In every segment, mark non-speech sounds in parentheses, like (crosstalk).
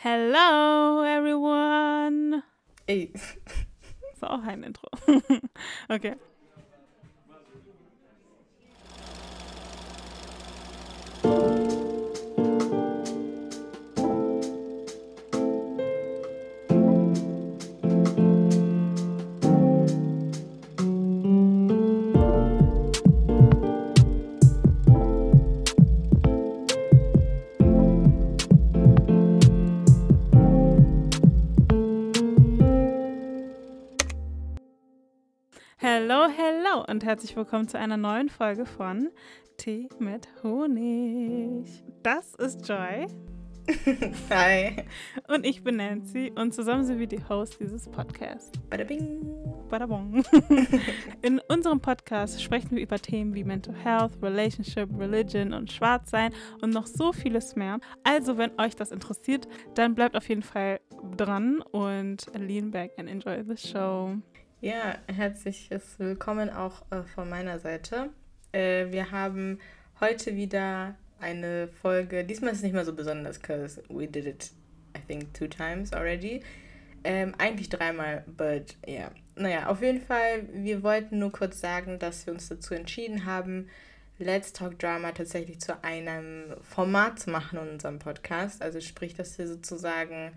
Hello, everyone. Ey. Das war auch ein Intro. okay. Und herzlich willkommen zu einer neuen Folge von Tee mit Honig. Das ist Joy (laughs) Hi. und ich bin Nancy und zusammen sind wir die Hosts dieses Podcasts. Bada bing. Badabong. (laughs) In unserem Podcast sprechen wir über Themen wie Mental Health, Relationship, Religion und Schwarzsein und noch so vieles mehr. Also, wenn euch das interessiert, dann bleibt auf jeden Fall dran und lean back and enjoy the show. Ja, herzliches Willkommen auch äh, von meiner Seite. Äh, wir haben heute wieder eine Folge. Diesmal ist es nicht mal so besonders, because we did it, I think, two times already. Ähm, eigentlich dreimal, but. Yeah. Naja, auf jeden Fall, wir wollten nur kurz sagen, dass wir uns dazu entschieden haben, Let's Talk Drama tatsächlich zu einem Format zu machen in unserem Podcast. Also sprich, dass wir sozusagen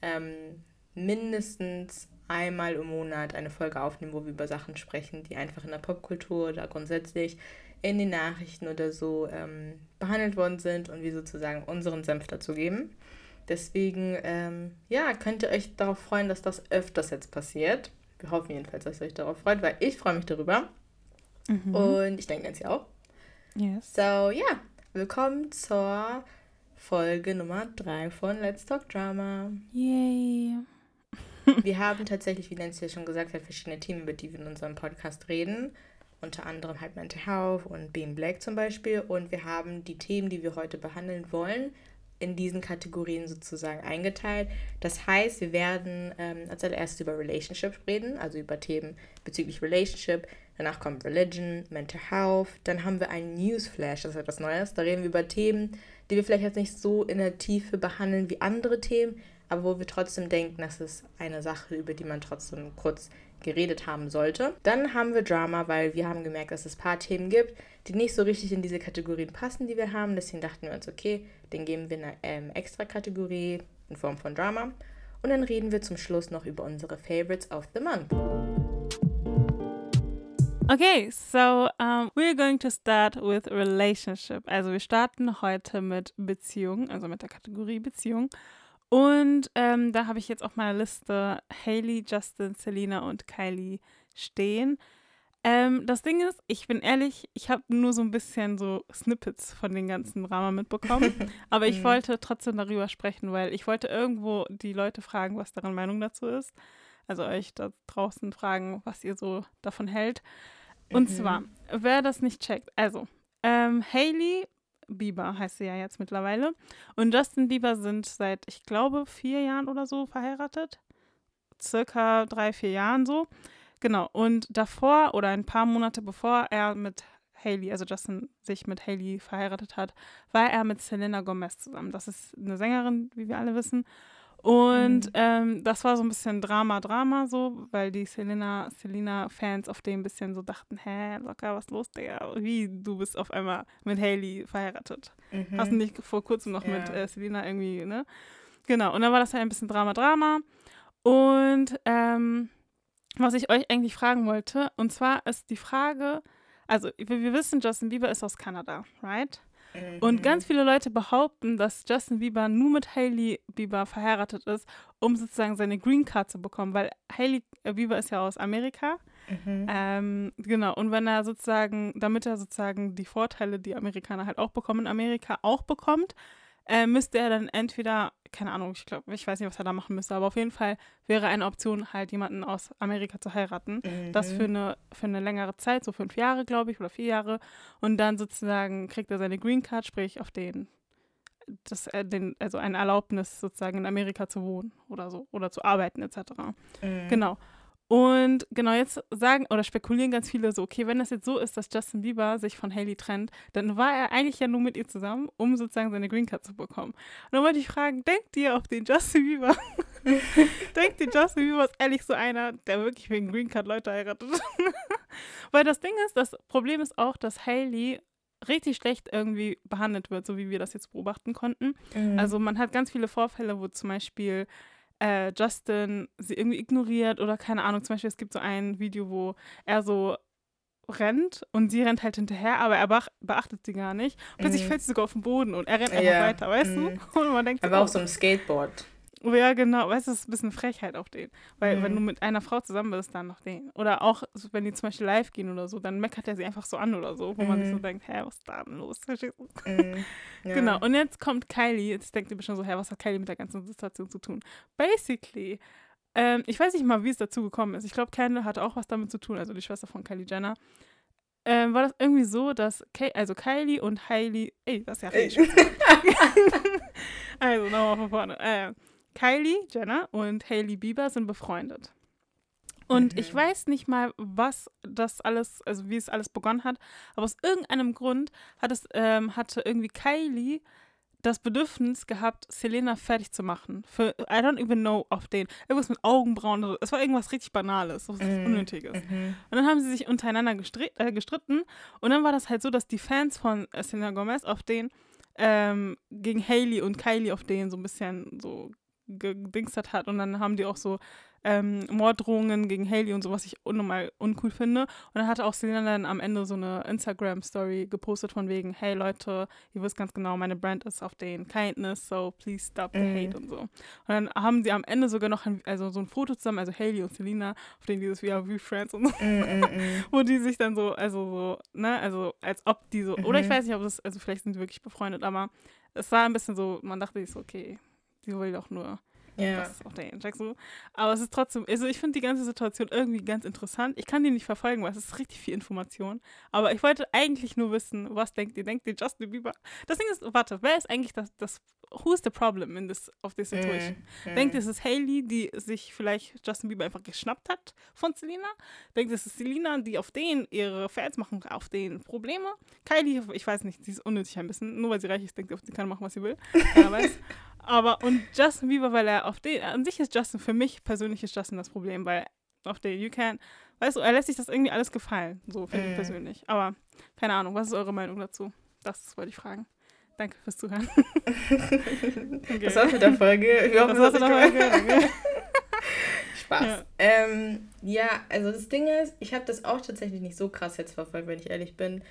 ähm, mindestens einmal im Monat eine Folge aufnehmen, wo wir über Sachen sprechen, die einfach in der Popkultur oder grundsätzlich in den Nachrichten oder so ähm, behandelt worden sind und wir sozusagen unseren Senf dazu geben. Deswegen, ähm, ja, könnt ihr euch darauf freuen, dass das öfters jetzt passiert. Wir hoffen jedenfalls, dass ihr euch darauf freut, weil ich freue mich darüber. Mhm. Und ich denke, Nancy auch. Yes. So, ja, willkommen zur Folge Nummer 3 von Let's Talk Drama. Yay. Wir haben tatsächlich, wie Nancy ja schon gesagt hat, verschiedene Themen, über die wir in unserem Podcast reden. Unter anderem halt Mental Health und Being Black zum Beispiel. Und wir haben die Themen, die wir heute behandeln wollen, in diesen Kategorien sozusagen eingeteilt. Das heißt, wir werden ähm, als allererstes über Relationship reden, also über Themen bezüglich Relationship. Danach kommt Religion, Mental Health. Dann haben wir einen Newsflash, das ist etwas Neues. Da reden wir über Themen, die wir vielleicht jetzt nicht so in der Tiefe behandeln wie andere Themen, aber wo wir trotzdem denken, das ist eine Sache, über die man trotzdem kurz geredet haben sollte. Dann haben wir Drama, weil wir haben gemerkt, dass es ein paar Themen gibt, die nicht so richtig in diese Kategorien passen, die wir haben. Deswegen dachten wir uns, okay, den geben wir eine ähm, extra Kategorie in Form von Drama. Und dann reden wir zum Schluss noch über unsere Favorites of the Month. Okay, so um, we're going to start with relationship. Also wir starten heute mit Beziehung, also mit der Kategorie Beziehung. Und ähm, da habe ich jetzt auf meiner Liste Hailey, Justin, Selena und Kylie stehen. Ähm, das Ding ist, ich bin ehrlich, ich habe nur so ein bisschen so Snippets von den ganzen Drama mitbekommen. (laughs) aber ich Mhm. wollte trotzdem darüber sprechen, weil ich wollte irgendwo die Leute fragen, was deren Meinung dazu ist. Also euch da draußen fragen, was ihr so davon hält. Und Mhm. zwar, wer das nicht checkt, also ähm, Hailey Bieber heißt sie ja jetzt mittlerweile. Und Justin Bieber sind seit, ich glaube, vier Jahren oder so verheiratet. Circa drei, vier Jahren so. Genau. Und davor oder ein paar Monate bevor er mit Hailey, also Justin sich mit Hailey verheiratet hat, war er mit Selena Gomez zusammen. Das ist eine Sängerin, wie wir alle wissen. Und Mhm. ähm, das war so ein bisschen Drama, Drama so, weil die Selena, Selena-Fans auf dem ein bisschen so dachten, hä, locker, was los, Digga? Wie, du bist auf einmal mit Hailey verheiratet. Mhm. Hast du nicht vor kurzem noch mit Ja. äh, Selena irgendwie, ne? Genau, und dann war das halt ein bisschen Drama, Drama. Und ähm, was ich euch eigentlich fragen wollte, und zwar ist die Frage, also wir, wir wissen, Justin Bieber ist aus Kanada, right? Und Mhm. ganz viele Leute behaupten, dass Justin Bieber nur mit Hailey Bieber verheiratet ist, um sozusagen seine Green Card zu bekommen, weil Hailey äh, Bieber ist ja aus Amerika. Mhm. Ähm, genau, und wenn er sozusagen, damit er sozusagen die Vorteile, die Amerikaner halt auch bekommen, in Amerika auch bekommt, äh, müsste er dann entweder, keine Ahnung, ich glaube, ich weiß nicht, was er da machen müsste, aber auf jeden Fall wäre eine Option, halt jemanden aus Amerika zu heiraten. Das Mhm. für eine, für eine längere Zeit, so fünf Jahre, glaube ich, oder vier Jahre. Und dann sozusagen kriegt er seine Green Card, sprich auf den, das, äh, den, also eine Erlaubnis sozusagen in Amerika zu wohnen oder so, oder zu arbeiten etc. Mhm. Genau. Und genau jetzt sagen oder spekulieren ganz viele so, okay, wenn das jetzt so ist, dass Justin Bieber sich von Haley trennt, dann war er eigentlich ja nur mit ihr zusammen, um sozusagen seine Green Card zu bekommen. Und dann wollte ich fragen, denkt ihr auf den Justin Bieber? (laughs) denkt ihr, Justin Bieber ist ehrlich so einer, der wirklich wegen Green Card Leute heiratet? (laughs) Weil das Ding ist, das Problem ist auch, dass Haley richtig schlecht irgendwie behandelt wird, so wie wir das jetzt beobachten konnten. Mhm. Also man hat ganz viele Vorfälle, wo zum Beispiel äh, Justin sie irgendwie ignoriert oder keine Ahnung. Zum Beispiel, es gibt so ein Video, wo er so rennt und sie rennt halt hinterher, aber er beachtet sie gar nicht. Plötzlich mm. fällt sie sogar auf den Boden und er rennt einfach yeah. weiter, weißt mm. du? Mhm. (laughs) Und man denkt, aber so, auch so ein Skateboard. Ja, genau. Weißt du, das ist ein bisschen Frechheit auf den. Weil, mhm. wenn du mit einer Frau zusammen bist, dann noch den. Oder auch, wenn die zum Beispiel live gehen oder so, dann meckert er sie einfach so an oder so, wo mhm. man sich so mhm. denkt, hä, was ist da denn los? (laughs) Mhm. (laughs) Ja. Genau. Und jetzt kommt Kylie. Jetzt denkt ihr bestimmt so, hä, was hat Kylie mit der ganzen Situation zu tun? Basically, ähm, ich weiß nicht mal, wie es dazu gekommen ist. Ich glaube, Kendall hatte auch was damit zu tun, also die Schwester von Kylie Jenner. Ähm, war das irgendwie so, dass Kay, also Kylie und Hailey, ey, das ist ja richtig. (laughs) also nochmal von vorne. Äh, Kylie Jenner und Hailey Bieber sind befreundet. Und mhm. ich weiß nicht mal, was das alles, also wie es alles begonnen hat, aber aus irgendeinem Grund hat es, ähm, hatte irgendwie Kylie das Bedürfnis gehabt, Selena fertig zu machen. Für, I don't even know, auf den. Irgendwas mit Augenbrauen. Es war irgendwas richtig Banales, was mm, Unnötiges. Mm Und dann haben sie sich untereinander äh, gestritten. Und dann war das halt so, dass die Fans von Selena Gomez auf den ähm, gegen Hailey und Kylie auf den so ein bisschen so gedingstert hat. Und dann haben die auch so ähm, Morddrohungen gegen Haley und so, was ich unnormal uncool finde. Und dann hatte auch Selena dann am Ende so eine Instagram-Story gepostet von wegen, hey Leute, ihr wisst ganz genau, meine Brand ist auf den Kindness, so please stop the mm. hate und so. Und dann haben sie am Ende sogar noch ein, also so ein Foto zusammen, also Haley und Selena, auf denen dieses We are we friends und so, mm, mm, mm, (laughs) wo die sich dann so, also so, ne, also als ob die so, -hmm. oder ich mhm. weiß nicht, ob das, also vielleicht sind die wirklich befreundet, aber es war ein bisschen so, man dachte sich so, okay, sie will doch nur ja. das auf der checkst du? Aber es ist trotzdem, also ich finde die ganze Situation irgendwie ganz interessant. Ich kann die nicht verfolgen, weil es ist richtig viel Information. Aber ich wollte eigentlich nur wissen, was denkt ihr? Denkt ihr Justin Bieber? Das Ding ist, warte, wer ist eigentlich das, das who is the problem in this, of this situation? Mm, Denkt ihr, es ist Hailey, die sich vielleicht Justin Bieber einfach geschnappt hat von Selena? Denkt ihr, es ist Selena, die auf den ihre Fans machen, auf den Probleme? Kylie, ich weiß nicht, sie ist unnötig ein bisschen. Nur weil sie reich ist, denkt sie, sie kann machen, was sie will. Keiner weiß. (laughs) Aber und Justin Bieber, weil er auf den, an sich ist Justin, für mich persönlich ist Justin das Problem, weil auf den You Can, weißt du, er lässt sich das irgendwie alles gefallen, so finde mm. ich persönlich. Aber keine Ahnung, was ist eure Meinung dazu? Das wollte ich fragen. Danke fürs Zuhören. (laughs) okay. Das war's mit der Folge. Wir hoffen, das war's mit der Folge. (laughs) Spaß. Ja. Ähm, ja, also das Ding ist, ich habe das auch tatsächlich nicht so krass jetzt verfolgt, wenn ich ehrlich bin.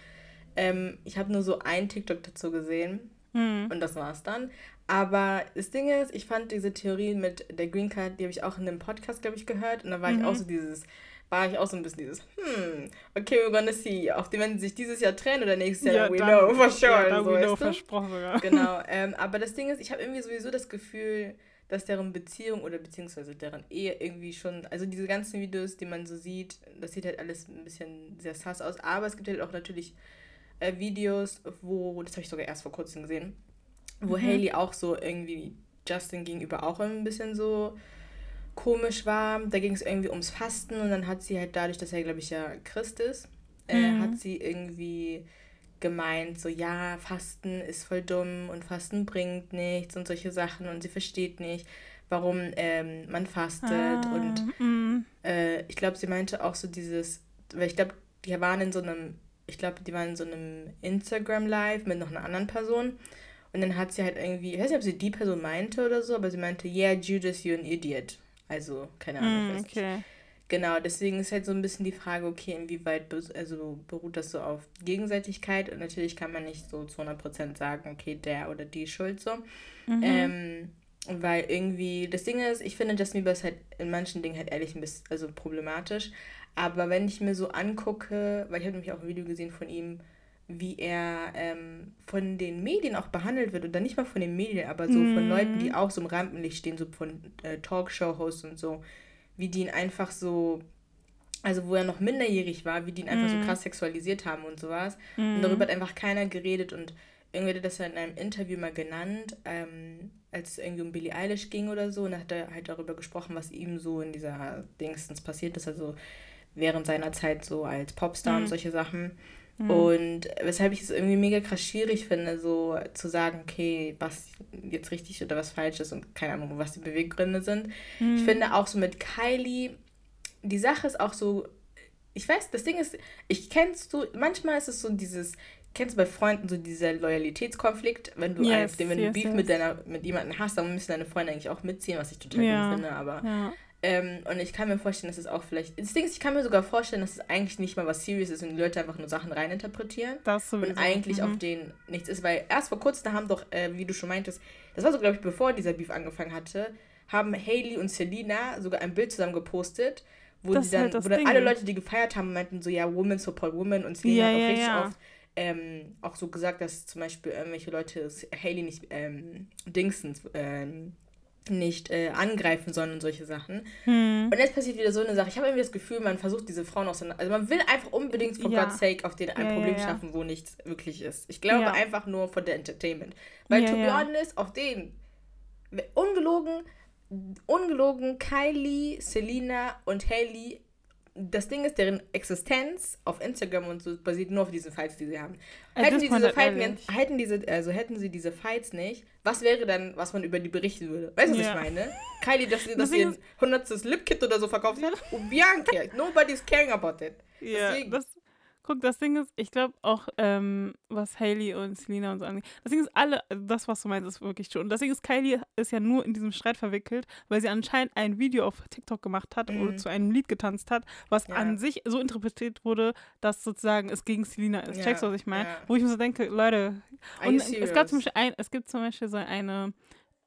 Ähm, ich habe nur so ein TikTok dazu gesehen hm. und das war's dann. Aber das Ding ist, ich fand diese Theorie mit der Green Card, die habe ich auch in einem Podcast, glaube ich, gehört. Und da war mhm. ich auch so dieses, war ich auch so ein bisschen dieses, hm, okay, we're gonna see. Auf die, wenn sie sich dieses Jahr trennen oder nächstes Jahr, ja, we dann, know for sure. Ja, dann so, we know versprochen sogar. Genau. (laughs) Ähm, aber das Ding ist, ich habe irgendwie sowieso das Gefühl, dass deren Beziehung oder beziehungsweise deren Ehe irgendwie schon, also diese ganzen Videos, die man so sieht, das sieht halt alles ein bisschen sehr sass aus. Aber es gibt halt auch natürlich äh, Videos, wo, das habe ich sogar erst vor kurzem gesehen, wo mhm. Haley auch so irgendwie Justin gegenüber auch ein bisschen so komisch war. Da ging es irgendwie ums Fasten und dann hat sie halt dadurch, dass er, glaube ich, ja Christ ist, äh, mhm. hat sie irgendwie gemeint, so ja, Fasten ist voll dumm und Fasten bringt nichts und solche Sachen und sie versteht nicht, warum ähm, man fastet. Ah, und mm. äh, ich glaube, sie meinte auch so dieses, weil ich glaube, die waren in so einem, ich glaube, die waren in so einem Instagram Live mit noch einer anderen Person und dann hat sie halt irgendwie, ich weiß nicht, ob sie die Person meinte oder so, aber sie meinte, yeah, Judas, you're an idiot. Also, keine Ahnung. Mm, okay. Nicht. Genau, deswegen ist halt so ein bisschen die Frage, okay, inwieweit be also beruht das so auf Gegenseitigkeit? Und natürlich kann man nicht so zu 100% sagen, okay, der oder die schuld so. Mhm. Ähm, weil irgendwie, das Ding ist, ich finde Justin Bieber ist halt in manchen Dingen halt ehrlich ein bisschen also problematisch. Aber wenn ich mir so angucke, weil ich habe nämlich auch ein Video gesehen von ihm, wie er ähm, von den Medien auch behandelt wird, oder nicht mal von den Medien, aber so mm. von Leuten, die mhm. auch so im Rampenlicht stehen, so von äh, Talkshow-Hosts und so, wie die ihn einfach so, also wo er noch minderjährig war, wie die ihn einfach mm. so mhm. krass sexualisiert haben und sowas. Mm. Und darüber hat einfach keiner geredet und irgendwie hat er das ja in einem Interview mal genannt, ähm, als es irgendwie um Billie Eilish ging oder so, und da hat er halt darüber gesprochen, was ihm so in dieser Dingstens passiert ist, also während seiner Zeit so als Popstar Mhm. und solche Sachen. Mhm. Und weshalb ich es irgendwie mega krass schwierig finde, so zu sagen, okay, was jetzt richtig oder was falsch ist und keine Ahnung, was die Beweggründe sind. Mhm. Ich finde auch so mit Kylie, die Sache ist auch so, ich weiß, das Ding ist, ich kennst du, manchmal ist es so dieses, kennst du bei Freunden so dieser Loyalitätskonflikt, wenn du, Yes, ein, wenn du yes, Beef yes. mit deiner, mit jemandem hast, dann müssen deine Freunde eigentlich auch mitziehen, was ich total Ja. gut finde, aber Ja. Ähm, und ich kann mir vorstellen, dass es auch vielleicht. Das Ding ist, ich kann mir sogar vorstellen, dass es eigentlich nicht mal was Serious ist und die Leute einfach nur Sachen reininterpretieren. Das sowieso. Und eigentlich Mhm. auf denen nichts ist, weil erst vor kurzem haben doch, äh, wie du schon meintest, das war so, glaube ich, bevor dieser Beef angefangen hatte, haben Hailey und Selena sogar ein Bild zusammen gepostet, wo, Das die dann, halt wo dann Ding. alle Leute, die gefeiert haben, meinten so, ja, Women support Women und Selena Ja, hat auch ja, richtig ja. oft ähm, auch so gesagt, dass zum Beispiel irgendwelche Leute Hailey nicht ähm, Dingsens ähm, nicht äh, angreifen sollen und solche Sachen. Hm. Und jetzt passiert wieder so eine Sache. Ich habe irgendwie das Gefühl, man versucht diese Frauen auseinander. Also man will einfach unbedingt for Ja. God's sake auf denen ein Ja, Problem ja. schaffen, wo nichts wirklich ist. Ich glaube einfach nur for the Entertainment. Weil to be honest, auf denen ungelogen, ungelogen Kylie, Selena und Hailey. Das Ding ist, deren Existenz auf Instagram und so basiert nur auf diesen Fights, die sie haben. At Hätten, die diese Fight, hätten, diese, also hätten sie diese Fights nicht, was wäre dann, was man über die berichten würde? Weißt du, was Ja. ich meine? Kylie, dass (laughs) sie, dass ein hundertstes Lipkit oder so verkauft hat. (laughs) Und Bianca, nobody's caring about it. Ja, Deswegen. das, guck, das Ding ist, ich glaube auch, ähm, was Hailey und Selena und so angeht, das Ding ist alle, das, was du meinst, ist wirklich schon. Und das Ding ist, Kylie ist ja nur in diesem Streit verwickelt, weil sie anscheinend ein Video auf TikTok gemacht hat oder Mhm. zu einem Lied getanzt hat, was Ja. an sich so interpretiert wurde, dass sozusagen es gegen Selena ist. Ja, Checkst du, was ich meine? ja. Wo ich mir so denke, Leute, und es gab zum? Beispiel ein, es gibt zum Beispiel so eine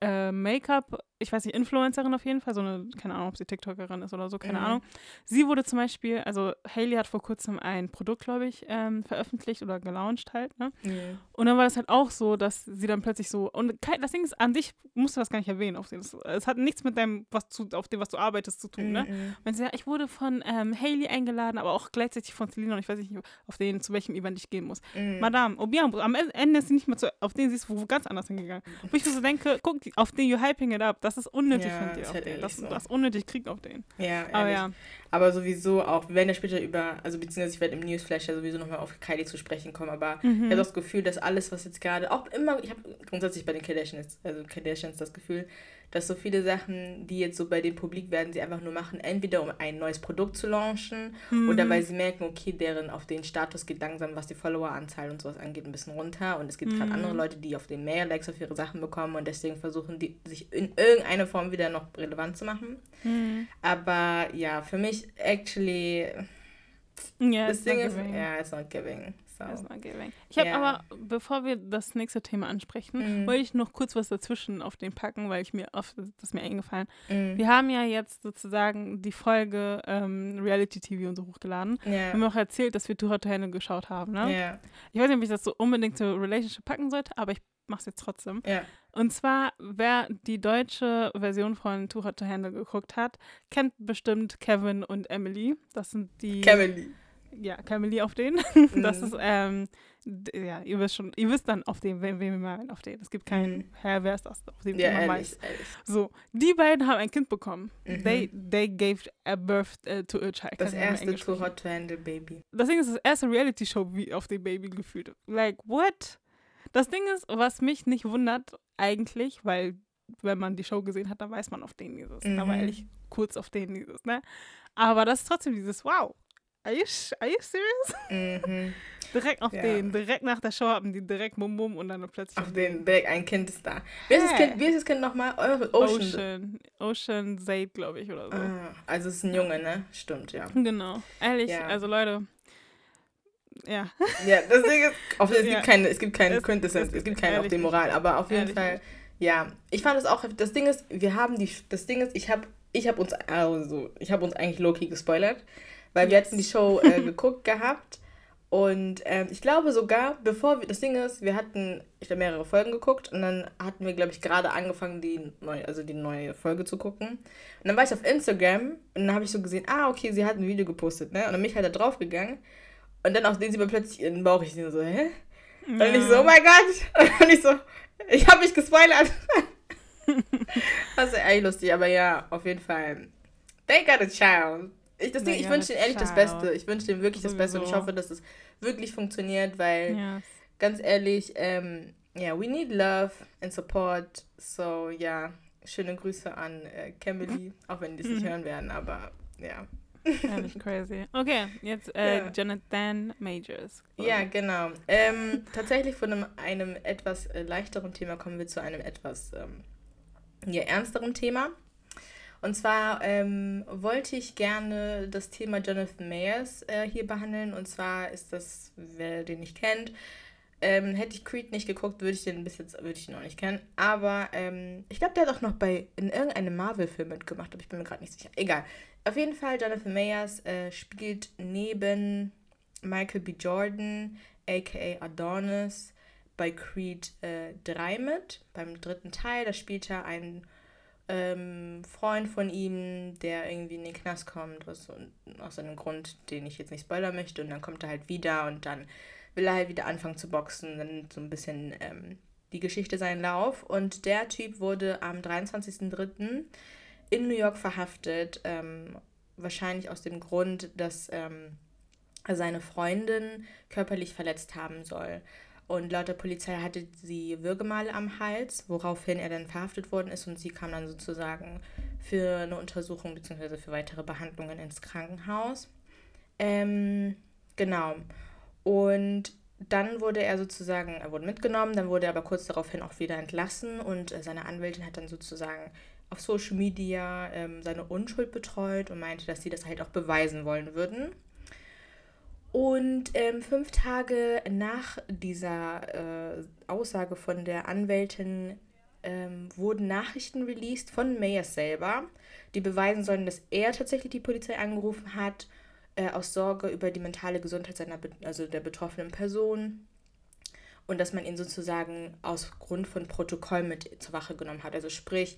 äh, Make-up, ich weiß nicht, Influencerin auf jeden Fall, so eine, keine Ahnung, ob sie TikTokerin ist oder so, keine Mhm. Ahnung. Sie wurde zum Beispiel, also Hailey hat vor kurzem ein Produkt, glaube ich, ähm, veröffentlicht oder gelauncht halt, ne? Mhm. Und dann war das halt auch so, dass sie dann plötzlich so, und kein- das Ding ist, an dich musst du das gar nicht erwähnen auf dem. Es, es hat nichts mit deinem, was zu, auf dem, was du arbeitest, zu tun, ne? Mhm. Wenn sie ja, ich wurde von ähm, Hailey eingeladen, aber auch gleichzeitig von Selena und ich weiß nicht, auf den, zu welchem Event ich gehen muss. Mhm. Madame, bien, am Ende ist sie nicht mehr zu, auf den sie ist wo ganz anders hingegangen. Wo ich so denke, guck, auf den you hyping it up, das ist unnötig Ja, von dir halt den. Das, so. das ist unnötig Krieg auf den. Ja, Aber ja, Aber sowieso auch, wir werden ja später über, also beziehungsweise ich werde im Newsflash ja sowieso nochmal auf Kylie zu sprechen kommen, aber Mhm. ich habe das Gefühl, dass alles, was jetzt gerade, auch immer, ich habe grundsätzlich bei den Kardashians, also Kardashians das Gefühl, dass so viele Sachen, die jetzt so bei denen publik werden, sie einfach nur machen, entweder um ein neues Produkt zu launchen Mhm. oder weil sie merken, okay, deren auf den Status geht langsam, was die Followeranzahl und sowas angeht, ein bisschen runter und es gibt gerade Mhm. andere Leute, die auf den mehr Likes auf ihre Sachen bekommen und deswegen versuchen die, sich in irgendeiner Form wieder noch relevant zu machen. Mhm. Aber ja, für mich actually Ja, das it's Ding not ist, giving. ja, it's not giving. So. Not giving. Ich habe Ja. aber, bevor wir das nächste Thema ansprechen, Mhm. wollte ich noch kurz was dazwischen auf den packen, weil ich mir oft, das mir eingefallen. Mm. Wir haben ja jetzt sozusagen die Folge ähm, Reality TV und so hochgeladen. Wir Ja. haben auch erzählt, dass wir Too Hot to Handle geschaut haben, ne? Ja. Ich weiß nicht, ob ich das so unbedingt zur Relationship packen sollte, aber ich mache es jetzt trotzdem. Und zwar, wer die deutsche Version von Too Hot to Handle geguckt hat, kennt bestimmt Kevin und Emily. Das sind die. Kevin. Ja, Emily auf den. (laughs) Das Mhm. ist, ähm, ja, ihr wisst schon, ihr wisst dann auf den, wen, wen wir meinen, auf den. Es gibt keinen, Mhm. Herr, wer ist das, auf den Ja, man weiß. So, die beiden haben ein Kind bekommen. Mhm. They, they gave a birth äh, to a child. Das erste Too. Hot to Handle Baby. Das Ding ist, das erste Reality-Show wie auf dem Baby gefühlt. Like, what? Das Ding ist, was mich nicht wundert, eigentlich, weil, wenn man die Show gesehen hat, dann weiß man auf den dieses. Aber Mhm. ehrlich, kurz auf den dieses, ne? Aber das ist trotzdem dieses, wow. Are you, are you serious? Mhm. (laughs) Direkt auf Ja. den, direkt nach der Show haben die direkt Bum Bum und dann plötzlich Auf den direkt ein Kind ist da. Wie ist das? Kind, wie ist das kind nochmal? Ocean. Ocean. Ocean Zaid, glaube ich, oder so. Ah, also es ist ein Junge, ne? Stimmt, ja. Genau. Ehrlich, Ja. also Leute. Ja. Ja, das Ding ist, auf, es, (laughs) Ja. gibt keine, es gibt keine Es- Quintessenz, es- gibt keine auf nicht. Moral, aber auf jeden Fall, nicht. ja. Ich fand es auch, das Ding ist, wir haben die, das Ding ist, ich habe ich hab uns, also, ich habe uns eigentlich low-key gespoilert, weil wir Yes. hatten die Show äh, (laughs) geguckt gehabt und ähm, ich glaube sogar, bevor wir, das Ding ist, wir hatten, ich habe mehrere Folgen geguckt und dann hatten wir, glaube ich, gerade angefangen, die neue, also die neue Folge zu gucken. Und dann war ich auf Instagram und dann habe ich so gesehen, ah, okay, sie hat ein Video gepostet, ne? Und dann bin ich halt da drauf gegangen und dann auch sehen sie mir plötzlich ihren Bauch. Ich so, hä? Und ich so, oh mein Gott. (laughs) Und ich so, ich habe mich gespoilert. (laughs) das ist eigentlich lustig, aber ja, auf jeden Fall. They got a child. Ich, das Ding, ich wünsche ihm ehrlich das Beste. Ich wünsche ihm wirklich Sowieso. das Beste und ich hoffe, dass es wirklich funktioniert, weil yes. ganz ehrlich, ähm, ja, yeah, we need love and support. So, ja, schöne Grüße an äh, Kimberly, auch wenn die es nicht hören werden, aber ja. Ehrlich crazy. Okay, jetzt äh, ja. Jonathan Majors. Oder? Ja, genau. Ähm, (laughs) tatsächlich von einem, einem etwas äh, leichteren Thema kommen wir zu einem etwas ähm, ja, ernsteren Thema. Und zwar ähm, wollte ich gerne das Thema Jonathan Mayers äh, hier behandeln. Und zwar ist das, wer den nicht kennt, ähm, hätte ich Creed nicht geguckt, würde ich den bis jetzt würde ich ihn noch nicht kennen. Aber ähm, ich glaube, der hat auch noch bei in irgendeinem Marvel-Film mitgemacht, aber ich bin mir gerade nicht sicher. Egal. Auf jeden Fall, Jonathan Mayers äh, spielt neben Michael B. Jordan, aka Adonis, bei Creed äh, 3 mit. Beim dritten Teil, da spielt er einen ähm, Freund von ihm, der irgendwie in den Knast kommt, was, aus einem Grund, den ich jetzt nicht spoilern möchte. Und dann kommt er halt wieder und dann will er halt wieder anfangen zu boxen. Dann so ein bisschen ähm, die Geschichte seinen Lauf. Und der Typ wurde am 23.03. in New York verhaftet. Ähm, wahrscheinlich aus dem Grund, dass ähm, seine Freundin körperlich verletzt haben soll. Und laut der Polizei hatte sie Würgemale am Hals, woraufhin er dann verhaftet worden ist und sie kam dann sozusagen für eine Untersuchung bzw. für weitere Behandlungen ins Krankenhaus. Ähm, genau. Und dann wurde er sozusagen, er wurde mitgenommen, dann wurde er aber kurz daraufhin auch wieder entlassen und äh, seine Anwältin hat dann sozusagen auf Social Media ähm, seine Unschuld betreut und meinte, dass sie das halt auch beweisen wollen würden. Und ähm, fünf Tage nach dieser äh, Aussage von der Anwältin ähm, wurden Nachrichten released von Mayers selber, die beweisen sollen, dass er tatsächlich die Polizei angerufen hat, äh, aus Sorge über die mentale Gesundheit seiner, also der betroffenen Person. Und dass man ihn sozusagen aus Grund von Protokoll mit zur Wache genommen hat. Also sprich,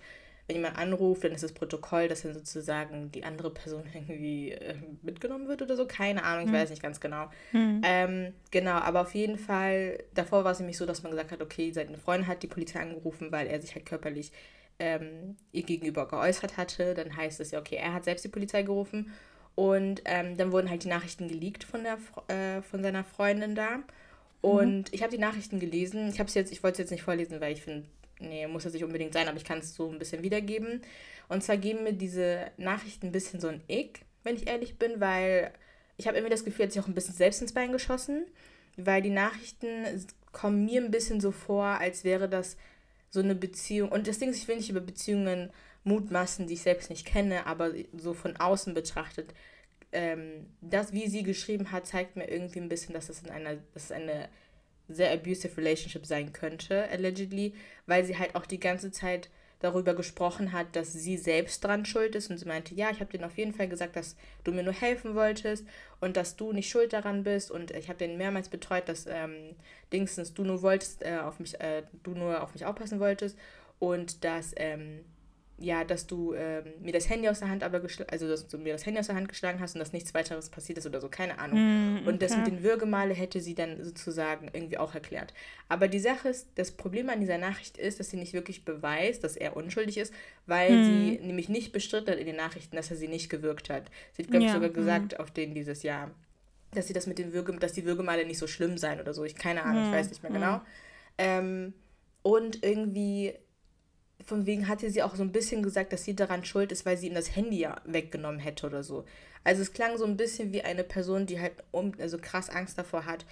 wenn jemand anruft, dann ist das Protokoll, dass dann sozusagen die andere Person (laughs) irgendwie äh, mitgenommen wird oder so. Keine Ahnung, ich hm. weiß nicht ganz genau. Hm. Ähm, genau, aber auf jeden Fall, davor war es nämlich so, dass man gesagt hat, okay, seine Freundin hat die Polizei angerufen, weil er sich halt körperlich ähm, ihr gegenüber geäußert hatte. Dann heißt es ja, okay, er hat selbst die Polizei gerufen. Und ähm, dann wurden halt die Nachrichten geleakt von, der, äh, von seiner Freundin da. Mhm. Und mhm. ich habe die Nachrichten gelesen. Ich habe jetzt, ich wollte es jetzt nicht vorlesen, weil ich finde, nee, muss das nicht unbedingt sein, aber ich kann es so ein bisschen wiedergeben. Und zwar geben mir diese Nachrichten ein bisschen so ein Ick, wenn ich ehrlich bin, weil ich habe irgendwie das Gefühl, hat sich auch ein bisschen selbst ins Bein geschossen, weil die Nachrichten kommen mir ein bisschen so vor, als wäre das so eine Beziehung. Und das Ding ist, ich will nicht über Beziehungen mutmaßen, die ich selbst nicht kenne, aber so von außen betrachtet, ähm, das, wie sie geschrieben hat, zeigt mir irgendwie ein bisschen, dass es in einer, dass es eine sehr abusive Relationship sein könnte, allegedly, weil sie halt auch die ganze Zeit darüber gesprochen hat, dass sie selbst dran schuld ist. Und sie meinte, ja, ich habe denen auf jeden Fall gesagt, dass du mir nur helfen wolltest und dass du nicht schuld daran bist. Und ich habe denen mehrmals betreut, dass ähm, Dingstens du nur wolltest äh, auf mich, äh, du nur auf mich aufpassen wolltest. Und dass ähm, ja, dass du ähm, mir das Handy aus der Hand aber also dass du mir das Handy aus der Hand geschlagen hast und dass nichts weiteres passiert ist oder so, keine Ahnung. Mm, okay. Und das mit den Würgemale hätte sie dann sozusagen irgendwie auch erklärt. Aber die Sache ist, das Problem an dieser Nachricht ist, dass sie nicht wirklich beweist, dass er unschuldig ist, weil mm. sie nämlich nicht bestritten hat in den Nachrichten, dass er sie nicht gewürgt hat. Sie hat, glaube ich, ja, sogar gesagt mm. auf denen dieses Jahr, dass sie das mit den Würge, dass die Würgemale nicht so schlimm seien oder so. Ich keine Ahnung, ich weiß nicht mehr genau. Ähm, und irgendwie von wegen hatte sie auch so ein bisschen gesagt, dass sie daran schuld ist, weil sie ihm das Handy ja weggenommen hätte oder so. Also es klang so ein bisschen wie eine Person, die halt um, also krass Angst davor hat,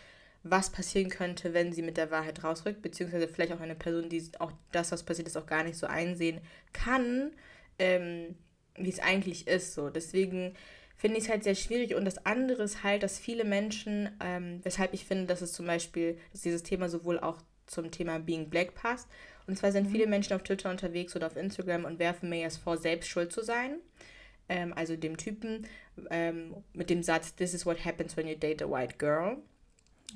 was passieren könnte, wenn sie mit der Wahrheit rausrückt, beziehungsweise vielleicht auch eine Person, die auch das, was passiert ist, auch gar nicht so einsehen kann, ähm, wie es eigentlich ist. So. Deswegen finde ich es halt sehr schwierig. Und das andere ist halt, dass viele Menschen, ähm, weshalb ich finde, dass es zum Beispiel, dass dieses Thema sowohl auch zum Thema Being Black passt und zwar sind mhm. viele Menschen auf Twitter unterwegs oder auf Instagram und werfen Mayers vor, selbst schuld zu sein. Ähm, also dem Typen ähm, mit dem Satz, This is what happens when you date a white girl.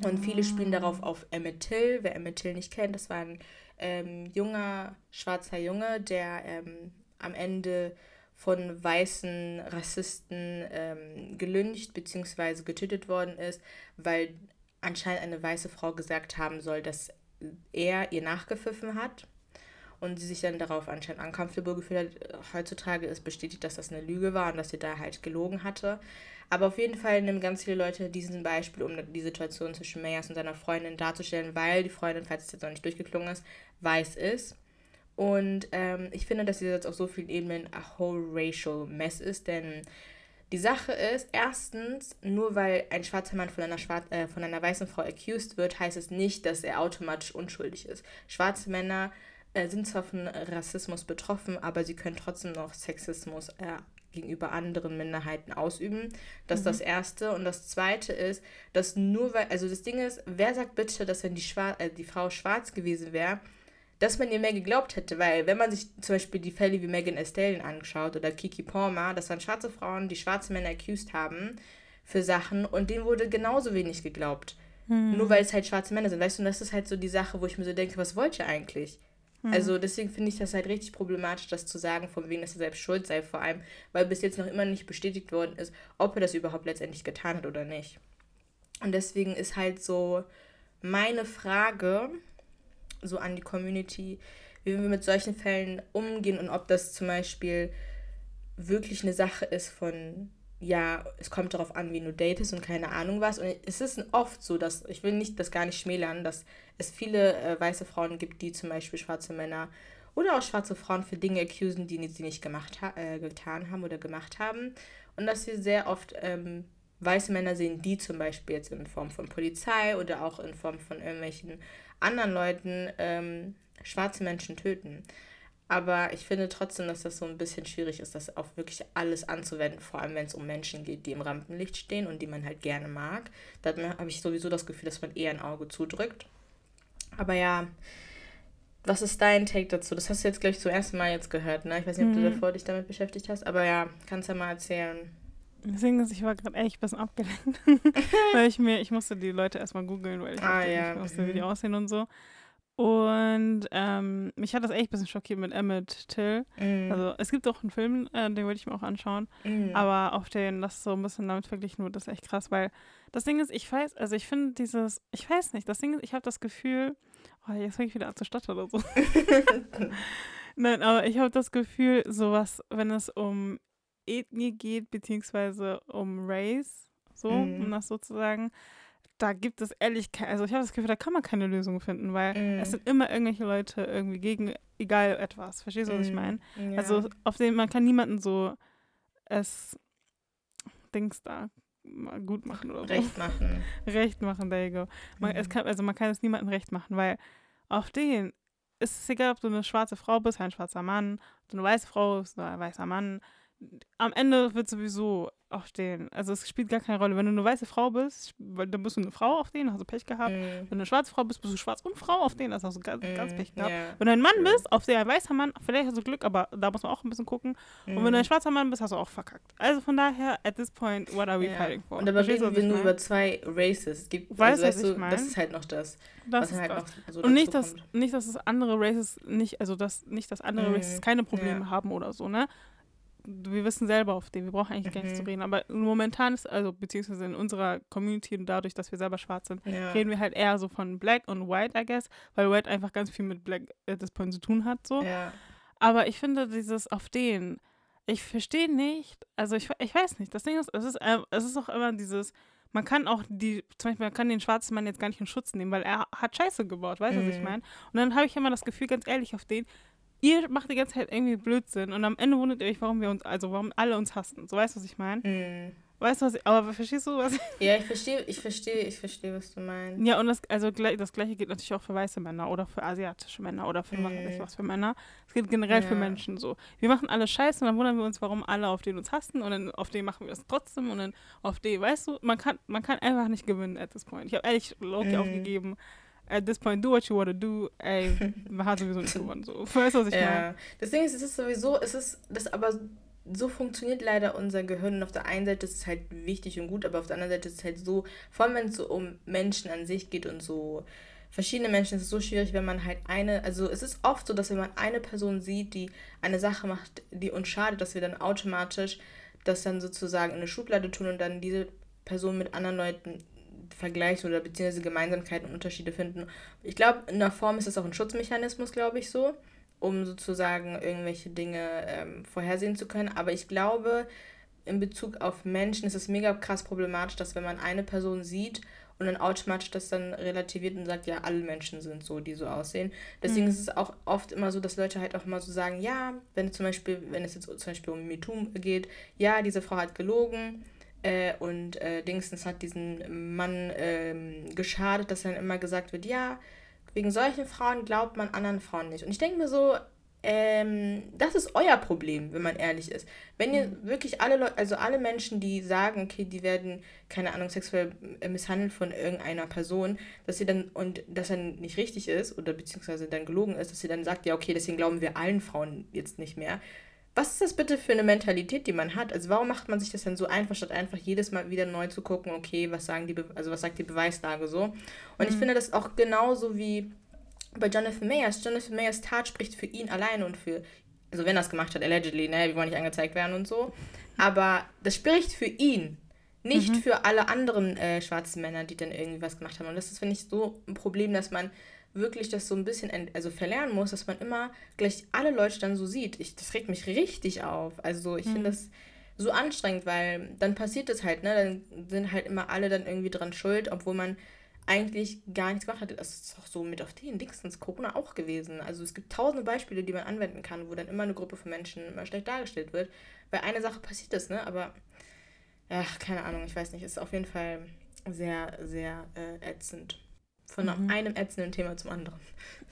Und viele spielen darauf auf Emmett Till. Wer Emmett Till nicht kennt, das war ein ähm, junger, schwarzer Junge, der ähm, am Ende von weißen Rassisten ähm, gelyncht bzw. getötet worden ist, weil anscheinend eine weiße Frau gesagt haben soll, dass er ihr nachgepfiffen hat. und sie sich dann darauf anscheinend uncomfortable gefühlt hat. Heutzutage ist bestätigt, dass das eine Lüge war und dass sie da halt gelogen hatte. Aber auf jeden Fall nehmen ganz viele Leute diesen Beispiel, um die Situation zwischen Mayers und seiner Freundin darzustellen, weil die Freundin, falls es jetzt noch nicht durchgeklungen ist, weiß ist. Und ähm, ich finde, dass sie jetzt auf so vielen Ebenen a whole racial mess ist, denn die Sache ist, erstens, nur weil ein schwarzer Mann von einer, Schwar äh, von einer weißen Frau accused wird, heißt es nicht, dass er automatisch unschuldig ist. Schwarze Männer äh, sind zwar von Rassismus betroffen, aber sie können trotzdem noch Sexismus äh, gegenüber anderen Minderheiten ausüben. Das ist mhm. das Erste. Und das Zweite ist, dass nur weil, also das Ding ist, wer sagt bitte, dass wenn die, Schwar äh, die Frau schwarz gewesen wäre, dass man ihr mehr geglaubt hätte, weil wenn man sich zum Beispiel die Fälle wie Megan Estelle anschaut oder Kiki Palmer, das waren schwarze Frauen, die schwarze Männer accused haben für Sachen und denen wurde genauso wenig geglaubt. Hm. Nur weil es halt schwarze Männer sind, weißt du, und das ist halt so die Sache, wo ich mir so denke, was wollt ihr eigentlich? Hm. Also deswegen finde ich das halt richtig problematisch, das zu sagen, von wegen, dass er selbst schuld sei, vor allem, weil bis jetzt noch immer nicht bestätigt worden ist, ob er das überhaupt letztendlich getan hat oder nicht. Und deswegen ist halt so meine Frage, so an die Community, wie wir mit solchen Fällen umgehen und ob das zum Beispiel wirklich eine Sache ist von, ja, es kommt darauf an, wie du datest und keine Ahnung was. Und es ist oft so, dass, ich will nicht das gar nicht schmälern, dass es viele äh, weiße Frauen gibt, die zum Beispiel schwarze Männer oder auch schwarze Frauen für Dinge accusen, die sie nicht gemacht ha äh, getan haben oder gemacht haben. Und dass sie sehr oft ähm, weiße Männer sehen, die zum Beispiel jetzt in Form von Polizei oder auch in Form von irgendwelchen anderen Leuten ähm, schwarze Menschen töten. Aber ich finde trotzdem, dass das so ein bisschen schwierig ist, das auf wirklich alles anzuwenden, vor allem wenn es um Menschen geht, die im Rampenlicht stehen und die man halt gerne mag. Da habe ich sowieso das Gefühl, dass man eher ein Auge zudrückt. Aber ja, was ist dein Take dazu? Das hast du jetzt, glaube ich, zum ersten Mal jetzt gehört, ne? Ich weiß nicht, ob mhm. du davor dich damit beschäftigt hast, aber ja, kannst ja mal erzählen. Deswegen ist, ich war gerade echt ein bisschen abgelenkt. (laughs) weil ich mir, ich musste die Leute erstmal googeln, weil ich ah, ja. nicht wusste, wie die aussehen und so. Und ähm, mich hat das echt ein bisschen schockiert mit Emmett Till. Mm. Also es gibt auch einen Film, äh, den wollte ich mir auch anschauen. Mm. Aber auf den das so ein bisschen damit verglichen wird, ist echt krass, weil das Ding ist, ich weiß, also ich finde dieses, ich weiß nicht, das Ding ist, ich habe das Gefühl, oh, jetzt fange ich wieder an zu stottern oder so. (laughs) (laughs) Nein, aber ich habe das Gefühl, sowas, wenn es um Ethnie geht, beziehungsweise um Race, so, mm. um das sozusagen, da gibt es ehrlich, also ich habe das Gefühl, da kann man keine Lösung finden, weil mm. es sind immer irgendwelche Leute irgendwie gegen egal etwas. Verstehst du, was ich meine? Ja. Also auf dem man kann niemanden so es Dings da mal gut machen oder so. Recht machen. (laughs) recht machen, there you go. Man, es kann, also man kann es niemandem recht machen, weil auf den ist es egal, ob du eine schwarze Frau bist, ein schwarzer Mann, ob du eine weiße Frau bist, ein weißer Mann, am Ende wird sowieso auf den, also es spielt gar keine Rolle. Wenn du eine weiße Frau bist, dann bist du eine Frau auf den, hast du Pech gehabt. Mm. Wenn du eine schwarze Frau bist, bist du schwarz und Frau auf den, das hast du ganz, mm. ganz Pech gehabt. Yeah. Wenn du ein Mann bist, auf den ein weißer Mann, vielleicht hast du Glück, aber da muss man auch ein bisschen gucken. Mm. Und wenn du ein schwarzer Mann bist, hast du auch verkackt. Also von daher, at this point, what are we yeah. fighting for? Und aber reden wir nur über zwei Races. Es gibt, weißt, also, weißt du, das ist halt noch das. das was halt noch so und nicht, dass, nicht, dass das andere Races nicht, also dass nicht, dass andere Races keine Probleme yeah. haben oder so, ne? Wir wissen selber auf den, wir brauchen eigentlich mhm. gar nicht zu mhm. reden. Aber momentan ist, also beziehungsweise in unserer Community und dadurch, dass wir selber schwarz sind, ja. reden wir halt eher so von Black und White, I guess, weil White einfach ganz viel mit Black at this point zu tun hat. So. Ja. Aber ich finde dieses auf den, ich verstehe nicht, also ich, ich weiß nicht, das Ding ist, es ist, äh, es ist auch immer dieses, man kann auch die, zum Beispiel, man kann den schwarzen Mann jetzt gar nicht in Schutz nehmen, weil er hat Scheiße gebaut, weißt du, mhm. was ich mhm. meine? Und dann habe ich immer das Gefühl, ganz ehrlich, auf den, ihr macht die ganze Zeit irgendwie Blödsinn und am Ende wundert ihr euch, warum wir uns, also warum alle uns hassen. So weißt du, was ich meine? Mm. Weißt du, was ich, aber verstehst du, was Ja, ich verstehe, ich verstehe, ich verstehe, was du meinst. Ja, und das, also das gleiche geht natürlich auch für weiße Männer oder für asiatische Männer oder für was weiß ich was für Männer. Es geht generell ja. für Menschen so. Wir machen alle Scheiße und dann wundern wir uns, warum alle auf den uns hassen und dann auf den machen wir es trotzdem und dann auf den, weißt du, man kann, man kann einfach nicht gewinnen at this point. Ich habe ehrlich Loki mm. aufgegeben at this point, do what you want to do, ey, (laughs) man hat sowieso nicht gewonnen. So. Weißt du, was ich ja. meine? Das Ding ist, es ist sowieso, es ist, das aber so funktioniert leider unser Gehirn. Und auf der einen Seite ist es halt wichtig und gut, aber auf der anderen Seite ist es halt so, vor allem wenn es so um Menschen an sich geht und so verschiedene Menschen, ist es so schwierig, wenn man halt eine, also es ist oft so, dass wenn man eine Person sieht, die eine Sache macht, die uns schadet, dass wir dann automatisch das dann sozusagen in eine Schublade tun und dann diese Person mit anderen Leuten vergleichen oder beziehungsweise Gemeinsamkeiten und Unterschiede finden. Ich glaube, in der Form ist das auch ein Schutzmechanismus, glaube ich, so. um sozusagen irgendwelche Dinge ähm, vorhersehen zu können. Aber ich glaube, in Bezug auf Menschen ist es mega krass problematisch, dass wenn man eine Person sieht und dann automatisch das dann relativiert und sagt, ja, alle Menschen sind so, die so aussehen. Deswegen mhm. ist es auch oft immer so, dass Leute halt auch mal so sagen, ja, wenn zum Beispiel, wenn es jetzt zum Beispiel um MeToo geht, ja, diese Frau hat gelogen äh, und äh, Dingstens hat diesen Mann äh, geschadet, dass dann immer gesagt wird, ja, wegen solchen Frauen glaubt man anderen Frauen nicht. Und ich denke mir so, ähm, das ist euer Problem, wenn man ehrlich ist. Wenn ihr mhm. wirklich alle Leute, also alle Menschen, die sagen, okay, die werden, keine Ahnung, sexuell äh, misshandelt von irgendeiner Person, dass sie dann, und das dann nicht richtig ist, oder beziehungsweise dann gelogen ist, dass sie dann sagt, ja, okay, deswegen glauben wir allen Frauen jetzt nicht mehr. Was ist das bitte für eine Mentalität, die man hat? Also warum macht man sich das dann so einfach, statt einfach jedes Mal wieder neu zu gucken, okay, was sagen die, Be also was sagt die Beweislage so? Und mhm. ich finde das auch genauso wie bei Jonathan Mayers. Jonathan Mayers Tat spricht für ihn alleine und für, also wenn er es gemacht hat, allegedly, ne, wir wollen nicht angezeigt werden und so. Aber das spricht für ihn, nicht mhm. für alle anderen äh, schwarzen Männer, die dann irgendwie was gemacht haben. Und das ist, finde ich, so ein Problem, dass man wirklich das so ein bisschen also verlernen muss, dass man immer gleich alle Leute dann so sieht. Ich, das regt mich richtig auf. Also ich mhm. finde das so anstrengend, weil dann passiert es halt, ne? Dann sind halt immer alle dann irgendwie dran schuld, obwohl man eigentlich gar nichts gemacht hat. Das ist doch so mit auf den Dingsens Corona auch gewesen. Also es gibt tausende Beispiele, die man anwenden kann, wo dann immer eine Gruppe von Menschen immer schlecht dargestellt wird. Weil eine Sache passiert ist, ne? Aber, ja, keine Ahnung, ich weiß nicht. Ist auf jeden Fall sehr, sehr äh, ätzend. Von mhm. einem ätzenden Thema zum anderen.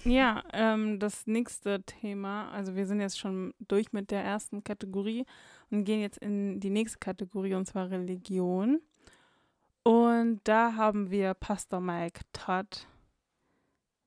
Ja, ähm, das nächste Thema, also wir sind jetzt schon durch mit der ersten Kategorie und gehen jetzt in die nächste Kategorie, und zwar Religion. Und da haben wir Pastor Mike Todd.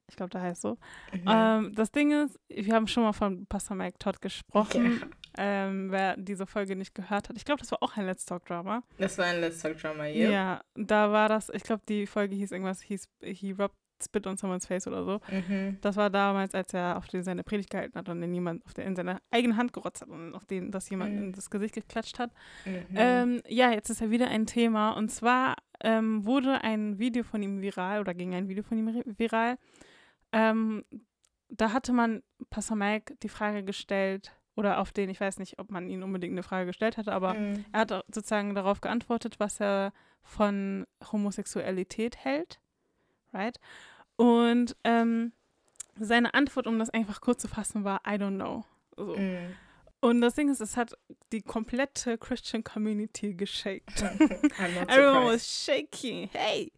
Ich glaube, der heißt so. Mhm. Ähm, das Ding ist, wir haben schon mal von Pastor Mike Todd gesprochen. Okay. Ähm, wer diese Folge nicht gehört hat. Ich glaube, das war auch ein Let's Talk Drama. Das war ein Let's Talk Drama, ja. Ja, da war das, ich glaube, die Folge hieß irgendwas, hieß He Rubbed Spit on Someone's Face oder so. Mhm. Das war damals, als er auf den seine Predigt gehalten hat und den jemand auf der, in seine eigene Hand gerotzt hat und auf den das jemand mhm. in das Gesicht geklatscht hat. Mhm. Ähm, ja, jetzt ist ja wieder ein Thema und zwar ähm, wurde ein Video von ihm viral oder ging ein Video von ihm viral. Ähm, da hatte man Pastor Mike die Frage gestellt, oder auf den, ich weiß nicht, ob man ihn unbedingt eine Frage gestellt hatte, aber mhm. er hat sozusagen darauf geantwortet, was er von Homosexualität hält. Right? Und ähm, seine Antwort, um das einfach kurz zu fassen, war I don't know. So. Mm. Und das Ding ist, es hat die komplette Christian Community geshaked. (laughs) (laughs) Everyone was shaking. Hey!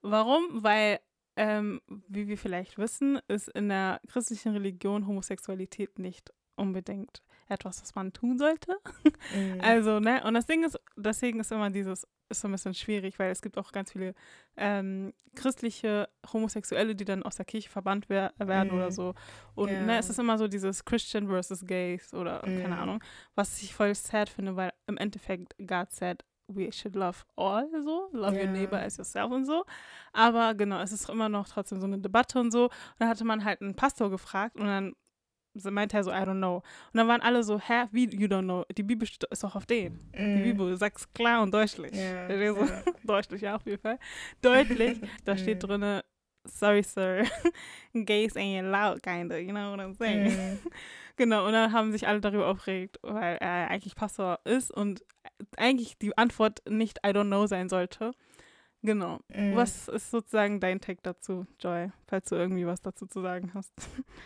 Warum? Weil, ähm, wie wir vielleicht wissen, ist in der christlichen Religion Homosexualität nicht unbedingt etwas, was man tun sollte. Mm. Also, ne? Und das Ding ist, deswegen ist immer dieses, ist so ein bisschen schwierig, weil es gibt auch ganz viele ähm, christliche Homosexuelle, die dann aus der Kirche verbannt wer werden mm. oder mhm. so. Und yeah. ne, es ist immer so dieses Christian versus Gays oder mm. keine Ahnung, was ich voll sad finde, weil im Endeffekt God said, we should love all, so, love yeah. your neighbor as yourself und so. Aber genau, es ist immer noch trotzdem so eine Debatte und so. Und dann hatte man halt einen Pastor gefragt und dann meinte er so, I don't know. Und dann waren alle so, hä, wie, you don't know? Die Bibel ist doch auf den. Mm. Die Bibel sagt klar und deutlich. Yeah, so, yeah. (laughs) deutlich, ja, auf jeden Fall. Deutlich. da steht drin, sorry, sir, (laughs) gays ain't allowed, kinda, you know what I'm saying? Mm. (laughs) genau, und dann haben sich alle darüber aufgeregt, weil er eigentlich Pastor ist und eigentlich die Antwort nicht I don't know sein sollte. Genau. Mm. Was ist sozusagen dein Take dazu, Joy, falls du irgendwie was dazu zu sagen hast? (laughs)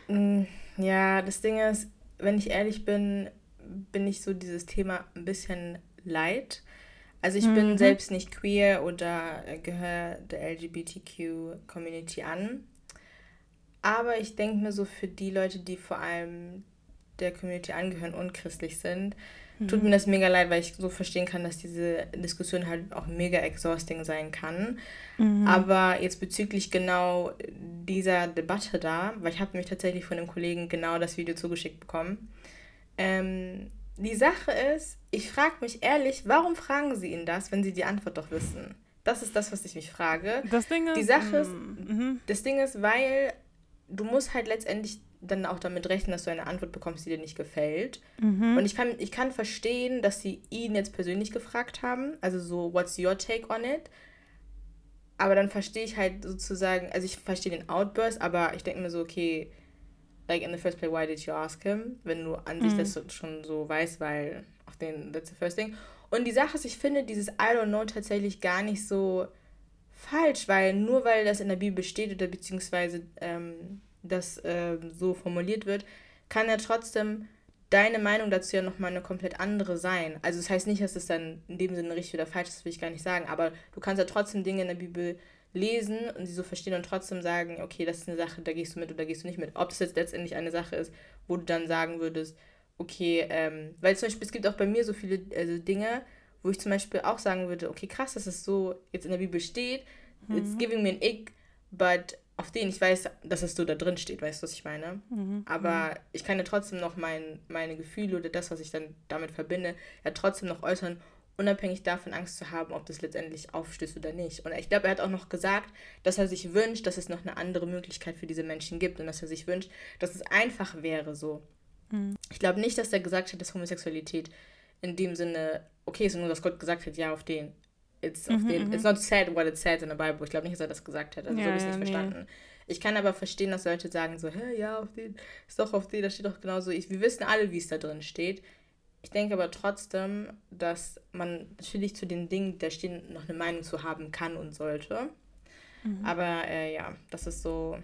Mm, ja, das Ding ist, wenn ich ehrlich bin, bin ich so dieses Thema ein bisschen leid. Also ich mhm. bin selbst nicht queer oder gehöre der LGBTQ-Community an. Aber ich denke mir so für die Leute, die vor allem der Community angehören und christlich sind, tut mir das mega leid, weil ich so verstehen kann, dass diese Diskussion halt auch mega exhausting sein kann. Mhm. Aber jetzt bezüglich genau dieser Debatte da, weil ich habe mich tatsächlich von einem Kollegen genau das Video zugeschickt bekommen. Ähm, die Sache ist, ich frage mich ehrlich, warum fragen sie ihn das, wenn sie die Antwort doch wissen? Das ist das, was ich mich frage. Das Ding ist, die Sache ist, mm, das Ding ist, weil du musst halt letztendlich dann auch damit rechnen, dass du eine Antwort bekommst, die dir nicht gefällt. Mhm. Und ich kann, ich kann verstehen, dass sie ihn jetzt persönlich gefragt haben. Also so, what's your take on it? Aber dann verstehe ich halt sozusagen, also ich verstehe den Outburst, aber ich denke mir so, okay, like in the first place, why did you ask him? Wenn du an sich Mhm. das schon so weißt, weil auf den, that's the first thing. Und die Sache ist, ich finde dieses I don't know tatsächlich gar nicht so falsch, weil nur weil das in der Bibel steht oder beziehungsweise ähm, das ähm, so formuliert wird, kann ja trotzdem deine Meinung dazu ja nochmal eine komplett andere sein. Also das heißt nicht, dass es dann in dem Sinne richtig oder falsch ist, das will ich gar nicht sagen, aber du kannst ja trotzdem Dinge in der Bibel lesen und sie so verstehen und trotzdem sagen, okay, das ist eine Sache, da gehst du mit oder da gehst du nicht mit. Ob es jetzt letztendlich eine Sache ist, wo du dann sagen würdest, okay, ähm, weil zum Beispiel es gibt auch bei mir so viele also Dinge, wo ich zum Beispiel auch sagen würde, okay, krass, dass es so jetzt in der Bibel steht, it's giving me an ick, but auf den ich weiß, dass es so da drin steht, weißt du, was ich meine? Mhm. Aber ich kann ja trotzdem noch mein, meine Gefühle oder das, was ich dann damit verbinde, ja trotzdem noch äußern, unabhängig davon Angst zu haben, ob das letztendlich aufstößt oder nicht. Und ich glaube, er hat auch noch gesagt, dass er sich wünscht, dass es noch eine andere Möglichkeit für diese Menschen gibt und dass er sich wünscht, dass es einfach wäre so. Mhm. Ich glaube nicht, dass er gesagt hat, dass Homosexualität in dem Sinne okay ist, nur dass Gott gesagt hat, ja, auf den. It's, Mhm, den, mhm. it's not said what it says in the Bible. Ich glaube nicht, dass er das gesagt hat. Also so Ja, habe ich es ja, nicht nee. verstanden. Ich kann aber verstehen, dass Leute sagen so, hä, ja, auf den, ist doch auf den, da steht doch genauso. Ich, wir wissen alle, wie es da drin steht. Ich denke aber trotzdem, dass man natürlich zu den Dingen, die da stehen, noch eine Meinung zu haben kann und sollte. Mhm. Aber äh, ja, das ist so,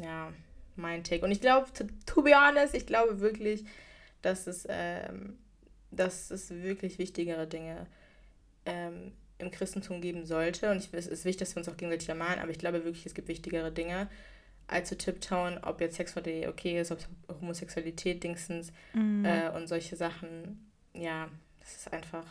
ja, mein Take. Und ich glaube, to, to be honest, ich glaube wirklich, dass es, ähm, dass es wirklich wichtigere Dinge ähm, im Christentum geben sollte. Und ich, es ist wichtig, dass wir uns auch gegenseitig ermahnen, aber ich glaube wirklich, es gibt wichtigere Dinge, als zu tiptoen, ob jetzt Sex vor Ehe okay ist, ob Homosexualität dingsens Mhm. äh, und solche Sachen. Ja, das ist einfach,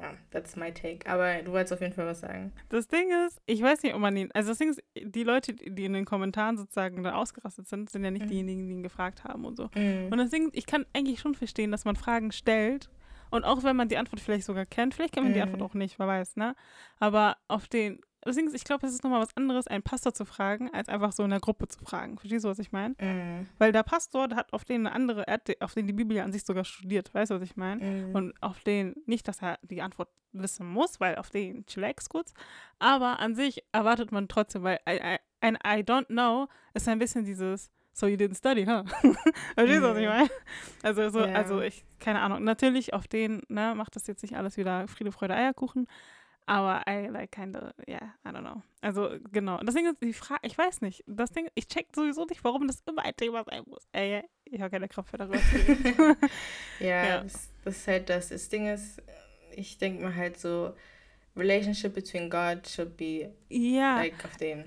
ja, that's my take. Aber du wolltest auf jeden Fall was sagen. Das Ding ist, ich weiß nicht, ob man ihn. Also das Ding ist, die Leute, die in den Kommentaren sozusagen da ausgerastet sind, sind ja nicht Mhm. diejenigen, die ihn gefragt haben und so. Mhm. Und das Ding, ich kann eigentlich schon verstehen, dass man Fragen stellt. Und auch wenn man die Antwort vielleicht sogar kennt, vielleicht kennt man die Mhm. Antwort auch nicht, wer weiß, ne? Aber auf den. Ist, ich glaube, es ist nochmal was anderes, einen Pastor zu fragen, als einfach so in der Gruppe zu fragen. Verstehst du, was ich meine? Mhm. Weil der Pastor, der hat auf den eine andere, er hat die- auf den die Bibel ja an sich sogar studiert, weißt du, was ich meine? Mhm. Und auf den, nicht, dass er die Antwort wissen muss, weil auf den chillax kurz, aber an sich erwartet man trotzdem, weil I, I, ein I don't know ist ein bisschen dieses, so you didn't study, huh? (laughs) Verstehst du, was ich Mhm. meine? Also, so, Ja. also ich, keine Ahnung, natürlich auf den, ne, macht das jetzt nicht alles wieder Friede, Freude, Eierkuchen, aber I like kind of, yeah, I don't know. Also, genau. Und das Ding ist, die Frage, ich weiß nicht, das Ding, ich check sowieso nicht, warum das immer ein Thema sein muss. Ey, ich habe keine Kraft mehr darüber. (laughs) Ja, Ja. Das, das ist halt das. Das Ding ist, ich denke mir halt so, relationship between God should be ja. like auf den.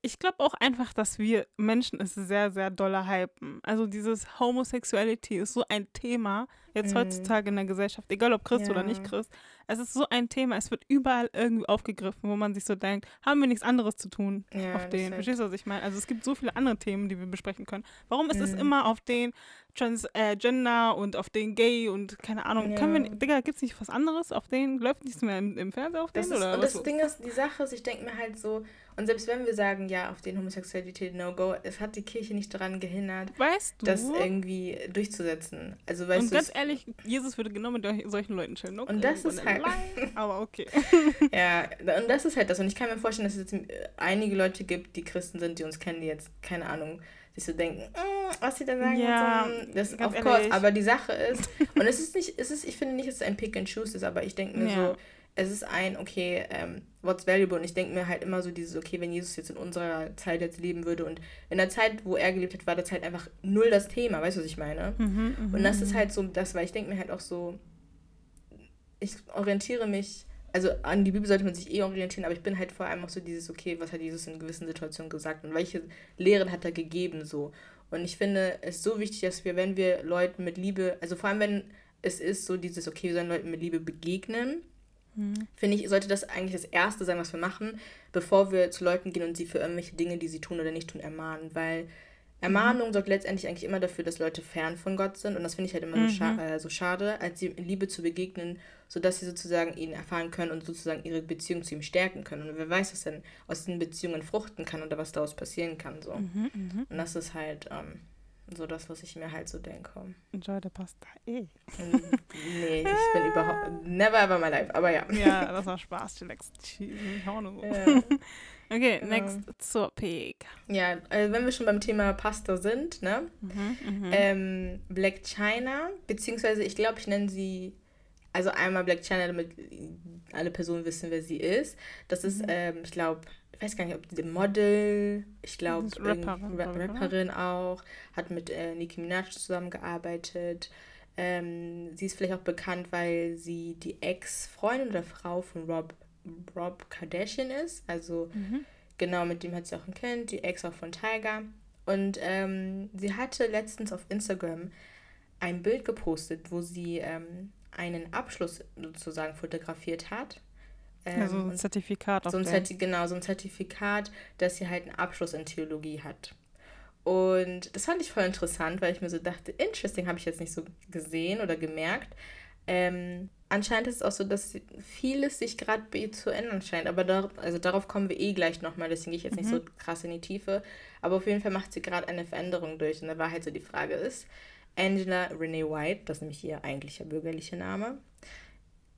Ich glaube auch einfach, dass wir Menschen es sehr, sehr doller hypen. Also dieses Homosexuality ist so ein Thema jetzt Mhm. heutzutage in der Gesellschaft, egal ob Christ oder Ja. nicht Christ. Es ist so ein Thema, es wird überall irgendwie aufgegriffen, wo man sich so denkt, haben wir nichts anderes zu tun Ja, auf den. Verstehst du, was ich meine? Also es gibt so viele andere Themen, die wir besprechen können. Warum ist es Mhm. immer auf den Transgender und auf den Gay und keine Ahnung, können wir, Ja. nicht- Digga, gibt's nicht was anderes auf den? Läuft nichts mehr im, im Fernseher auf den? Das ist, oder und das so? Ding ist, die Sache ist, ich denke mir halt so, und selbst wenn wir sagen, ja, auf den Homosexualität No-Go, es hat die Kirche nicht daran gehindert, Weißt du? das irgendwie durchzusetzen. Also weißt und du, ganz ehrlich, Jesus würde genau mit solchen Leuten chillen. Okay, Und das ist halt- aber okay. (laughs) Ja, und das ist halt das. Und ich kann mir vorstellen, dass es jetzt äh, einige Leute gibt, die Christen sind, die uns kennen, die jetzt, keine Ahnung, sich so denken, "Mm, was sie da sagen. Ja, so. Das ganz of course. Aber die Sache ist, und es ist nicht, es ist, ich finde nicht, dass es ein Pick and Choose ist, aber ich denke mir Ja. so, es ist ein, okay, ähm, what's valuable? Und ich denke mir halt immer so dieses, okay, wenn Jesus jetzt in unserer Zeit jetzt leben würde und in der Zeit, wo er gelebt hat, war das halt einfach null das Thema, weißt du, was ich meine? Mhm, mhm, Und das ist mhm. halt so das, weil ich denke mir halt auch so, ich orientiere mich, also an die Bibel sollte man sich eh orientieren, aber ich bin halt vor allem auch so dieses, okay, was hat Jesus in gewissen Situationen gesagt und welche Lehren hat er gegeben so. Und ich finde es so wichtig, dass wir, wenn wir Leuten mit Liebe, also vor allem wenn es ist so dieses, okay, wir sollen Leuten mit Liebe begegnen, Mhm. finde ich, sollte das eigentlich das Erste sein, was wir machen, bevor wir zu Leuten gehen und sie für irgendwelche Dinge, die sie tun oder nicht tun, ermahnen. Weil Ermahnung sorgt letztendlich eigentlich immer dafür, dass Leute fern von Gott sind. Und das finde ich halt immer so, scha Mhm. äh, so schade, als sie in Liebe zu begegnen, sodass sie sozusagen ihn erfahren können und sozusagen ihre Beziehung zu ihm stärken können. Und wer weiß, was denn aus diesen Beziehungen fruchten kann oder was daraus passieren kann. So. Mhm, mhm. Und das ist halt ähm, so das, was ich mir halt so denke. Enjoy the pasta. Eh. Und nee, ich bin (laughs) überhaupt never ever my life. Aber ja. Ja, das war Spaß. Chillax. Ja. (laughs) Okay, next Topic. Ja, äh, wenn wir schon beim Thema Pasta sind, ne? Mhm, Ähm, Black China, beziehungsweise ich glaube, ich nenne sie, also einmal Black China, damit alle Personen wissen, wer sie ist. Das ist, ähm, ich glaube, ich weiß gar nicht, ob die Model, ich glaube, Rapperin, oder? Rapperin auch, hat mit äh, Nicki Minaj zusammengearbeitet. Ähm, sie ist vielleicht auch bekannt, weil sie die Ex-Freundin oder Frau von Rob, Rob Kardashian ist. Also Mhm. genau, mit dem hat sie auch ein Kind, die Ex auch von Tiger. Und ähm, sie hatte letztens auf Instagram ein Bild gepostet, wo sie ähm, einen Abschluss sozusagen fotografiert hat. Ähm, Also ein und Zertifikat so ein. Zerti genau, so ein Zertifikat, dass sie halt einen Abschluss in Theologie hat. Und das fand ich voll interessant, weil ich mir so dachte, interesting, habe ich jetzt nicht so gesehen oder gemerkt. Ähm, anscheinend ist es auch so, dass vieles sich gerade bei ihr zu ändern scheint. Aber dar also darauf kommen wir eh gleich nochmal, deswegen gehe ich jetzt nicht so krass in die Tiefe. Aber auf jeden Fall macht sie gerade eine Veränderung durch. Und da war halt so die Frage ist, Angela Renee White, das ist nämlich ihr eigentlicher bürgerlicher Name,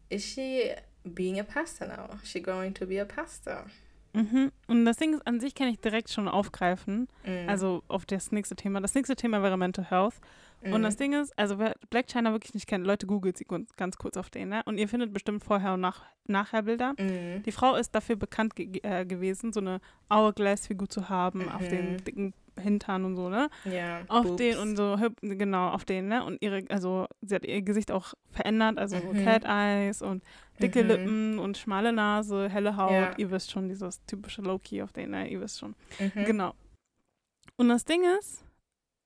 is she being a pastor now? She going to be a pastor? Mhm. Und das Ding ist, an sich kann ich direkt schon aufgreifen. Mm. Also auf das nächste Thema. Das nächste Thema wäre Mental Health. Und Mhm. das Ding ist, also wer Black China wirklich nicht kennt, Leute googelt sie ganz kurz auf den, ne? Und ihr findet bestimmt vorher und nach, nachher Bilder. Mhm. Die Frau ist dafür bekannt ge äh, gewesen, so eine Hourglass-Figur zu haben, auf den Mhm. dicken Hintern und so, ne? Ja, Auf Boobs. den und so, genau, auf den, ne? Und ihre, also sie hat ihr Gesicht auch verändert, also so Mhm. Cat Eyes und dicke Mhm. Lippen und schmale Nase, helle Haut. Ja. Ihr wisst schon, dieses typische Low-Key auf den, ne? Ihr wisst schon. Mhm. Genau. Und das Ding ist,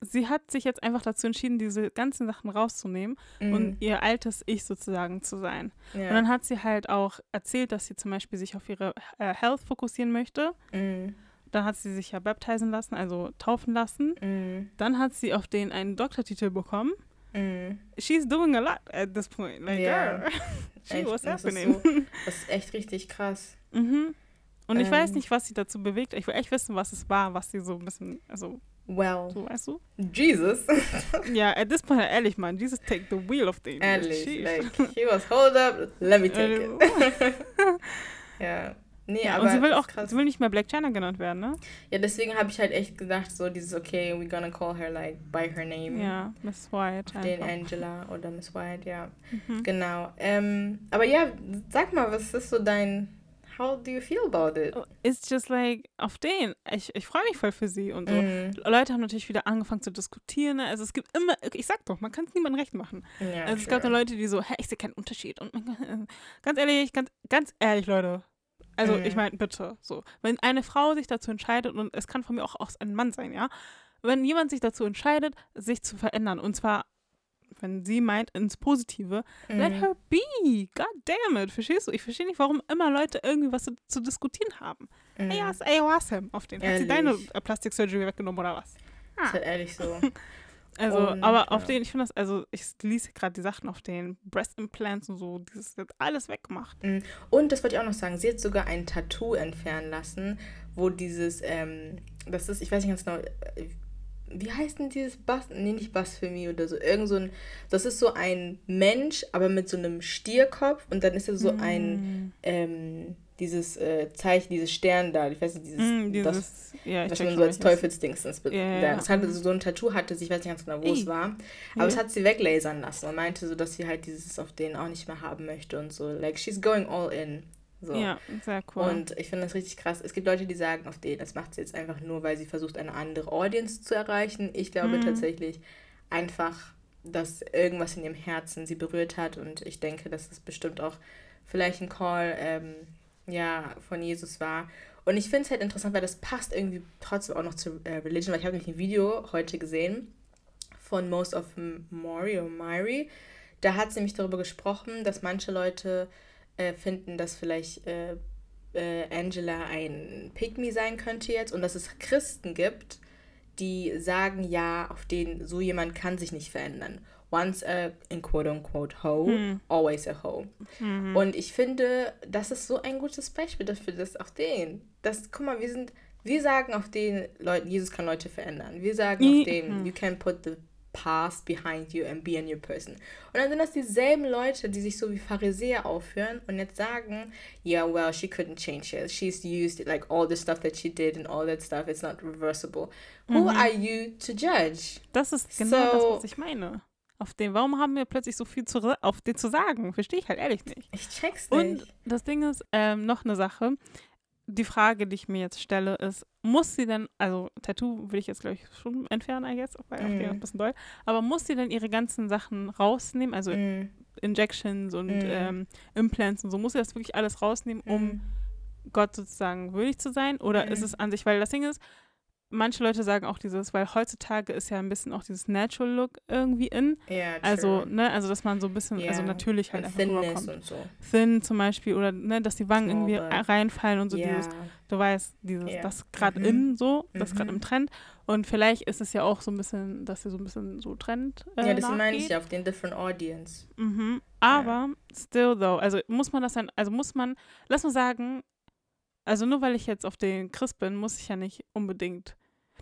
sie hat sich jetzt einfach dazu entschieden, diese ganzen Sachen rauszunehmen Mhm. und ihr altes Ich sozusagen zu sein. ja. Und dann hat sie halt auch erzählt, dass sie zum Beispiel sich auf ihre äh, Health fokussieren möchte. Mhm. Dann hat sie sich ja baptisen lassen, also taufen lassen. Mhm. Dann hat sie auf den einen Doktortitel bekommen. Mhm. She's doing a lot at this point. Like, Ja. girl, (laughs) (laughs) she Echt, was das ist happening. so- (laughs) Das ist echt richtig krass. mhm. Und ich weiß Ähm. nicht, was sie dazu bewegt. Ich will echt wissen, was es war, was sie so ein bisschen, also, Well, so, weißt du? Jesus. Ja, at this point, ehrlich, man, Jesus take the wheel of things. Ehrlich, Sheesh. like, he was, hold up, let me take it. Ja. Nee, ja, aber und sie will auch, krass. sie will nicht mehr Black China genannt werden, ne? Ja, deswegen habe ich halt echt gedacht, so dieses, okay, we're gonna call her like by her name. Ja, Miss White. Den einfach. Angela oder Miss White, ja. Mhm. Genau. Ähm, aber ja, sag mal, was ist so dein, how do you feel about it? Oh, It's just like, auf den, ich, ich freue mich voll für sie und so. Mm, Leute haben natürlich wieder angefangen zu diskutieren. ne? Also es gibt immer, ich sag doch, man kann es niemandem recht machen. ja, also es gab dann. Leute, die so, hä, ich sehe keinen Unterschied. Und (laughs) ganz ehrlich, ganz, ganz ehrlich, Leute. Also Mhm. ich meine, bitte, so. Wenn eine Frau sich dazu entscheidet, und es kann von mir auch aus ein Mann sein, ja. Wenn jemand sich dazu entscheidet, sich zu verändern, und zwar, wenn sie meint, ins Positive, let Mhm. her be. God damn it. Verstehst du? Ich verstehe nicht, warum immer Leute irgendwie was zu, zu diskutieren haben. Mhm. Ey, was, ey, was auf den. Hat sie deine Ehrlich. äh, Plastiksurgery weggenommen oder was? Ist halt ehrlich so. (laughs) Also, Und, aber auf ja. den, ich finde das, also ich lese gerade die Sachen auf den Breast Implants und so, dieses wird alles weggemacht. Und das wollte ich auch noch sagen, sie hat sogar ein Tattoo entfernen lassen, wo dieses, ähm, das ist, ich weiß nicht ganz genau, äh, wie heißt denn dieses Bass? Nee, nicht Blasphemie oder so. Irgend so ein, das ist so ein Mensch, aber mit so einem Stierkopf und dann ist er so ein, ähm, dieses äh, Zeichen, dieses Stern da, ich weiß nicht, dieses, Mm, das, dieses, ja, ich was man schon, so als welches. Teufelsdingsens be- Ja, ja, da- ja. Das hatte so ein Tattoo hatte sie, ich weiß nicht ganz genau, wo es Ih. war. Aber Ja. es hat sie weglasern lassen und meinte so, dass sie halt dieses auf den auch nicht mehr haben möchte und so. Like, she's going all in. So. Ja, sehr cool. Und ich finde das richtig krass. Es gibt Leute, die sagen auf den, das macht sie jetzt einfach nur, weil sie versucht, eine andere Audience zu erreichen. Ich glaube Mhm. tatsächlich einfach, dass irgendwas in ihrem Herzen sie berührt hat und ich denke, dass es bestimmt auch vielleicht ein Call ähm, ja, von Jesus war. Und ich finde es halt interessant, weil das passt irgendwie trotzdem auch noch zu äh, Religion, weil ich habe nämlich ein Video heute gesehen von Most of Mori oder Mari. Da hat sie nämlich darüber gesprochen, dass manche Leute äh, finden, dass vielleicht äh, äh, Angela ein Pygmy sein könnte jetzt und dass es Christen gibt, die sagen, ja, auf den so jemand kann sich nicht verändern. Once a, in quote unquote, hoe, Hm. always a hoe. Mhm. Und ich finde, das ist so ein gutes Beispiel dafür, dass auf den, das, guck mal, wir sind, wir sagen auf den Leuten, Jesus kann Leute verändern. Wir sagen auf den, hm. you can put the past behind you and be a new person. Und dann sind das dieselben Leute, die sich so wie Pharisäer aufhören und jetzt sagen, yeah, well, she couldn't change it. She's used like all the stuff that she did and all that stuff. It's not reversible. Who Mhm. are you to judge? Das ist genau das, So- was ich meine. Auf den, warum haben wir plötzlich so viel zu, auf den zu sagen? Verstehe ich halt ehrlich nicht. Ich check's Und nicht. das Ding ist, ähm, noch eine Sache. Die Frage, die ich mir jetzt stelle, ist, muss sie denn, also Tattoo will ich jetzt, glaube ich, schon entfernen, I guess, weil die ein bisschen doll, aber muss sie denn ihre ganzen Sachen rausnehmen, also Mm, Injections und Mhm. ähm, Implants und so, muss sie das wirklich alles rausnehmen, um mm, Gott sozusagen würdig zu sein? Oder ist es an sich, weil das Ding ist, manche Leute sagen auch dieses, weil heutzutage ist ja ein bisschen auch dieses Natural Look irgendwie in. ja, Also, true. ne, also dass man so ein bisschen, also Ja, natürlich halt einfach rüberkommt. und so. Thin zum Beispiel oder ne, dass die Wangen irgendwie Small reinfallen und so ja. dieses, du weißt, dieses, Ja. das gerade Mhm. in so, das gerade Mhm. im Trend. Und vielleicht ist es ja auch so ein bisschen, dass sie so ein bisschen so Trend. Äh, ja, das meine ich nachgeht. ja auf den different audience. Mhm. Aber still though, also muss man das dann, also muss man, lass mal sagen, also nur weil ich jetzt auf den Christ bin, muss ich ja nicht unbedingt.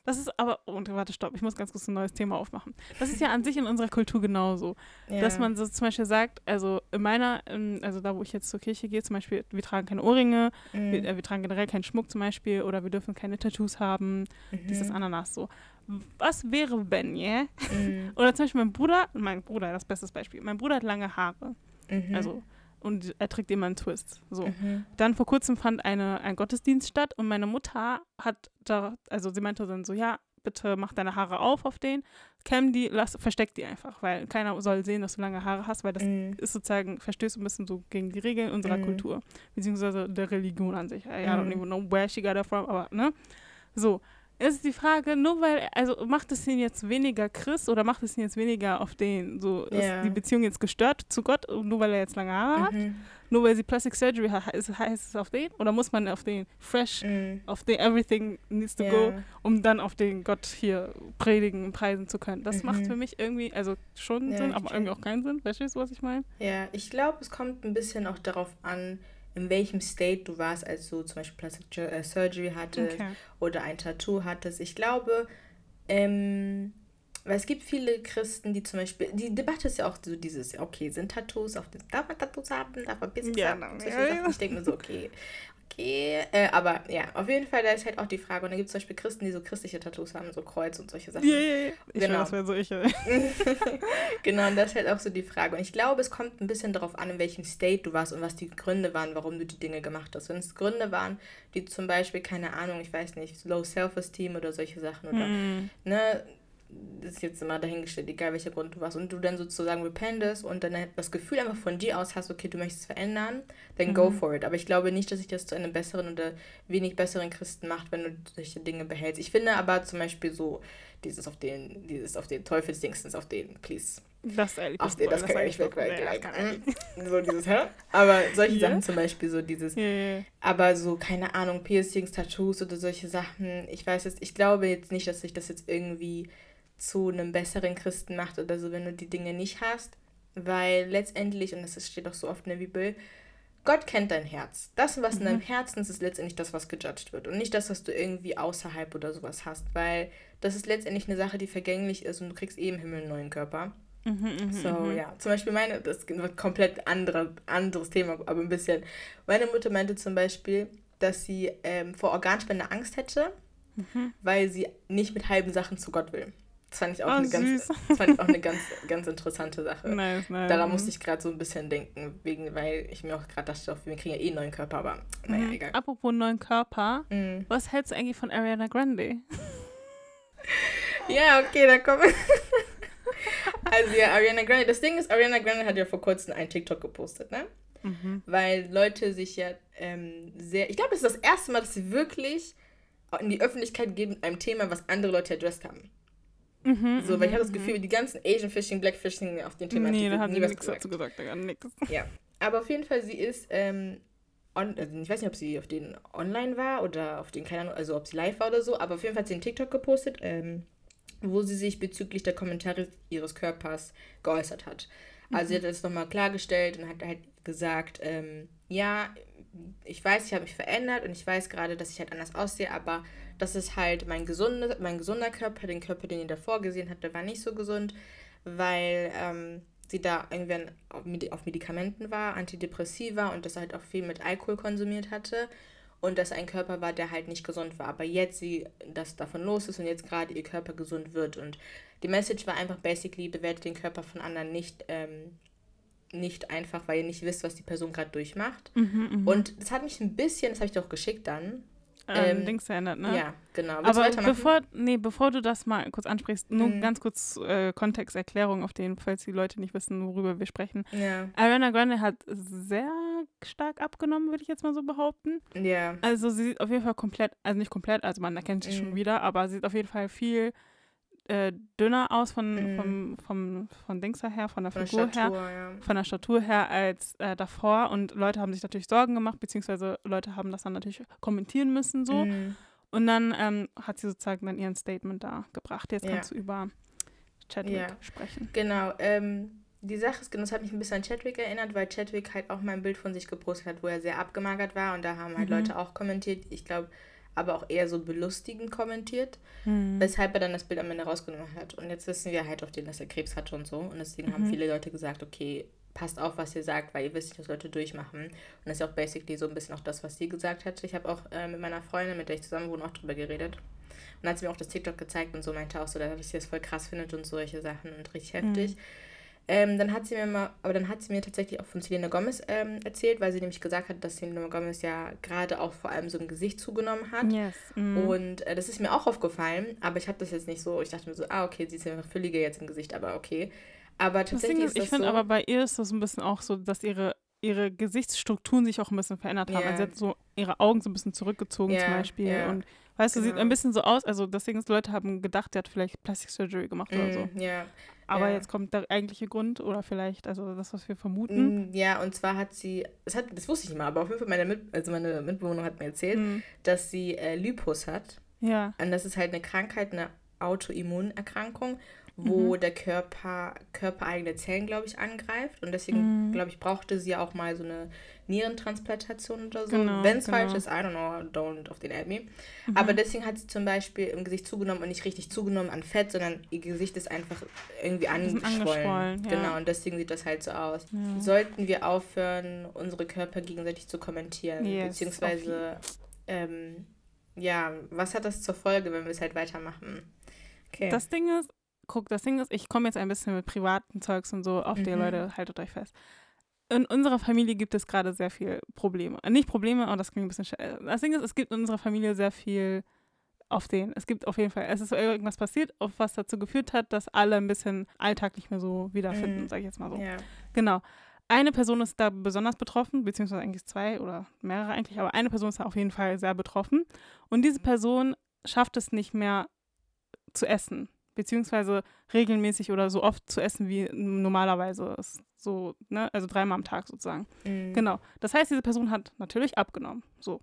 Das ist aber, und warte, stopp, ich muss ganz kurz ein neues Thema aufmachen. Das ist ja an sich in unserer Kultur genauso, Ja. dass man so zum Beispiel sagt, also in meiner, also da, wo ich jetzt zur Kirche gehe, zum Beispiel, wir tragen keine Ohrringe, mm, wir, äh, wir tragen generell keinen Schmuck zum Beispiel oder wir dürfen keine Tattoos haben, dieses mhm, Ananas so. Was wäre, wenn, yeah? mm, Oder zum Beispiel mein Bruder, mein Bruder, das beste Beispiel, mein Bruder hat lange Haare. mhm, Also, und er trägt immer einen Twist. So. mhm, Dann vor kurzem fand eine, ein Gottesdienst statt und meine Mutter hat da, also sie meinte dann so, ja, bitte mach deine Haare auf auf den, kämm die, lass, versteck die einfach, weil keiner soll sehen, dass du lange Haare hast, weil das mm, ist sozusagen, verstößt ein bisschen so gegen die Regeln unserer Mhm. Kultur, beziehungsweise der Religion an sich. I don't Mhm. even know where she got it from, aber ne? So, ist die Frage, nur weil, also macht es ihn jetzt weniger Christ oder macht es ihn jetzt weniger auf den, so ist die Beziehung jetzt gestört zu Gott, nur weil er jetzt lange Haare hat? mhm, Nur weil sie Plastic Surgery hat, heißt, heißt es auf den? Oder muss man auf den fresh, mm, auf den everything needs to ja. go, um dann auf den Gott hier predigen und preisen zu können? Das macht Mhm. für mich irgendwie, also schon Ja, Sinn, aber irgendwie auch keinen Sinn. Verstehst du, was ich meine? Ja, ich glaube, es kommt ein bisschen auch darauf an, in welchem State du warst, als du zum Beispiel Plastic äh, Surgery hattest oder ein Tattoo hattest. Ich glaube, ähm, weil es gibt viele Christen, die zum Beispiel, die Debatte ist ja auch so dieses, okay, sind Tattoos, auf darf man Tattoos haben, darf man Piercings Ja, haben? ja, ja. Ich denke mir so, okay, okay, äh, aber ja, auf jeden Fall, da ist halt auch die Frage, und dann gibt es zum Beispiel Christen, die so christliche Tattoos haben, so Kreuz und solche Sachen. Ja, ja, ja. Ich Genau. das wäre so ich. (laughs) genau, und das ist halt auch so die Frage. Und ich glaube, es kommt ein bisschen darauf an, in welchem State du warst und was die Gründe waren, warum du die Dinge gemacht hast. Wenn es Gründe waren, die zum Beispiel, keine Ahnung, ich weiß nicht, Low Self-Esteem oder solche Sachen oder, Hm. ne, das ist jetzt immer dahingestellt, egal welcher Grund du warst. Und du dann sozusagen repentest und dann das Gefühl einfach von dir aus hast, okay, du möchtest verändern, dann go Mhm. for it. Aber ich glaube nicht, dass sich das zu einem besseren oder wenig besseren Christen macht, wenn du solche Dinge behältst. Ich finde aber zum Beispiel so, dieses auf den, dieses auf den Teufelsdingstens, auf den, please. Das ehrlich. Auf den, das kann ja nicht weg, weil weil like, mm, so dieses, hä? Aber solche Ja. Sachen zum Beispiel, so dieses, ja. aber so, keine Ahnung, Piercings, Tattoos oder solche Sachen, ich weiß jetzt, ich glaube jetzt nicht, dass sich das jetzt irgendwie zu einem besseren Christen macht oder so, wenn du die Dinge nicht hast, weil letztendlich, und das steht auch so oft in der Bibel, Gott kennt dein Herz. Das, was in Mhm. deinem Herzen ist, ist letztendlich das, was gejudged wird und nicht das, was du irgendwie außerhalb oder sowas hast, weil das ist letztendlich eine Sache, die vergänglich ist und du kriegst eh im Himmel einen neuen Körper. Mhm, mhm, So, mhm. ja. Zum Beispiel meine, das ist ein komplett andere, anderes Thema, aber ein bisschen. Meine Mutter meinte zum Beispiel, dass sie ähm, vor Organspende Angst hätte, Mhm. weil sie nicht mit halben Sachen zu Gott will. Das fand ich auch, Oh, eine, ganz, das fand ich auch eine (laughs) ganz, ganz interessante Sache. Nice, nice. Daran musste ich gerade so ein bisschen denken, wegen, weil ich mir auch gerade dachte, wir kriegen ja eh einen neuen Körper, aber naja, Mhm. egal. Apropos neuen Körper, Mhm. was hältst du eigentlich von Ariana Grande? Ja, okay, dann kommen wir. (laughs) Also ja, Ariana Grande. Das Ding ist, Ariana Grande hat ja vor kurzem einen TikTok gepostet, ne? Mhm. weil Leute sich ja ähm, sehr. Ich glaube, das ist das erste Mal, dass sie wirklich in die Öffentlichkeit gehen mit einem Thema, was andere Leute addressed haben. Mhm, So, weil ich habe das mhm, Gefühl, die ganzen Asian Fishing, Black Fishing auf den Thema Nee, da hat nie sie nichts dazu gesagt, gar nichts. Ja, aber auf jeden Fall, sie ist, ähm, on, also ich weiß nicht, ob sie auf den online war oder auf den, keine Ahnung, also ob sie live war oder so, aber auf jeden Fall hat sie einen TikTok gepostet, ähm, wo sie sich bezüglich der Kommentare ihres Körpers geäußert hat. Also sie hat das nochmal klargestellt und hat halt gesagt, ähm, ja, ich weiß, ich habe mich verändert und ich weiß gerade, dass ich halt anders aussehe, aber das ist halt mein, gesunde, mein gesunder Körper, den Körper, den ihr davor gesehen habt, der war nicht so gesund, weil ähm, sie da irgendwann auf Medikamenten war, Antidepressiva und das halt auch viel mit Alkohol konsumiert hatte und dass ein Körper war, der halt nicht gesund war. Aber jetzt sie das davon los ist und jetzt gerade ihr Körper gesund wird. Und die Message war einfach basically, bewertet den Körper von anderen nicht, ähm, nicht einfach, weil ihr nicht wisst, was die Person gerade durchmacht. Mhm, mh. Und das hat mich ein bisschen, das habe ich dir auch geschickt dann, ähm, ähm, Dings verändert, ne? Ja, genau. Willst Aber bevor, nee, bevor du das mal kurz ansprichst, nur mhm. ganz kurz äh, Kontexterklärung auf den, falls die Leute nicht wissen, worüber wir sprechen. Ja. Ariana Grande hat sehr stark abgenommen, würde ich jetzt mal so behaupten. Ja. Also sie sieht auf jeden Fall komplett, also nicht komplett, also man erkennt sie mhm. schon wieder, aber sie sieht auf jeden Fall viel äh, dünner aus von, mhm. vom, vom, von Dings her, von der von Figur der Statur, her, ja. von der Statur her als äh, davor. Und Leute haben sich natürlich Sorgen gemacht, beziehungsweise Leute haben das dann natürlich kommentieren müssen so. Mhm. Und dann ähm, hat sie sozusagen dann ihren Statement da gebracht. Jetzt ja. kannst du über Chadwick ja. sprechen. Genau. Ähm, die Sache ist, genau, das hat mich ein bisschen an Chadwick erinnert, weil Chadwick halt auch mal ein Bild von sich gepostet hat, wo er sehr abgemagert war. Und da haben halt mhm. Leute auch kommentiert. Ich glaube, aber auch eher so belustigend kommentiert, mhm. weshalb er dann das Bild am Ende rausgenommen hat. Und jetzt wissen wir halt auf den, dass er Krebs hatte und so. Und deswegen mhm. haben viele Leute gesagt, okay, passt auf, was ihr sagt, weil ihr wisst nicht, was Leute durchmachen. Und das ist auch basically so ein bisschen auch das, was sie gesagt hat. Ich habe auch äh, mit meiner Freundin, mit der ich zusammen wohne, auch drüber geredet. Und hat sie mir auch das TikTok gezeigt und so meinte auch so, dass sie das voll krass findet und solche Sachen und richtig heftig. Mhm. Ähm, dann hat sie mir mal, aber dann hat sie mir tatsächlich auch von Selena Gomez ähm, erzählt, weil sie nämlich gesagt hat, dass Selena Gomez ja gerade auch vor allem so ein Gesicht zugenommen hat. Yes. Mm. Und äh, das ist mir auch aufgefallen, aber ich habe das jetzt nicht so, ich dachte mir so, ah, okay, sie ist einfach fülliger jetzt im Gesicht, aber okay. Aber tatsächlich ist, ist das Ich finde so, aber bei ihr ist das ein bisschen auch so, dass ihre ihre Gesichtsstrukturen sich auch ein bisschen verändert haben. Yeah. Also sie hat so ihre Augen so ein bisschen zurückgezogen yeah, zum Beispiel. Yeah. Und weißt genau. du, sieht ein bisschen so aus, also deswegen ist Leute haben gedacht, sie hat vielleicht Plastic Surgery gemacht mm, oder so. Ja. Aber ja. jetzt kommt der eigentliche Grund oder vielleicht, also das, was wir vermuten. Mm, ja, und zwar hat sie, das, hat, das wusste ich immer, aber auf jeden Fall meine, Mit, also meine Mitbewohnerin hat mir erzählt, mhm. dass sie äh, Lupus hat. Ja. Und das ist halt eine Krankheit, eine Autoimmunerkrankung wo mhm. der Körper körpereigene Zellen, glaube ich, angreift. Und deswegen, mhm. glaube ich, brauchte sie auch mal so eine Nierentransplantation oder so. Genau, Wenn es genau. falsch ist, I don't know, don't auf den me. Mhm. Aber deswegen hat sie zum Beispiel im Gesicht zugenommen und nicht richtig zugenommen an Fett, sondern ihr Gesicht ist einfach irgendwie angeschwollen. angeschwollen ja. Genau, und deswegen sieht das halt so aus. Ja. Sollten wir aufhören, unsere Körper gegenseitig zu kommentieren, yes, beziehungsweise, ähm, ja, was hat das zur Folge, wenn wir es halt weitermachen? Okay. Das Ding ist, guck, das Ding ist, ich komme jetzt ein bisschen mit privaten Zeugs und so auf mhm. die Leute, haltet euch fest. In unserer Familie gibt es gerade sehr viele Probleme. Äh, nicht Probleme, aber das klingt ein bisschen scheiße. Das Ding ist, es gibt in unserer Familie sehr viel auf den. Es gibt auf jeden Fall, es ist irgendwas passiert, was dazu geführt hat, dass alle ein bisschen Alltag nicht mehr so wiederfinden, mhm. sage ich jetzt mal so. Ja. Genau. Eine Person ist da besonders betroffen, beziehungsweise eigentlich zwei oder mehrere eigentlich, aber eine Person ist da auf jeden Fall sehr betroffen. Und diese Person schafft es nicht mehr zu essen beziehungsweise regelmäßig oder so oft zu essen wie normalerweise ist. So, ne, also dreimal am Tag sozusagen. Mhm. Genau. Das heißt, diese Person hat natürlich abgenommen. So.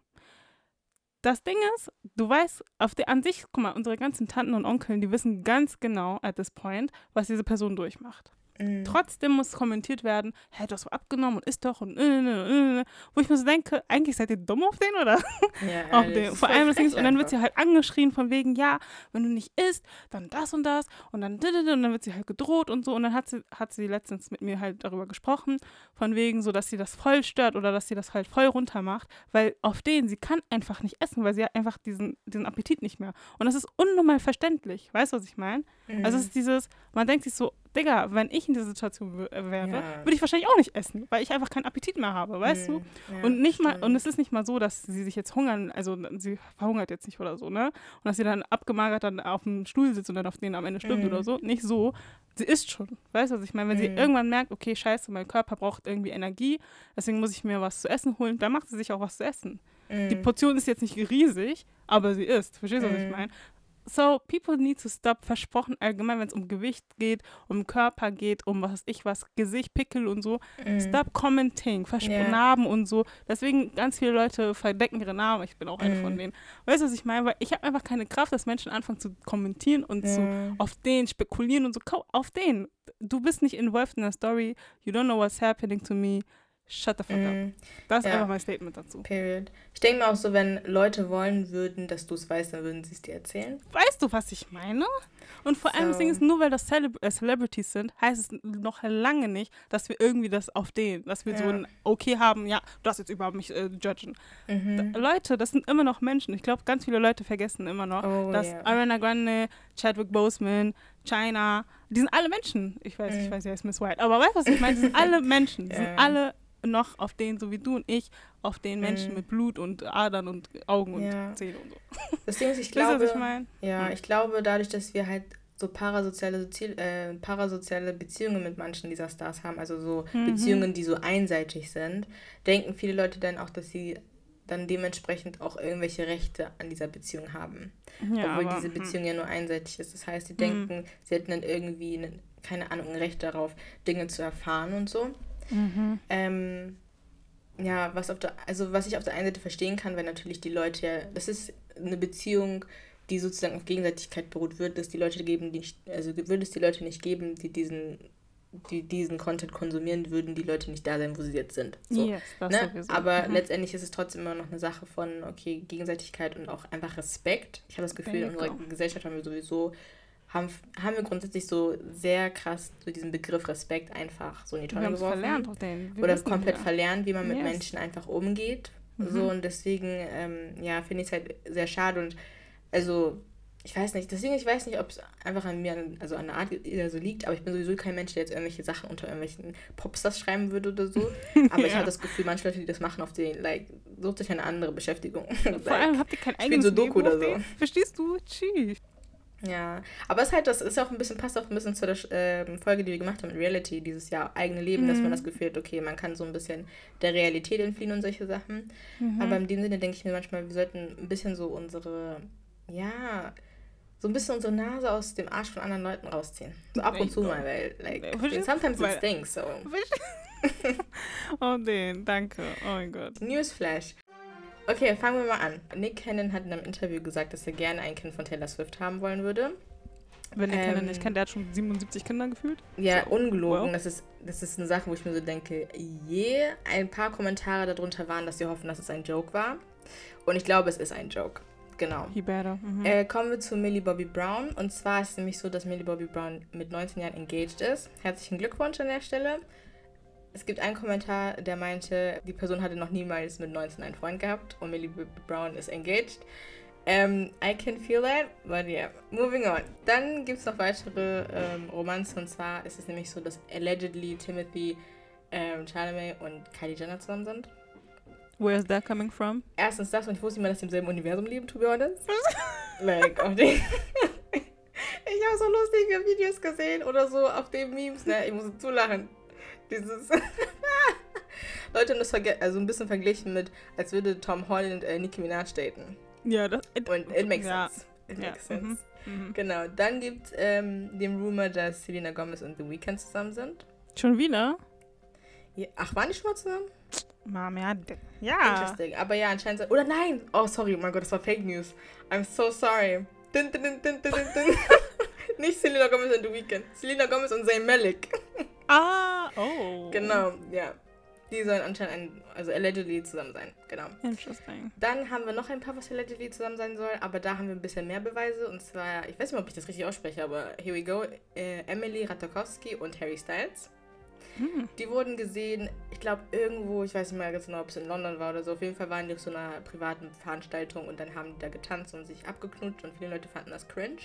Das Ding ist, du weißt, auf der an sich, guck mal, unsere ganzen Tanten und Onkeln, die wissen ganz genau at this point, was diese Person durchmacht. Mhm. Trotzdem muss kommentiert werden, hä, du hast so abgenommen und isst doch und äh, äh, äh, wo ich mir so denke, eigentlich seid ihr dumm auf den oder? Ja, (laughs) auf den. Vor allem das Ding und dann wird sie halt angeschrien von wegen, ja, wenn du nicht isst, dann das und das und dann und dann wird sie halt gedroht und so und dann hat sie hat sie letztens mit mir halt darüber gesprochen, von wegen so, dass sie das voll stört oder dass sie das halt voll runter macht, weil auf den sie kann einfach nicht essen, weil sie hat einfach diesen diesen Appetit nicht mehr und das ist unnormal verständlich, weißt du, was ich meine? Mhm. Also es ist dieses, man denkt sich so, Digga, wenn ich in dieser Situation äh, wäre, ja. würde ich wahrscheinlich auch nicht essen, weil ich einfach keinen Appetit mehr habe, weißt mhm. du? Ja, und nicht mal, und es ist nicht mal so, dass sie sich jetzt hungern, also sie verhungert jetzt nicht oder so, ne? Und dass sie dann abgemagert dann auf dem Stuhl sitzt und dann auf den am Ende stirbt mhm. oder so. Nicht so. Sie isst schon. Weißt du, was ich meine? Wenn mhm. sie irgendwann merkt, okay, scheiße, mein Körper braucht irgendwie Energie, deswegen muss ich mir was zu essen holen, dann macht sie sich auch was zu essen. Die mhm. Portion ist jetzt nicht riesig, aber sie isst. Verstehst du, was ich mhm. meine? So, people need to stop, versprochen, allgemein, wenn es um Gewicht geht, um Körper geht, um was ich was, Gesicht, Pickel und so. Mhm. Stop commenting, versprochen Ja. Narben und so. Deswegen, ganz viele Leute verdecken ihre Namen. Ich bin auch eine von Mhm. denen. Weißt du, was ich meine? Weil ich habe einfach keine Kraft, dass Menschen anfangen zu kommentieren und zu Ja. auf den spekulieren und so. Auf den. Du bist nicht involved in der Story. You don't know what's happening to me. Shut the fuck up. Mhm. Das ist Ja. einfach mein Statement dazu. Period. Ich denke mir auch so, wenn Leute wollen würden, dass du es weißt, dann würden sie es dir erzählen. Weißt du, was ich meine? Und vor allem das So. Ding ist, nur weil das Celeb äh, Celebrities sind, heißt es noch lange nicht, dass wir irgendwie das auf den, dass wir so Ja. ein Okay haben, ja, du darfst jetzt überhaupt mich äh, judgen. Mhm. Leute, das sind immer noch Menschen. Ich glaube, ganz viele Leute vergessen immer noch, Oh, dass ja. Ariana Grande, Chadwick Boseman, China, die sind alle Menschen. Ich weiß, ich Mhm. weiß, sie heißt Miss White, aber weißt du, was ich meine? Die sind alle (laughs) Menschen. Die Ja. sind alle noch auf denen, so wie du und ich, auf den Menschen Mhm. mit Blut und Adern und Augen und Ja. Zähne und so. (laughs) Das Ding ist, ich glaube, was ich meine? ja, Hm. ich glaube, dadurch, dass wir halt so parasoziale, Sozi- äh, parasoziale Beziehungen mit manchen dieser Stars haben, also so Mhm. Beziehungen, die so einseitig sind, denken viele Leute dann auch, dass sie dann dementsprechend auch irgendwelche Rechte an dieser Beziehung haben. Ja, obwohl aber, diese hm. Beziehung ja nur einseitig ist. Das heißt, sie Mhm. denken, sie hätten dann irgendwie, eine, keine Ahnung, ein Recht darauf, Dinge zu erfahren und so. Mhm. Ähm, ja, was auf der, also was ich auf der einen Seite verstehen kann, weil natürlich die Leute ja, das ist eine Beziehung, die sozusagen auf Gegenseitigkeit beruht, wird es die Leute geben, die nicht, also würde es die Leute nicht geben, die diesen, die diesen Content konsumieren, würden die Leute nicht da sein, wo sie jetzt sind. So. Yes, Ne? Aber Mhm. letztendlich ist es trotzdem immer noch eine Sache von, okay, Gegenseitigkeit und auch einfach Respekt. Ich habe das Gefühl, in unserer. Gesellschaft haben wir sowieso, haben, haben wir grundsätzlich so sehr krass so diesen Begriff Respekt einfach so in die wir Tonne es geworfen. verlernt auf den. Wir Oder komplett ja. verlernt, wie man mit Yes. Menschen einfach umgeht. Mhm. So und deswegen, ähm, ja, finde ich es halt sehr schade und also ich weiß nicht, deswegen, ich weiß nicht, ob es einfach an mir, also an der Art oder so liegt, aber ich bin sowieso kein Mensch, der jetzt irgendwelche Sachen unter irgendwelchen Popstars schreiben würde oder so. (laughs) Aber ich Ja. habe das Gefühl, manche Leute, die das machen, auf den, like, sucht euch eine andere Beschäftigung. (laughs) Vor like, allem habt ihr kein eigenes Sudoku Leben oder auf so. den. Verstehst du? Tschüss. Ja, aber es ist halt, das ist auch ein bisschen, passt auch ein bisschen zu der ähm, Folge, die wir gemacht haben mit Reality dieses Jahr, eigene Leben, dass man Mhm. das Gefühl hat, okay, man kann so ein bisschen der Realität entfliehen und solche Sachen. Mhm. Aber in dem Sinne denke ich mir manchmal, wir sollten ein bisschen so unsere, ja, so ein bisschen unsere Nase aus dem Arsch von anderen Leuten rausziehen. So ab und zu mal, weil, like, sometimes it stinks, so. (laughs) oh, den, danke. Oh mein Gott. Newsflash. Okay, fangen wir mal an. Nick Cannon hat in einem Interview gesagt, dass er gerne ein Kind von Taylor Swift haben wollen würde. Wenn Kinder Ähm, nicht kennt, der hat schon 77 Kinder gefühlt. Ja, So, ungelogen. well. Das, ist, das ist eine Sache, wo ich mir so denke, je, ein paar Kommentare darunter waren, dass sie hoffen, dass es ein Joke war. Und ich glaube, es ist ein Joke. Genau. He better. Mhm. Äh, kommen wir zu Millie Bobby Brown. Und zwar ist es nämlich so, dass Millie Bobby Brown mit 19 Jahren engaged ist. Herzlichen Glückwunsch an der Stelle. Es gibt einen Kommentar, der meinte, die Person hatte noch niemals mit 19 einen Freund gehabt und Millie Brown ist engaged. Ähm, I can feel that, but yeah, moving on. Dann gibt es noch weitere ähm, Romanzen und zwar ist es nämlich so, dass allegedly Timothy ähm, Chalamet und Kylie Jenner zusammen sind. Where is that coming from? Erstens das und ich wusste nicht mal, dass sie im selben Universum leben, to be honest. (laughs) like, auf den. (laughs) ich habe so lustige Videos gesehen oder so auf den Memes, ne? Ich musste zulachen. Dieses. (laughs) Leute haben das also ein bisschen verglichen mit, als würde Tom Holland äh, Nicki Minaj daten. Ja, das. Und it makes ja. sense. It Ja, makes sense. mhm, mhm. Genau. Dann gibt es ähm, den Rumor, dass Selena Gomez und The Weeknd zusammen sind. Schon wieder? Ja, ach, waren die schon mal zusammen? Mom, ja. Ja. Interesting. Aber ja, anscheinend. Oder nein! Oh, sorry, oh mein Gott, das war Fake News. I'm so sorry. Dun, dun, dun, (laughs) Nicht Selena Gomez und The Weeknd. Selena Gomez und Zayn Malik. (laughs) Ah, oh. Genau, ja. Die sollen anscheinend, ein, also allegedly zusammen sein. Genau. Interesting. Dann haben wir noch ein paar, was allegedly zusammen sein soll. Aber da haben wir ein bisschen mehr Beweise. Und zwar, ich weiß nicht, ob ich das richtig ausspreche, aber here we go. Äh, Emily Ratajkowski und Harry Styles. Hm. Die wurden gesehen, ich glaube irgendwo, ich weiß nicht mehr ganz genau, ob es in London war oder so. Auf jeden Fall waren die auf so einer privaten Veranstaltung und dann haben die da getanzt und sich abgeknutscht und viele Leute fanden das cringe.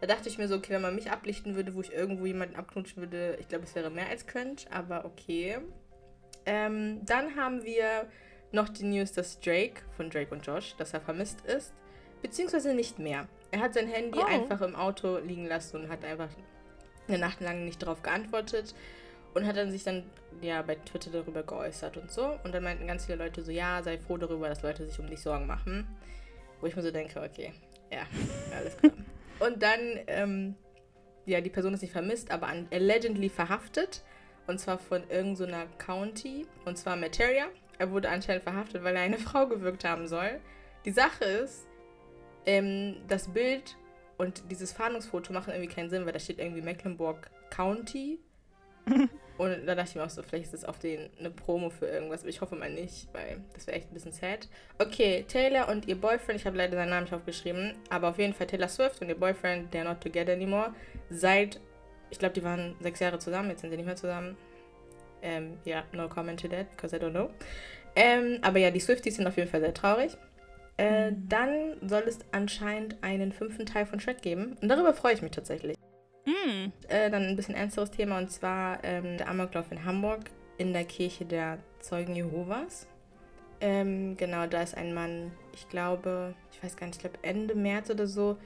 Da dachte ich mir so, okay, wenn man mich ablichten würde, wo ich irgendwo jemanden abknutschen würde, ich glaube, es wäre mehr als cringe, aber okay. Ähm, dann haben wir noch die News, dass Drake von Drake und Josh, dass er vermisst ist, beziehungsweise nicht mehr. Er hat sein Handy Oh. einfach im Auto liegen lassen und hat einfach eine Nacht lang nicht darauf geantwortet und hat dann sich dann ja bei Twitter darüber geäußert und so. Und dann meinten ganz viele Leute so, ja, sei froh darüber, dass Leute sich um dich Sorgen machen. Wo ich mir so denke, okay, Ja, alles klar. (laughs) Und dann, ähm, ja, die Person ist nicht vermisst, aber allegedly verhaftet. Und zwar von irgendeiner so County. Und zwar Materia. Er wurde anscheinend verhaftet, weil er eine (laughs) Frau gewirkt haben soll. Die Sache ist, ähm, das Bild und dieses Fahndungsfoto machen irgendwie keinen Sinn, weil da steht irgendwie Mecklenburg County. (laughs) und da dachte ich mir auch so, vielleicht ist das auf den eine Promo für irgendwas, aber ich hoffe mal nicht, weil das wäre echt ein bisschen sad. Okay, Taylor und ihr Boyfriend, ich habe leider seinen Namen nicht aufgeschrieben, aber auf jeden Fall Taylor Swift und ihr Boyfriend, they're not together anymore, seit, ich glaube, die waren sechs Jahre zusammen, jetzt sind sie nicht mehr zusammen. Ähm, ja, no comment to that, because I don't know. Ähm, aber ja, die Swifties sind auf jeden Fall sehr traurig. Äh, mhm. Dann soll es anscheinend einen fünften Teil von Shrek geben. Und darüber freue ich mich tatsächlich. Mhm. Äh, dann ein bisschen ernsteres Thema und zwar ähm, der Amoklauf in Hamburg in der Kirche der Zeugen Jehovas. Ähm, genau, da ist ein Mann, ich glaube, ich weiß gar nicht, ich glaube Ende März oder so,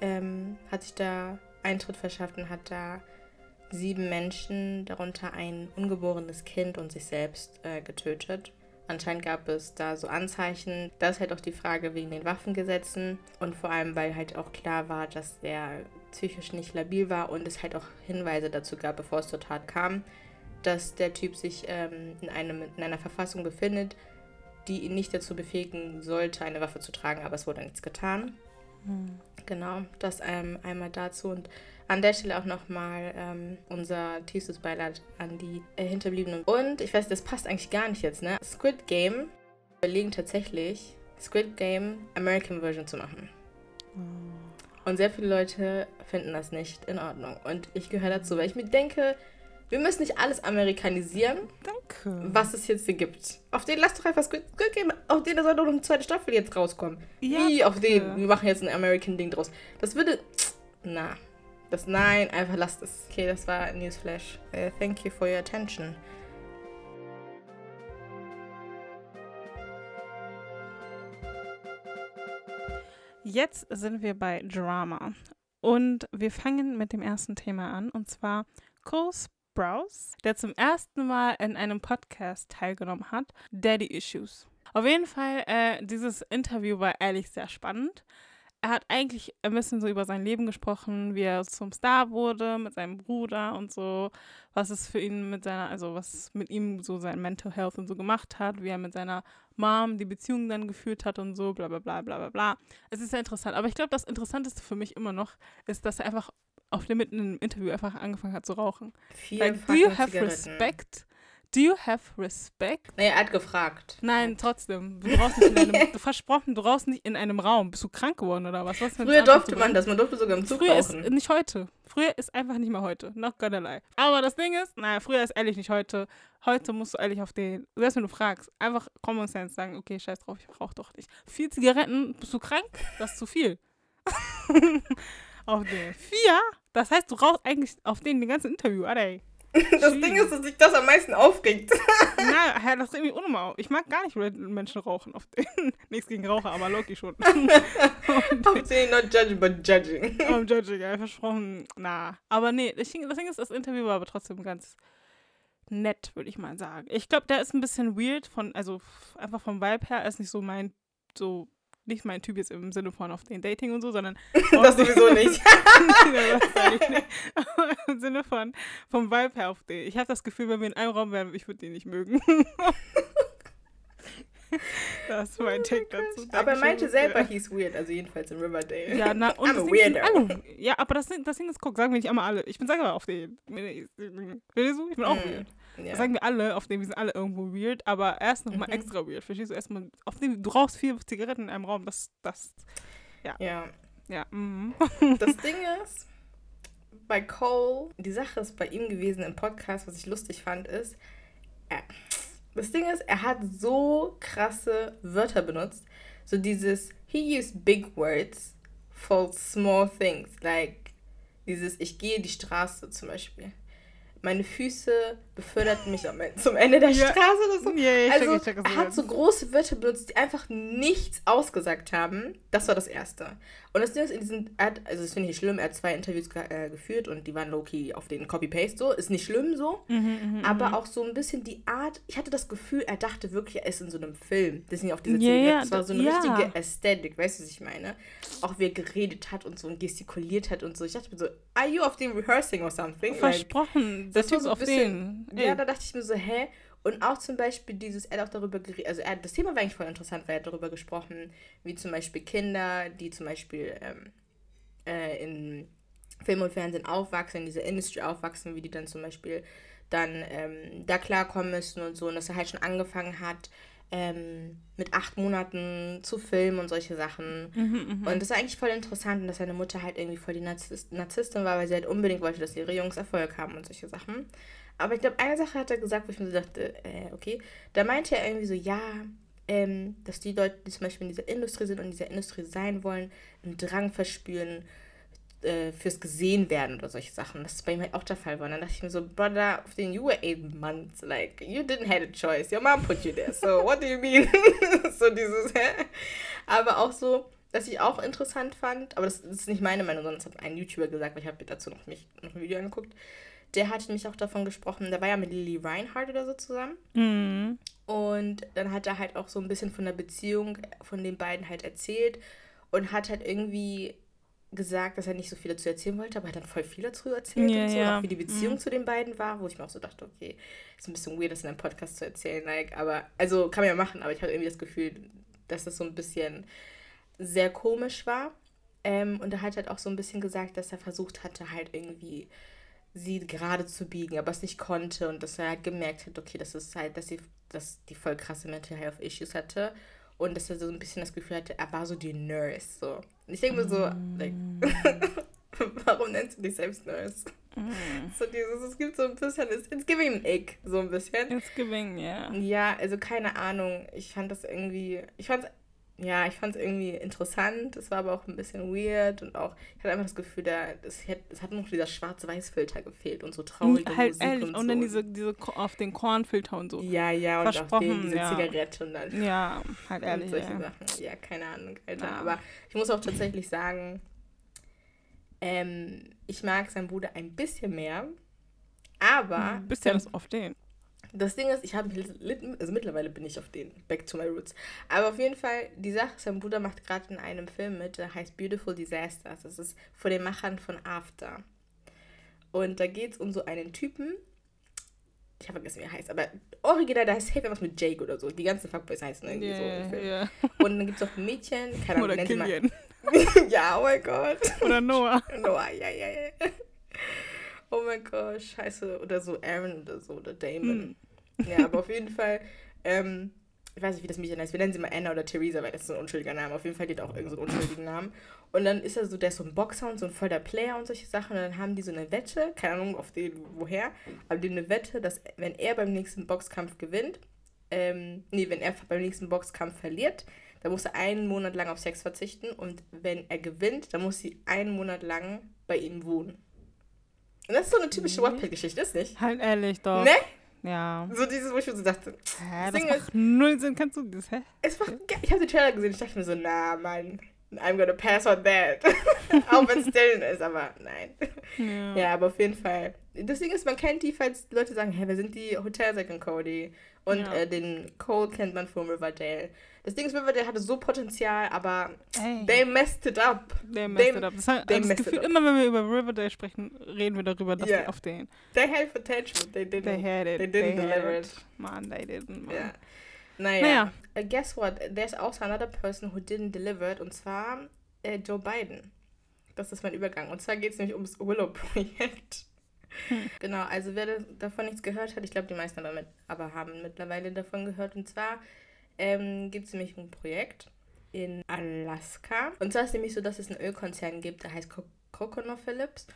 ähm, hat sich da Eintritt verschafft und hat da sieben Menschen, darunter ein ungeborenes Kind und sich selbst äh, getötet. Anscheinend gab es da so Anzeichen. Das ist halt auch die Frage wegen den Waffengesetzen und vor allem, weil halt auch klar war, dass er psychisch nicht labil war und es halt auch Hinweise dazu gab, bevor es zur Tat kam, dass der Typ sich ähm, in, einem, in einer Verfassung befindet, die ihn nicht dazu befähigen sollte, eine Waffe zu tragen, aber es wurde nichts getan. Hm. Genau, das ähm, einmal dazu und an der Stelle auch nochmal ähm, unser tiefstes Beileid an die äh, Hinterbliebenen. Und ich weiß, das passt eigentlich gar nicht jetzt, ne? Squid Game überlegen tatsächlich, Squid Game American Version zu machen. Oh. Und sehr viele Leute finden das nicht in Ordnung. Und ich gehöre dazu, weil ich mir denke, wir müssen nicht alles amerikanisieren. Danke. Was es jetzt hier gibt. Auf den lass doch einfach Squid Game, auf den soll doch noch eine zweite Staffel jetzt rauskommen. Ja, Wie auf den, wir machen jetzt ein American Ding draus. Das würde, na, das Nein, einfach lasst es. Okay, das war Newsflash. Uh, thank you for your attention. Jetzt sind wir bei Drama. Und wir fangen mit dem ersten Thema an. Und zwar Cole Sprouse, der zum ersten Mal in einem Podcast teilgenommen hat, Daddy Issues. Auf jeden Fall, äh, dieses Interview war ehrlich sehr spannend er hat eigentlich ein bisschen so über sein Leben gesprochen, wie er zum Star wurde mit seinem Bruder und so, was es für ihn mit seiner, also was mit ihm so sein Mental Health und so gemacht hat, wie er mit seiner Mom die Beziehung dann geführt hat und so, bla bla bla bla bla bla. Es ist sehr interessant. Aber ich glaube, das Interessanteste für mich immer noch ist, dass er einfach auf dem mitten im Interview einfach angefangen hat zu rauchen. Viel like, do you have Zigaretten. respect Do you have respect? Nee, er hat gefragt. Nein, trotzdem. Du brauchst nicht in einem, (laughs) du versprochen, du rauchst nicht in einem Raum. Bist du krank geworden oder was? was Früher durfte man das, man durfte sogar im Zug früher rauchen. Ist nicht heute. Früher ist einfach nicht mehr heute. Not gonna lie. Aber das Ding ist, naja, früher ist ehrlich nicht heute. Heute musst du ehrlich auf den, selbst wenn du fragst, einfach Common Sense sagen, okay, scheiß drauf, ich rauch doch nicht. Vier Zigaretten, bist du krank? Das ist zu viel. (laughs) auf den. Vier? Das heißt, du rauchst eigentlich auf den den ganzen Interview, Alter. Das Ding ist, dass sich das am meisten aufregt. Nein, das regt mich unnormal auf. Ich mag gar nicht, wenn Menschen rauchen. Auf den. (laughs) Nichts gegen Raucher, aber Loki schon. (laughs) Hauptsächlich not judging, but judging. (laughs) I'm judging, ja, versprochen. Na. Aber nee, das Ding ist, das Interview war aber trotzdem ganz nett, würde ich mal sagen. Ich glaube, der ist ein bisschen weird von, also einfach vom Vibe her, er ist nicht so mein, so nicht mein Typ jetzt im Sinne von auf den Dating und so, sondern. (laughs) das sowieso nicht. (laughs) (laughs) Im Sinne von vom Vibe her auf den. Ich habe das Gefühl, wenn wir in einem Raum wären, ich würde den nicht mögen. das ist mein Take dazu. Aber er meinte selber, hieß weird, also jedenfalls in Riverdale. Ja, na, und I'm a weirdo. Alle, ja, aber das, das Ding ist, guck, sagen wir nicht immer alle. Ich bin selber auf den. Ich bin auch mm. weird. Ja. Das sagen wir alle, auf dem wir sind alle irgendwo weird, aber er ist nochmal mhm. extra weird. Verstehst du? Erstmal, auf dem, du rauchst vier Zigaretten in einem Raum, das, das, ja. Ja. Ja. Mhm. Das (laughs) Ding ist, bei Cole, die Sache ist bei ihm gewesen im Podcast, was ich lustig fand, ist, er, das Ding ist, er hat so krasse Wörter benutzt. So dieses, he used big words for small things. Like dieses, ich gehe die Straße zum Beispiel. Meine Füße befördert mich zum Ende der Ja. Straße oder so. Ich check, also check, was du er hat so große Wörter benutzt, die einfach nichts ausgesagt haben. Das war das Erste. Und das Ding ist, in diesen, er hat, also das finde ich nicht schlimm, er hat zwei Interviews ge äh, geführt und die waren low-key auf den Copy-Paste so. Ist nicht schlimm so. Mhm, aber auch so ein bisschen die Art, ich hatte das Gefühl, er dachte wirklich, er ist in so einem Film. Disney auf diese ja, Das war so eine ja. richtige Ästhetik, weißt du, was ich meine? Auch wie er geredet hat und so und gestikuliert hat und so. Ich dachte mir so, are you auf dem rehearsing or something? Like, Versprochen, der das war Typ so auf bisschen- den. Ja, da dachte ich mir so, hä? Und auch zum Beispiel dieses, er hat auch darüber geredet, also er, das Thema war eigentlich voll interessant, weil er hat darüber gesprochen, wie zum Beispiel Kinder, die zum Beispiel ähm, äh, in Film und Fernsehen aufwachsen, in dieser Industry aufwachsen, wie die dann zum Beispiel dann ähm, da klarkommen müssen und so. Und dass er halt schon angefangen hat, ähm, mit acht Monaten zu filmen und solche Sachen. Mhm, Und das war eigentlich voll interessant, und dass seine Mutter halt irgendwie voll die Narzisst Narzisstin war, weil sie halt unbedingt wollte, dass ihre Jungs Erfolg haben und solche Sachen. Aber ich glaube, eine Sache hat er gesagt, wo ich mir so dachte, äh, okay. Da meinte er irgendwie so, ja, ähm, dass die Leute, die zum Beispiel in dieser Industrie sind und in dieser Industrie sein wollen, einen Drang verspüren äh, fürs gesehen werden oder solche Sachen. Das ist bei ihm halt auch der Fall war. Und dann dachte ich mir so, brother, of the you were eight months, like, you didn't have a choice. Your mom put you there. So, what do you mean? (laughs) so dieses, hä? Aber auch so, was ich auch interessant fand, aber das, das ist nicht meine Meinung, sondern das hat ein YouTuber gesagt, weil ich habe dazu noch, mich, noch ein Video angeguckt. Der hat nämlich auch davon gesprochen, da war ja mit Lily Reinhardt oder so zusammen. Mhm. Und dann hat er halt auch so ein bisschen von der Beziehung von den beiden halt erzählt und hat halt irgendwie gesagt, dass er nicht so viel dazu erzählen wollte, aber er hat dann voll viel dazu erzählt Ja, und so, und auch wie die Beziehung zu den beiden war, wo ich mir auch so dachte, okay, ist ein bisschen weird, das in einem Podcast zu erzählen, like, aber, also kann man ja machen, aber ich habe irgendwie das Gefühl, dass das so ein bisschen sehr komisch war. Ähm, und er hat halt auch so ein bisschen gesagt, dass er versucht hatte, halt irgendwie sie gerade zu biegen, aber es nicht konnte und dass er halt gemerkt hat, okay, das ist halt, dass sie, dass die voll krasse Mental Health Issues hatte und dass er so ein bisschen das Gefühl hatte, er war so die Nurse, so. Und ich denke mir so, like, (laughs) warum nennst du dich selbst Nurse? So dieses, es gibt so ein bisschen, it's, it's giving an ick, so ein bisschen. It's giving, ja. Ja, also keine Ahnung. Ich fand das irgendwie, ich fand's, ja, ich fand es irgendwie interessant. Es war aber auch ein bisschen weird und auch, ich hatte einfach das Gefühl, da, es, hat, es hat noch dieser Schwarz-Weiß-Filter gefehlt und so traurige halt Musik ehrlich, und, und, dann diese, diese auf den Kornfilter und so. ja, ja, und auch Versprochen, diese ja. Zigarette und dann Ja, halt und ehrlich. solche Ja. Sachen. Ja, keine Ahnung, Alter. Ja. Aber ich muss auch tatsächlich sagen, ähm, ich mag seinen Bruder ein bisschen mehr. Aber Bist ja das auf den. Das Ding ist, ich habe mich also mittlerweile bin ich auf den Back to my roots. Aber auf jeden Fall, die Sache sein Bruder macht gerade in einem Film mit, der heißt Beautiful Disasters. Das ist vor den Machern von After. Und da geht es um so einen Typen. Ich habe vergessen, wie er heißt, aber original, da heißt hey, was mit Jake oder so. Die ganzen Fuckboys heißen irgendwie so im Yeah, Film. yeah. Und dann gibt es auch ein Mädchen, keine Ahnung, Oder nennt. Killian. (laughs) ja, oh mein Gott. Oder Noah. Noah, ja, ja, ja. Oh mein Gott, scheiße. Oder so Aaron oder so, oder Damon. Ja, aber auf jeden Fall, ähm, ich weiß nicht, wie das Mädchen heißt. Wir nennen sie mal Anna oder Theresa, weil das ist so ein unschuldiger Name. Auf jeden Fall die hat auch irgendeinen so einen unschuldigen Namen. Und dann ist er so, der ist so ein Boxer und so ein voller Player und solche Sachen. Und dann haben die so eine Wette, keine Ahnung auf den, woher, aber die eine Wette, dass wenn er beim nächsten Boxkampf gewinnt, ähm, nee, wenn er beim nächsten Boxkampf verliert, dann muss er einen Monat lang auf Sex verzichten und wenn er gewinnt, dann muss sie einen Monat lang bei ihm wohnen. Und das ist so eine typische. Wattpad-Geschichte, ist nicht? Halt ehrlich doch. Ne? Ja. So dieses, wo ich mir so dachte, Hä, das macht null Sinn. Kannst du das, hä? es macht, ich habe den Trailer gesehen, ich dachte mir so, na, Mann, I'm gonna pass on that. (laughs) Auch wenn es Dylan ist, aber nein. Ja. Ja, aber auf jeden Fall. Das Ding ist, man kennt die, falls Leute sagen, hä, wer sind die Hotel Zack und Cody? Und Ja. äh, den Cole kennt man von Riverdale. Das Ding ist, Riverdale hatte so Potenzial, aber Ey. they messed it up. Der messed They- it up. Das, hat, they das messed it Gefühl, up. immer wenn wir über Riverdale sprechen, reden wir darüber, dass Ja. die auf den. They had potential, they didn't. They had it. They didn't they deliver it. Man, they didn't. Man. Ja. Naja. Naja. Uh, guess what? There's also another person who didn't deliver it, und zwar äh, Joe Biden. Das ist mein Übergang. Und zwar geht es nämlich ums Willow-Projekt. Hm. (laughs) Genau, also wer da- davon nichts gehört hat, ich glaube, die meisten aber, mit, aber haben mittlerweile davon gehört. Und zwar ähm, gibt es nämlich ein Projekt in Alaska. Und zwar ist nämlich so, dass es einen Ölkonzern gibt, der heißt Co CoconoPhillips,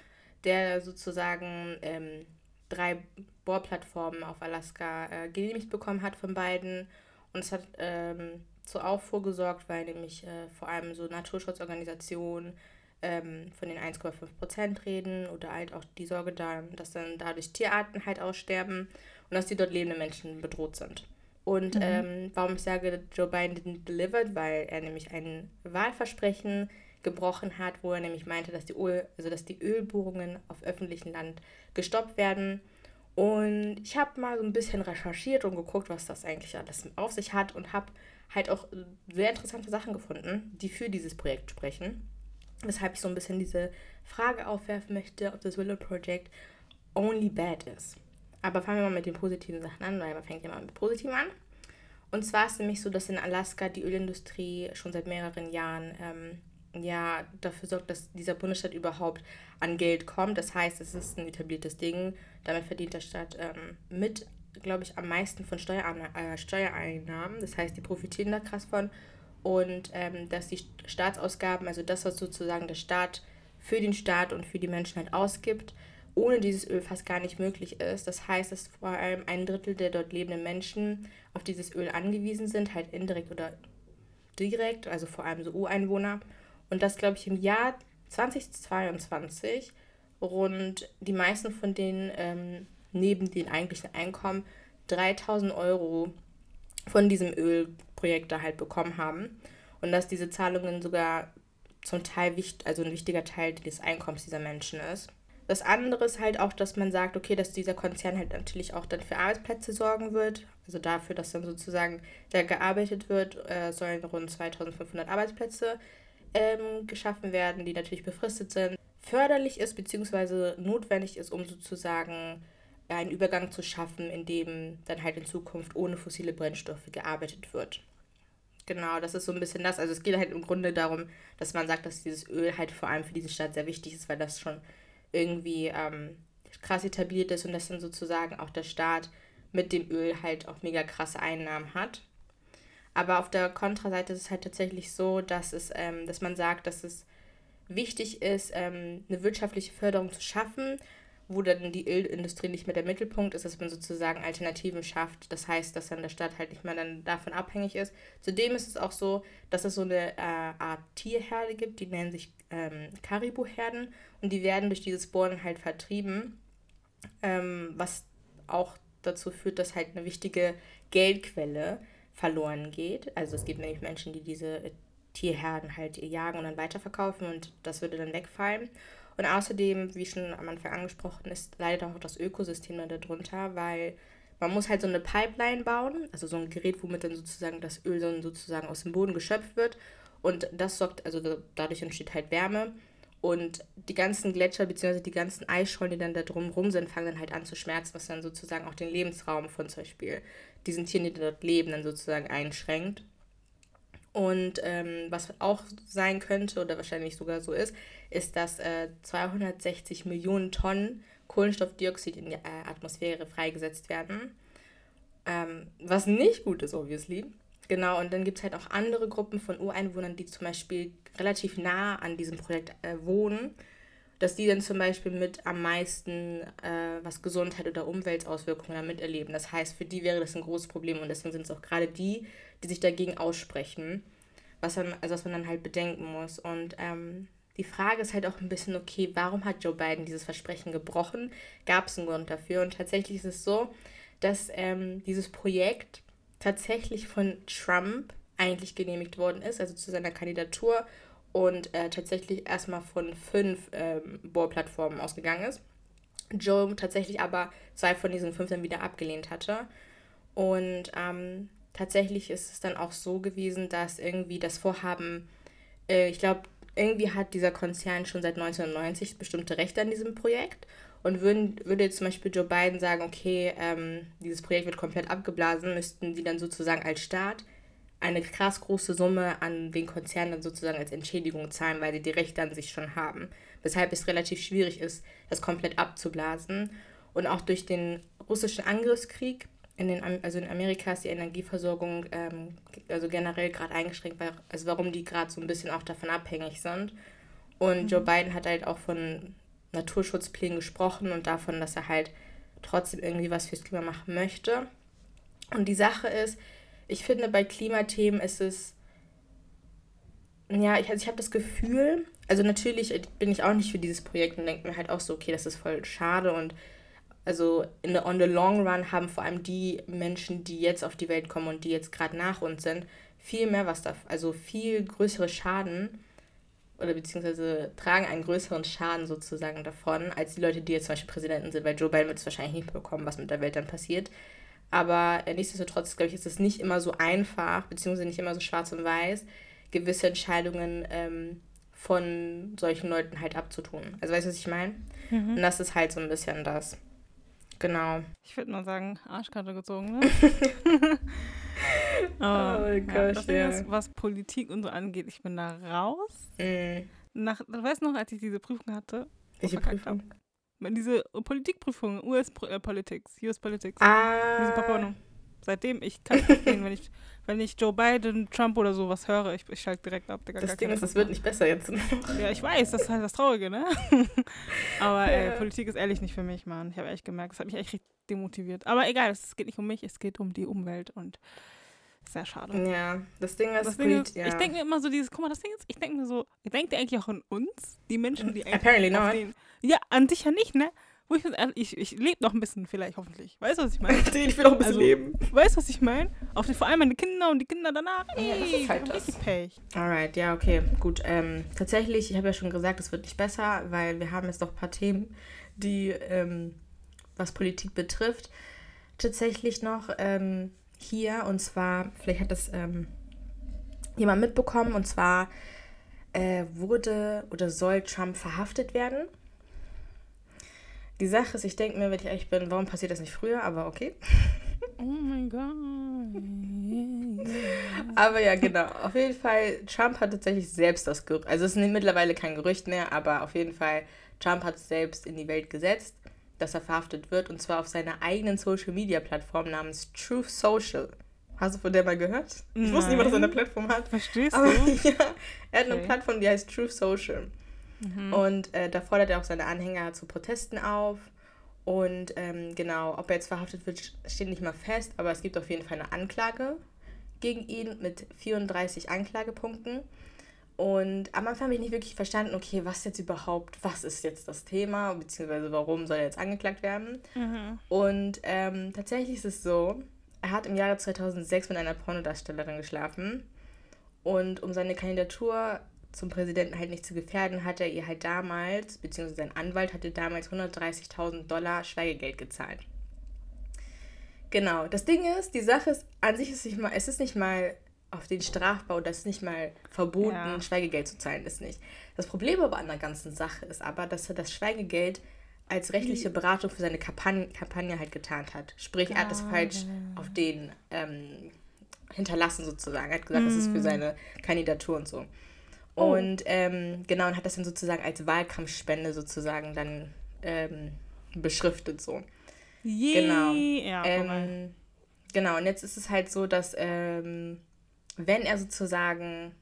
der sozusagen ähm, drei Bohrplattformen auf Alaska äh, genehmigt bekommen hat von beiden. Und es hat ähm, zur Aufruhr gesorgt, weil nämlich äh, vor allem so Naturschutzorganisationen ähm, von den 1,5 Prozent reden oder halt auch die Sorge da, dass dann dadurch Tierarten halt aussterben und dass die dort lebenden Menschen bedroht sind. Und mhm. ähm, warum ich sage, Joe Biden didn't delivered, weil er nämlich ein Wahlversprechen gebrochen hat, wo er nämlich meinte, dass die, Öl, also dass die Ölbohrungen auf öffentlichem Land gestoppt werden. Und ich habe mal so ein bisschen recherchiert und geguckt, was das eigentlich alles auf sich hat und habe halt auch sehr interessante Sachen gefunden, die für dieses Projekt sprechen. Weshalb ich so ein bisschen diese Frage aufwerfen möchte, ob das Willow Project only bad ist. Aber fangen wir mal mit den positiven Sachen an, weil man fängt ja mal mit positiven an. Und zwar ist nämlich so, dass in Alaska die Ölindustrie schon seit mehreren Jahren ähm, ja, dafür sorgt, dass dieser Bundesstaat überhaupt an Geld kommt. Das heißt, es ist ein etabliertes Ding. Damit verdient der Staat ähm, mit, glaube ich, am meisten von Steuerein äh, Steuereinnahmen. Das heißt, die profitieren da krass von und ähm, dass die Staatsausgaben, also das, was sozusagen der Staat für den Staat und für die Menschen halt ausgibt, ohne dieses Öl fast gar nicht möglich ist. Das heißt, dass vor allem ein Drittel der dort lebenden Menschen auf dieses Öl angewiesen sind, halt indirekt oder direkt, also vor allem so Ureinwohner. Und das, glaube ich, im Jahr 2022 rund die meisten von denen ähm, neben den eigentlichen Einkommen 3000 Euro von diesem Ölprojekt da halt bekommen haben. Und dass diese Zahlungen sogar zum Teil wichtig, also ein wichtiger Teil des Einkommens dieser Menschen ist. Das andere ist halt auch, dass man sagt, okay, dass dieser Konzern halt natürlich auch dann für Arbeitsplätze sorgen wird. Also dafür, dass dann sozusagen da gearbeitet wird, äh, sollen rund 2500 Arbeitsplätze ähm, geschaffen werden, die natürlich befristet sind. Förderlich ist bzw. notwendig ist, um sozusagen einen Übergang zu schaffen, in dem dann halt in Zukunft ohne fossile Brennstoffe gearbeitet wird. Genau, das ist so ein bisschen das. Also es geht halt im Grunde darum, dass man sagt, dass dieses Öl halt vor allem für diese Stadt sehr wichtig ist, weil das schon irgendwie ähm, krass etabliert ist und dass dann sozusagen auch der Staat mit dem Öl halt auch mega krasse Einnahmen hat. Aber auf der Kontraseite ist es halt tatsächlich so, dass es, ähm, dass man sagt, dass es wichtig ist, ähm, eine wirtschaftliche Förderung zu schaffen, wo dann die Ölindustrie nicht mehr der Mittelpunkt ist, dass man sozusagen Alternativen schafft. Das heißt, dass dann der Staat halt nicht mehr dann davon abhängig ist. Zudem ist es auch so, dass es so eine äh, Art Tierherde gibt, die nennen sich ähm, Karibu-Herden und die werden durch dieses Bohren halt vertrieben, ähm, was auch dazu führt, dass halt eine wichtige Geldquelle verloren geht. Also es gibt nämlich Menschen, die diese Tierherden halt jagen und dann weiterverkaufen und das würde dann wegfallen. Und außerdem, wie schon am Anfang angesprochen ist, leidet auch das Ökosystem darunter, weil man muss halt so eine Pipeline bauen, also so ein Gerät, womit dann sozusagen das Öl dann sozusagen aus dem Boden geschöpft wird. Und das sorgt, also dadurch entsteht halt Wärme. Und die ganzen Gletscher bzw. die ganzen Eisschollen, die dann da drumherum sind, fangen dann halt an zu schmerzen, was dann sozusagen auch den Lebensraum von zum Beispiel diesen Tieren, die dort leben, dann sozusagen einschränkt. Und ähm, was auch sein könnte oder wahrscheinlich sogar so ist, ist, dass äh, 260 Millionen Tonnen Kohlenstoffdioxid in die äh, Atmosphäre freigesetzt werden. Ähm, was nicht gut ist, obviously. Genau, und dann gibt es halt auch andere Gruppen von Ureinwohnern, die zum Beispiel relativ nah an diesem Projekt äh, wohnen, dass die dann zum Beispiel mit am meisten äh, was Gesundheit oder Umweltauswirkungen damit erleben. Das heißt, für die wäre das ein großes Problem und deswegen sind es auch gerade die, die sich dagegen aussprechen, was, dann, also was man dann halt bedenken muss. Und ähm, die Frage ist halt auch ein bisschen, okay, warum hat Joe Biden dieses Versprechen gebrochen? Gab es einen Grund dafür? Und tatsächlich ist es so, dass ähm, dieses Projekt tatsächlich von Trump eigentlich genehmigt worden ist, also zu seiner Kandidatur und äh, tatsächlich erstmal von fünf ähm, Bohrplattformen ausgegangen ist. Joe tatsächlich aber zwei von diesen fünf dann wieder abgelehnt hatte. Und ähm, tatsächlich ist es dann auch so gewesen, dass irgendwie das Vorhaben, äh, ich glaube, irgendwie hat dieser Konzern schon seit 1990 bestimmte Rechte an diesem Projekt. Und würden, würde jetzt zum Beispiel Joe Biden sagen, okay, ähm, dieses Projekt wird komplett abgeblasen, müssten die dann sozusagen als Staat eine krass große Summe an den Konzern dann sozusagen als Entschädigung zahlen, weil sie die Rechte an sich schon haben. Weshalb es relativ schwierig ist, das komplett abzublasen. Und auch durch den russischen Angriffskrieg in den, also in Amerika ist die Energieversorgung ähm, also generell gerade eingeschränkt, weil, also warum die gerade so ein bisschen auch davon abhängig sind. Und mhm. Joe Biden hat halt auch von Naturschutzplänen gesprochen und davon, dass er halt trotzdem irgendwie was fürs Klima machen möchte. Und die Sache ist, ich finde, bei Klimathemen ist es Ja, ich, also ich habe das Gefühl, also natürlich bin ich auch nicht für dieses Projekt und denke mir halt auch so, okay, das ist voll schade und also in the, on the long run haben vor allem die Menschen, die jetzt auf die Welt kommen und die jetzt gerade nach uns sind, viel mehr was da, also viel größere Schaden oder beziehungsweise tragen einen größeren Schaden sozusagen davon, als die Leute, die jetzt zum Beispiel Präsidenten sind, weil Joe Biden wird es wahrscheinlich nicht bekommen, was mit der Welt dann passiert. Aber äh, nichtsdestotrotz, glaube ich, ist es nicht immer so einfach, beziehungsweise nicht immer so schwarz und weiß, gewisse Entscheidungen ähm, von solchen Leuten halt abzutun. Also weißt du, was ich meine? Mhm. Und das ist halt so ein bisschen das. Genau. Ich würde mal sagen, Arschkarte gezogen, ne? Aber, (laughs) (laughs) oh Gott, ja, ist, was Politik und so angeht, ich bin da raus. Mm. Nach, du weißt noch, als ich diese Prüfung hatte? Welche Prüfung? Hab, diese Politikprüfung, US-Politics, äh, US-Politics. Ah. Diese Papono. Seitdem, ich kann nicht verstehen, wenn ich, wenn ich Joe Biden, Trump oder sowas höre, ich, ich schalte direkt ab. Digga, das Ding ist, es wird nicht besser jetzt. (laughs) ja, ich weiß, das ist halt das Traurige, ne? (laughs) Aber ja. ey, Politik ist ehrlich nicht für mich, Mann. Ich habe echt gemerkt, das hat mich echt demotiviert. Aber egal, es geht nicht um mich, es geht um die Umwelt und sehr schade. Ja, das Ding ist, das Ding ist ja. ich denke mir immer so dieses, guck mal, das Ding ist, ich denke mir so, ich denke eigentlich auch an uns, die Menschen, die eigentlich Apparently not. Den, ja, an dich ja nicht, ne? Wo ich, ich, ich lebe noch ein bisschen vielleicht, hoffentlich. Weißt du, was ich meine? (laughs) ich will noch ein bisschen also, leben. Weißt du, was ich meine? vor allem meine Kinder und die Kinder danach. Ey, ja, das ist halt das. Pech. Alright, ja, okay, gut. Ähm, tatsächlich, ich habe ja schon gesagt, es wird nicht besser, weil wir haben jetzt noch ein paar Themen, die, ähm, was Politik betrifft, tatsächlich noch ähm, hier. Und zwar, vielleicht hat das ähm, jemand mitbekommen, und zwar äh, wurde oder soll Trump verhaftet werden die Sache ist, ich denke mir, wenn ich ehrlich bin, warum passiert das nicht früher? Aber okay. Oh mein Gott. aber ja, genau. Auf jeden Fall, Trump hat tatsächlich selbst das Gerücht. Also es ist mittlerweile kein Gerücht mehr, aber auf jeden Fall, Trump hat es selbst in die Welt gesetzt, dass er verhaftet wird. Und zwar auf seiner eigenen Social-Media-Plattform namens Truth Social. Hast du von der mal gehört? Nein. Ich wusste nicht, was er eine Plattform hat. Verstehst aber, du? (laughs) ja, er hat okay. eine Plattform, die heißt Truth Social. Mhm. Und äh, da fordert er auch seine Anhänger zu Protesten auf. Und ähm, genau, ob er jetzt verhaftet wird, steht nicht mal fest, aber es gibt auf jeden Fall eine Anklage gegen ihn mit 34 Anklagepunkten. Und am Anfang habe ich nicht wirklich verstanden, okay, was jetzt überhaupt, was ist jetzt das Thema, beziehungsweise warum soll er jetzt angeklagt werden. Mhm. Und ähm, tatsächlich ist es so, er hat im Jahre 2006 mit einer Pornodarstellerin geschlafen. Und um seine Kandidatur zum Präsidenten halt nicht zu gefährden, hat er ihr halt damals, beziehungsweise sein Anwalt hatte damals 130.000 Dollar Schweigegeld gezahlt. Genau, das Ding ist, die Sache ist, an sich ist nicht mal, es ist nicht mal auf den Strafbau, das ist nicht mal verboten, ja. Schweigegeld zu zahlen, ist nicht. Das Problem aber an der ganzen Sache ist aber, dass er das Schweigegeld als rechtliche Beratung für seine Kampagne, Kampagne halt getan hat. Sprich, er hat das falsch auf den ähm, hinterlassen sozusagen. Er hat gesagt, mm. das ist für mhm. seine Kandidatur und so. Oh. Und ähm, genau, und hat das dann sozusagen als Wahlkampfspende sozusagen dann ähm, beschriftet so. Yeah. Genau. Ja, ähm, genau, und jetzt ist es halt so, dass ähm, wenn er sozusagen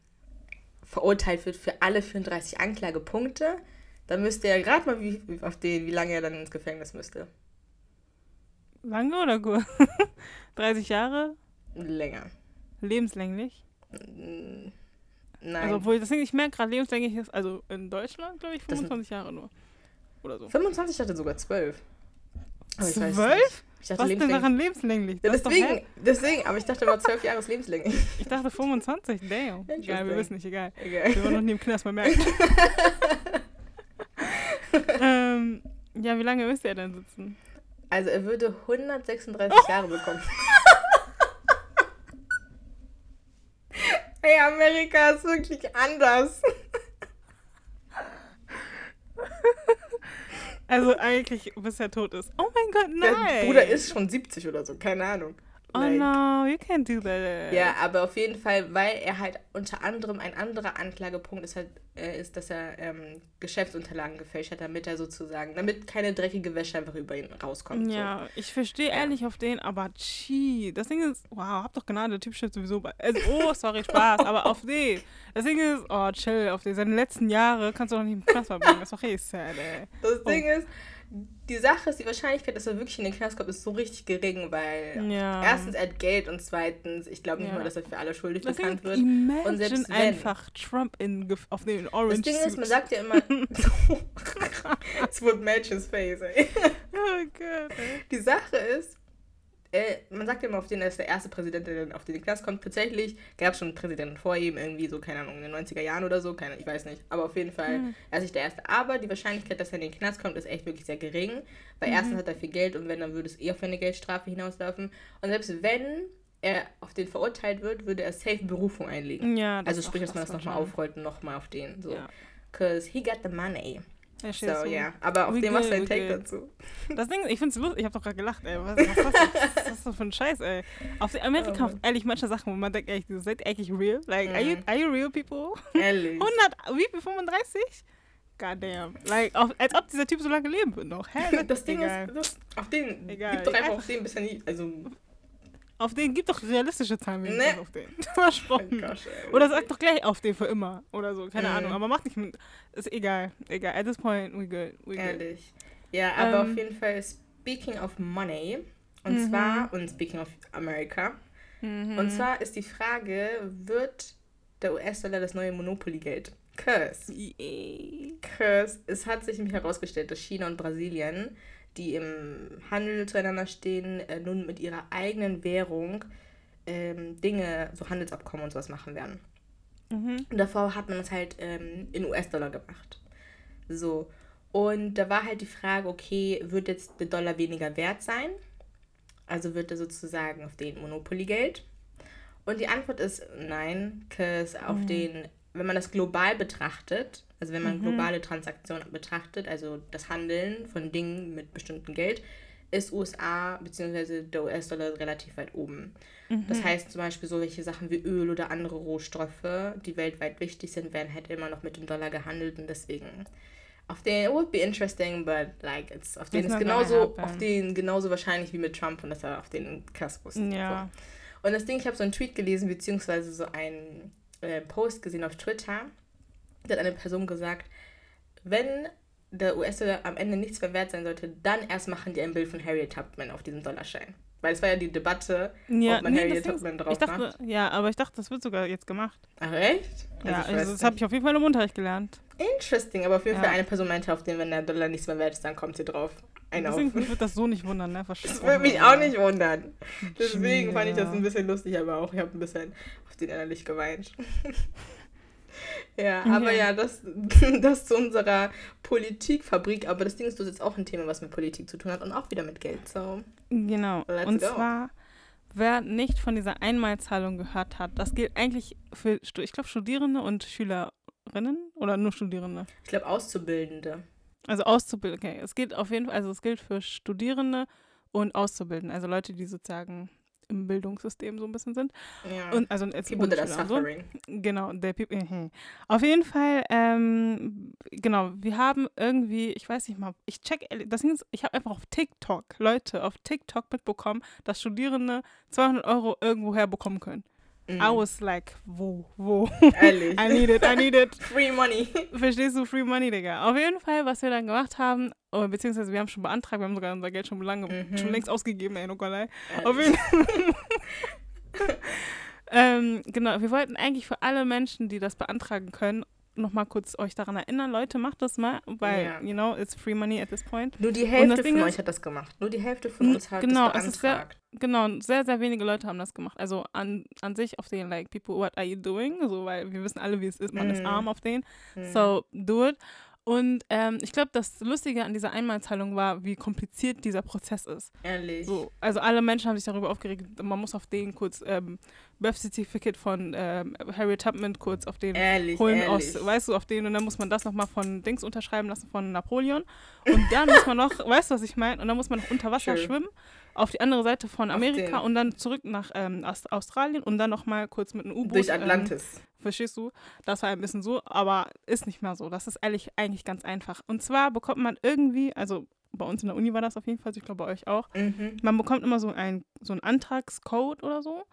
verurteilt wird für alle 34 Anklagepunkte, dann müsste er gerade mal wie, auf den, wie lange er dann ins Gefängnis müsste. Lange oder gut? (laughs) 30 Jahre? Länger. Lebenslänglich? Nein. Also, obwohl, deswegen, ich merke gerade, lebenslänglich ist, also in Deutschland, glaube ich, 25 Jahre nur. Oder so. 25 hatte sogar 12. Aber 12? Ich dachte, Was denn daran lebenslänglich? Ja, deswegen, deswegen, aber ich dachte immer 12 Jahre ist lebenslänglich. Ich dachte 25, damn. (laughs) Egal, wir wissen nicht, egal. egal. Wir wollen noch nie im Knast mal merken. (laughs) ähm, ja, wie lange müsste er denn sitzen? Also er würde 136 oh. (laughs) Jahre bekommen. Hey, Amerika ist wirklich anders. Also eigentlich, bis er tot ist. Oh mein Gott, nein. Der Bruder ist schon 70 oder so, keine Ahnung. Oh like, no, you can't do that. Ja, aber auf jeden Fall, weil er halt unter anderem ein anderer Anklagepunkt ist halt, äh, ist, dass er ähm, Geschäftsunterlagen gefälscht hat, damit er sozusagen, damit keine dreckige Wäsche einfach über ihn rauskommt. Ja, so. ich verstehe ja. ehrlich auf den, aber chi, das Ding ist, wow, hab doch Gnade, der Typ steht sowieso bei. Also, oh, sorry, Spaß, aber auf den. Das Ding ist, oh, chill, auf den. Seine letzten Jahre kannst du doch nicht im Knast verbringen. Das ist doch eh sad, ey. Das Ding oh. ist, die Sache ist, die Wahrscheinlichkeit, dass er wirklich in den Knast kommt, ist so richtig gering, weil Ja. erstens er hat Geld und zweitens, ich glaube nicht Ja. mal, dass er für alle schuldig Das bekannt wird. Und selbst wenn- einfach Trump in, auf den Orange Das Ding ist, Suit. man sagt ja immer, (laughs) (laughs) es would match his face, ey. oh Gott. Die Sache ist, äh, man sagt ja immer, auf den er ist der erste Präsident, der dann auf den Knast kommt. Tatsächlich gab es schon einen Präsidenten vor ihm, irgendwie so, keine Ahnung, in den 90er Jahren oder so, keine, ich weiß nicht. Aber auf jeden Fall, Hm. er ist nicht der Erste. Aber die Wahrscheinlichkeit, dass er in den Knast kommt, ist echt wirklich sehr gering. Weil Mhm. erstens hat er viel Geld und wenn, dann würde es eh auf eine Geldstrafe hinauslaufen. Und selbst wenn er auf den verurteilt wird, würde er safe Berufung einlegen. Ja, also sprich, dass man das nochmal aufrollt und nochmal auf den. So. Ja. Cause he got the money. Ja, So, ja. du. Aber auf We dem good, dein we Take good. dazu? Das Ding, ich find's lustig, ich hab doch gerade gelacht, ey. Was, was, ist das, was (laughs) ist das für ein Scheiß, ey? Auf Amerika Oh ehrlich manche Sachen, wo man denkt, ey, ihr seid eigentlich real? Like, are, you, Mhm. are you real people? Ehrlich. (laughs) 100, wie viel, 35? Goddamn. Like, auf, als ob dieser Typ so lange leben wird noch. Hä? (laughs) Das Ding Egal. ist, das, auf den, Egal. gib doch einfach Einfach- auf den bisher nie, also, Auf den gibt doch realistische Zahlen Ne. wenigstens auf den. (laughs) Versprochen. gosh. Oder sag doch gleich auf den für immer oder so, keine Mhm. Ahnung. Aber mach nicht mit. Ist egal, egal. At this point, we good, we good. Ehrlich. Ja, aber Ähm. auf jeden Fall, speaking of money, und Mhm. zwar, und speaking of America, Mhm. und zwar ist die Frage, wird der US-Dollar das neue Monopoly-Geld? Cause, Yeah. cause es hat sich nämlich herausgestellt, dass China und Brasilien, die im Handel zueinander stehen, äh, nun mit ihrer eigenen Währung ähm, Dinge, so Handelsabkommen und sowas machen werden. Mhm. Und davor hat man das halt ähm, in US-Dollar gemacht. So. Und da war halt die Frage, okay, wird jetzt der Dollar weniger wert sein? Also wird er sozusagen auf den Monopoly-Geld? Und die Antwort ist nein, cause auf Mhm. den, wenn man das global betrachtet, also wenn man Mhm. globale Transaktionen betrachtet, also das Handeln von Dingen mit bestimmtem Geld, ist USA bzw. der US-Dollar relativ weit oben. Mhm. Das heißt zum Beispiel so welche Sachen wie Öl oder andere Rohstoffe, die weltweit wichtig sind, werden halt immer noch mit dem Dollar gehandelt und deswegen auf den it would be interesting, but like it's auf den ist genauso auf den genauso wahrscheinlich wie mit Trump und dass er auf den Knast muss. Ja. So. Und das Ding, ich habe so einen Tweet gelesen beziehungsweise so einen äh, Post gesehen auf Twitter. Da hat eine Person gesagt, wenn der US-Dollar am Ende nichts mehr wert sein sollte, dann erst machen die ein Bild von Harriet Tubman auf diesem Dollarschein. Weil es war ja die Debatte, Ja, ob man nee, Harriet Tubman drauf dachte, macht. ja, aber ich dachte, das wird sogar jetzt gemacht. Ach echt? ja, ich also das habe ich auf jeden Fall im Unterricht gelernt. Interesting, aber auf jeden Ja. Fall eine Person meinte auf den, wenn der Dollar nichts mehr wert ist, dann kommt sie drauf. Ein. Deswegen würde das so nicht wundern, ne? Das würde mich auch nicht wundern. Deswegen Schmier. fand ich das ein bisschen lustig, aber auch, ich habe ein bisschen auf den innerlich geweint. (laughs) ja, aber Ja. ja, das, (laughs) das zu unserer Politikfabrik. Aber das Ding ist, du hast jetzt auch ein Thema, was mit Politik zu tun hat und auch wieder mit Geld. So. Genau. Let's Und go. zwar, wer nicht von dieser Einmalzahlung gehört hat, das gilt eigentlich für, ich glaube, Studierende und Schülerinnen oder nur Studierende. Ich glaube, Auszubildende. Also Auszubildende. Okay, es gilt auf jeden Fall, also es gilt für Studierende und Auszubildende, also Leute, die sozusagen im Bildungssystem so ein bisschen sind. Ja. Und also jetzt People that are und so. suffering. Genau, der People. mhm. Auf jeden Fall, ähm, genau, wir haben irgendwie, ich weiß nicht mal, ich check, das Ding ist, ich habe einfach auf TikTok, Leute, auf TikTok mitbekommen, dass Studierende 200 Euro irgendwoher bekommen können. Mhm. I was like, wo, wo? Ehrlich. (laughs) I need it, I need it. (laughs) Free money. Verstehst du, Free Money, Digga. Auf jeden Fall, was wir dann gemacht haben, oh, beziehungsweise wir haben schon beantragt, wir haben sogar unser Geld schon lange, Mhm. schon längst ausgegeben, ey, Nokolai. Auf jeden (laughs) ähm, genau, wir wollten eigentlich für alle Menschen, die das beantragen können, nochmal kurz euch daran erinnern, Leute, macht das mal, weil, Ja. you know, it's free money at this point. Nur die Hälfte von ist- euch hat das gemacht. Nur die Hälfte von uns hat genau, das es ist sehr- beantragt. Genau, sehr, sehr wenige Leute haben das gemacht. Also an, an sich auf den, like, people, what are you doing? So, weil wir wissen alle, wie es ist, man ist Mhm. arm auf den. Mhm. So, do it. Und ähm, ich glaube, das Lustige an dieser Einmalzahlung war, wie kompliziert dieser Prozess ist. Ehrlich. So, also alle Menschen haben sich darüber aufgeregt, man muss auf den kurz ähm, Birth Certificate von ähm, Harriet Tubman kurz auf den Ehrlich, holen ehrlich. aus, weißt du, auf den und dann muss man das nochmal von Dings unterschreiben lassen von Napoleon und dann muss man noch, (laughs) weißt du, was ich meine? Und dann muss man noch unter Wasser Sure. schwimmen auf die andere Seite von Amerika und dann zurück nach ähm, Aust Australien und dann nochmal kurz mit einem U-Boot. Durch Ähm, Atlantis. Verstehst du? Das war ein bisschen so, aber ist nicht mehr so. Das ist ehrlich eigentlich ganz einfach. Und zwar bekommt man irgendwie, also bei uns in der Uni war das auf jeden Fall, ich glaube bei euch auch, mhm. man bekommt immer so ein so einen Antragscode oder so.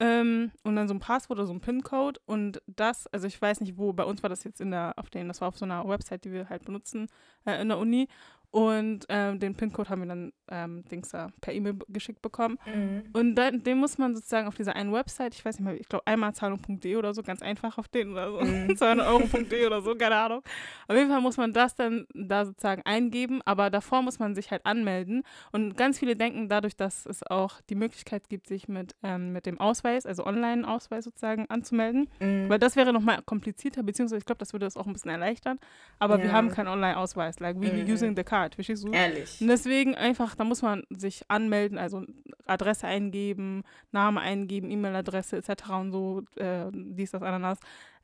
Ähm, und dann so ein Passwort oder so ein PIN-Code. Und das, also ich weiß nicht wo, bei uns war das jetzt in der, auf den, das war auf so einer Website, die wir halt benutzen äh, in der Uni. Und ähm, den PIN-Code haben wir dann ähm, Dings da per E-Mail geschickt bekommen. Mhm. Und dann, den muss man sozusagen auf dieser einen Website, ich weiß nicht mehr, ich glaube einmalzahlung.de oder so, ganz einfach auf den oder so, Mhm. (laughs) 200euro.de oder so, keine Ahnung. Auf jeden Fall muss man das dann da sozusagen eingeben, aber davor muss man sich halt anmelden. Und ganz viele denken dadurch, dass es auch die Möglichkeit gibt, sich mit, ähm, mit dem Ausweis, also Online-Ausweis sozusagen anzumelden. Mhm. Weil das wäre nochmal komplizierter, beziehungsweise ich glaube, das würde das auch ein bisschen erleichtern. Aber wir Ja. haben keinen Online-Ausweis, like we Mhm. using the card, verstehst du? Ehrlich. Und deswegen einfach, da muss man sich anmelden, also Adresse eingeben, Name eingeben, E-Mail-Adresse etc. und so, äh, dies, das, Ananas.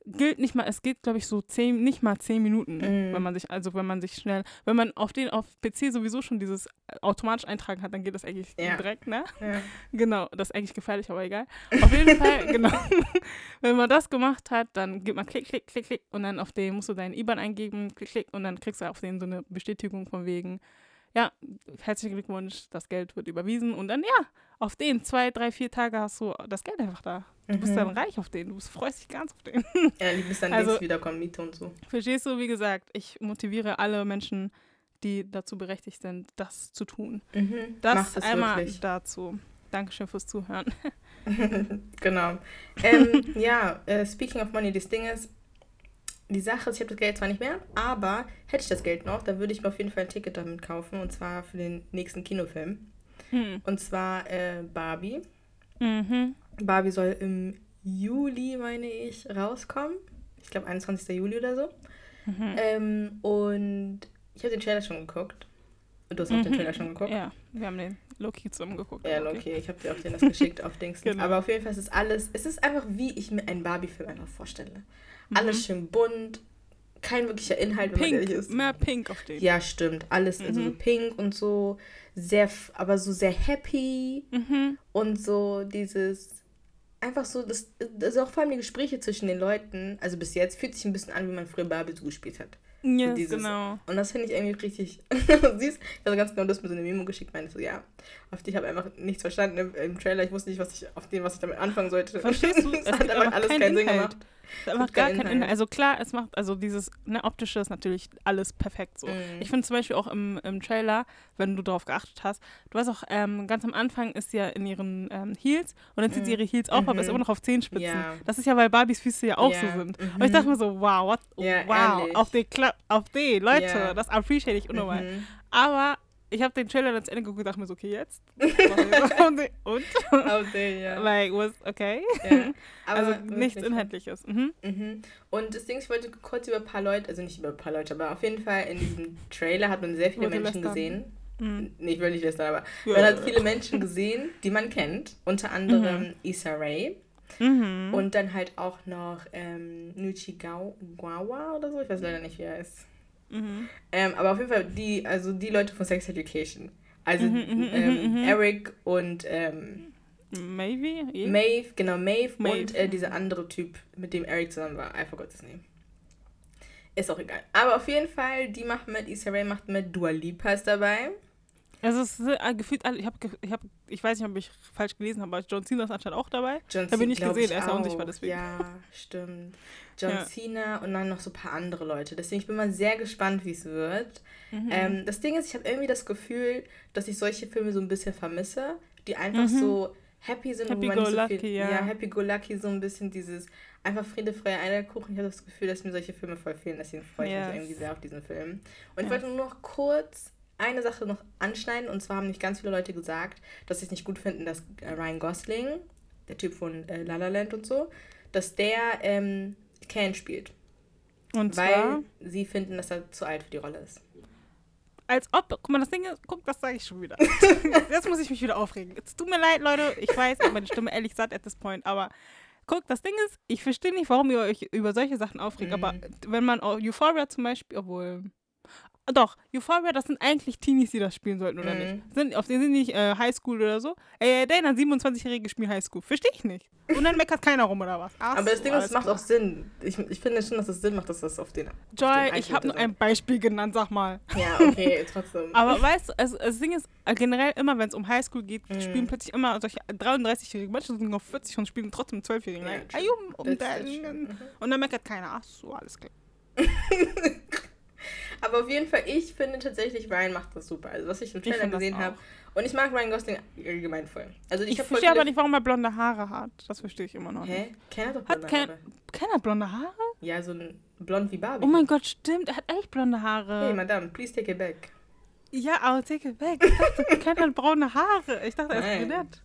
Gilt nicht mal, es geht, glaube ich, so zehn, nicht mal zehn Minuten, Mhm. wenn man sich, also wenn man sich schnell, wenn man auf den, auf PC sowieso schon dieses äh, automatisch eintragen hat, dann geht das eigentlich Ja. direkt, ne? Ja. Genau, das ist eigentlich gefährlich, aber egal. Auf jeden Fall, (laughs) genau. Wenn man das gemacht hat, dann gibt man Klick, Klick, Klick, Klick und dann auf den musst du deinen IBAN eingeben, Klick, Klick und dann kriegst du auf den so eine Bestätigung von wegen, ja, herzlichen Glückwunsch, das Geld wird überwiesen und dann, ja, auf den zwei, drei, vier Tage hast du das Geld einfach da. Du bist Mhm. dann reich auf den, du bist- freust dich ganz auf den. Ja, die bis dann Also- also, wiederkommen, Miete und so. Verstehst du, wie gesagt, ich motiviere alle Menschen, die dazu berechtigt sind, das zu tun. Mhm. Das, das einmal wirklich. dazu. Dankeschön fürs Zuhören. (laughs) genau. Ähm, ja, äh, speaking of money, das Ding ist, die Sache ist, ich habe das Geld zwar nicht mehr, aber hätte ich das Geld noch, dann würde ich mir auf jeden Fall ein Ticket damit kaufen und zwar für den nächsten Kinofilm. Hm. Und zwar äh, Barbie. Mhm. Barbie soll im Juli, meine ich, rauskommen. Ich glaube 21. Juli oder so. Mhm. Ähm, und ich habe den Trailer schon geguckt. Du hast auch den Mhm. Trailer schon geguckt. Ja, wir haben den Loki zusammen geguckt. Ja, aber okay, ich habe dir auch den das (laughs) geschickt auf Dings. Genau. Aber auf jeden Fall ist es alles, es ist einfach wie ich mir einen Barbie-Film einfach vorstelle. Mhm. Alles schön bunt, kein wirklicher Inhalt, wenn man ehrlich Pink, ist. mehr Pink auf den. Ja, stimmt. Alles also so Mhm. pink und so, sehr, aber so sehr happy Mhm. und so dieses, einfach so, das, das auch vor allem die Gespräche zwischen den Leuten, also bis jetzt, fühlt sich ein bisschen an, wie man früher Barbie so gespielt hat. Yes, dieses- genau. Und das finde ich irgendwie richtig (laughs) süß. Ich habe ganz genau das mit so einer Memo geschickt, meinte so, ja, auf die habe ich einfach nichts verstanden im, im Trailer. Ich wusste nicht, was ich auf dem, was ich damit anfangen sollte. Verstehst du? es (laughs) Es hat einfach alles keinen Sinn gemacht. (laughs) Einfach gibt gar keinen kein Inhalt. Also klar, es macht, also dieses ne, optische ist natürlich alles perfekt so. Mhm. Ich finde zum Beispiel auch im, im Trailer, wenn du darauf geachtet hast, du weißt auch, ähm, ganz am Anfang ist sie ja in ihren ähm, Heels und dann zieht sie Mhm. ihre Heels auf, aber ist Mhm. immer noch auf Zehenspitzen. Ja. Das ist ja, weil Barbies Füße ja auch Ja. so sind. Mhm. Und ich dachte mir so, wow, what, Ja, wow, ehrlich. auf die, Kla auf die, Leute, das appreciate ich unnormal. Mhm. Aber ich habe den Trailer dann zu Ende geguckt und dachte mir so, okay, jetzt? (laughs) und? und? Den, ja. Like, was, okay. ja. Aber also wirklich. nichts Inhaltliches. Mhm. Mhm. Und das Ding, ist, ich wollte kurz über ein paar Leute, also nicht über ein paar Leute, aber auf jeden Fall in diesem Trailer hat man sehr viele Wollte Menschen gesehen. Mhm. Nee, ich will nicht lästern, aber Ja. man hat viele Menschen gesehen, die man kennt. Unter anderem Issa Rae. Mhm. Und dann halt auch noch ähm, Nuchi Gawa oder so. Ich weiß leider nicht, wie er ist. Mhm. Ähm, aber auf jeden Fall die, also die Leute von Sex Education. Also Mhm, mhm, ähm, mhm, mhm. Eric und ähm, Maybe? Yeah. Maeve, genau, Maeve, Maeve. und äh, dieser andere Typ, mit dem Eric zusammen war. I forgot his name. Ist auch egal. Aber auf jeden Fall, die macht mit, Issa Rae macht mit, Dua Lipa ist dabei. Also es ist äh, gefühlt alle, ich habe, ich, hab, ich weiß nicht, ob ich falsch gelesen habe, aber John Cena ist anscheinend auch dabei. John Hab ich nicht gesehen, er ist ja auch. unsichtbar, deswegen. Ja, stimmt. John Ja. Cena und dann noch so ein paar andere Leute. Deswegen ich bin mal sehr gespannt, wie es wird. Mhm. Ähm, das Ding ist, ich habe irgendwie das Gefühl, dass ich solche Filme so ein bisschen vermisse, die einfach Mhm. so happy sind und wo Happy man go nicht so viel, lucky, ja. happy go lucky, so ein bisschen dieses einfach Friede, Freie, Eierkuchen. Ich habe das Gefühl, dass mir solche Filme voll fehlen, deswegen freue ich Yes. mich irgendwie sehr auf diesen Film. Und ich Yes. wollte nur noch kurz eine Sache noch anschneiden und zwar haben nicht ganz viele Leute gesagt, dass sie es nicht gut finden, dass äh, Ryan Gosling, der Typ von äh, La La Land und so, dass der ähm, Ken spielt, Und weil zwar, sie finden, dass er zu alt für die Rolle ist. als ob, guck mal, das Ding ist, guck, das sage ich schon wieder. (laughs) Jetzt muss ich mich wieder aufregen. Es tut mir leid, Leute, ich weiß, ich meine Stimme ehrlich satt at this point, aber guck, das Ding ist, ich verstehe nicht, warum ihr euch über solche Sachen aufregt, Mhm. aber wenn man auch Euphoria zum Beispiel, obwohl, doch, Euphoria, das sind eigentlich Teenies, die das spielen sollten, oder Mhm. nicht? Sind, auf denen sind nicht äh, Highschool oder so. Ey, Dana, 27-Jährige spielen Highschool. Verstehe ich nicht. Und dann meckert keiner rum, oder was? Ach Aber das so, Ding ist, es macht klar. auch Sinn. Ich, ich finde schon, dass es Sinn macht, dass das auf den. Joy, den ich habe nur ein Beispiel genannt, sag mal. Ja, okay, (laughs) trotzdem. Aber weißt du, also, das Ding ist, äh, generell immer, wenn es um Highschool geht, Mhm. spielen plötzlich immer solche 33-Jährige. Manche sind noch 40 und spielen trotzdem 12-Jährige. Ja, true. Mhm. und dann meckert keiner. Ach so, alles klar. (laughs) (laughs) Aber auf jeden Fall, ich finde tatsächlich, Ryan macht das super. Also, was ich im Trailer gesehen habe. Und ich mag Ryan Gosling allgemein voll. Also, ich, Ich verstehe aber nicht, warum er blonde Haare hat. Das verstehe ich immer noch nicht. Hä? Ken hat doch Hat blonde Ken- Haare. Keiner hat blonde Haare? Ja, so ein blond wie Barbie. Oh mein Gott, stimmt. Er hat echt blonde Haare. Hey, Madame, please take it back. Ja, aber take it back. Ich dachte, (laughs) Ken hat braune Haare. Ich dachte, er ist brünett.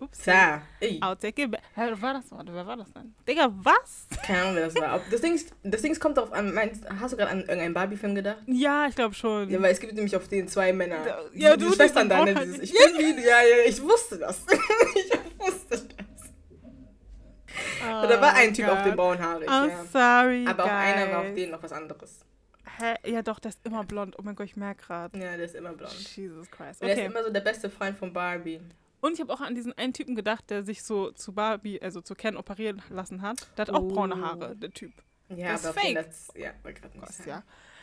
Ups. Sa. Ey. I'll take it back. Hä, Wer war das? Warte, wer war das denn? Digga, was? Keine Ahnung, wer das war. Das Ding, ist, das Ding ist, kommt auf an. Meinst, hast du gerade an irgendeinen Barbie-Film gedacht? Ja, ich glaube schon. Ja, weil es gibt nämlich auf den zwei Männer. Ja, die, du, die Schwestern die da, ne? Dieses, ich bin wie. Ja, ja, ich wusste das. (laughs) ich wusste das. oh, da war ein Typ auf dem Gott. braunen I'm ja. sorry, Aber auch einer war auf guys. den noch was anderes. Hä? Ja, doch, der ist immer blond. Oh mein Gott, ich merke gerade. Ja, der ist immer blond. Jesus Christ. Und der ist Okay. immer so der beste Freund von Barbie. Und ich habe auch an diesen einen Typen gedacht, der sich so zu Barbie, also zu Ken operieren lassen hat. Der hat auch braune Oh. Haare, der Typ. Ja, Das ist aber den fake. das, ja, sagen. ja.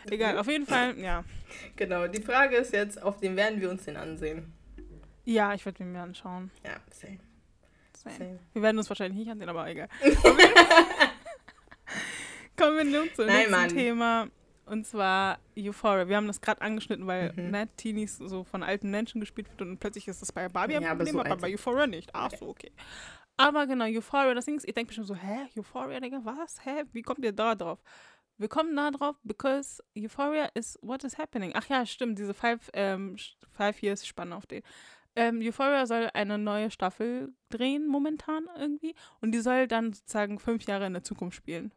Egal, auf jeden Fall, ja. (laughs) Genau, die Frage ist jetzt, auf den werden wir uns den ansehen. Ja, ich werde mir anschauen. Ja, same. Same. same. Wir werden uns wahrscheinlich nicht ansehen, aber egal. (laughs) (laughs) Kommen wir nun zum Nein, nächsten Mann. Thema. Und zwar Euphoria. Wir haben das gerade angeschnitten, weil Mhm. ne, Teenies so von alten Menschen gespielt wird und plötzlich ist das bei Barbie ein Ja, aber Problem, so aber, bei Euphoria nicht. Ach so, okay. Aber genau, Euphoria, das Ding ist, ihr denkt bestimmt so, hä, Euphoria, Digga, was? Hä? Wie kommt ihr da drauf? Wir kommen da drauf, because Euphoria is what is happening. Ach ja, stimmt, diese Five, ähm, five Years Spanne auf den. Ähm, Euphoria soll eine neue Staffel drehen, momentan irgendwie. Und die soll dann sozusagen fünf Jahre in der Zukunft spielen.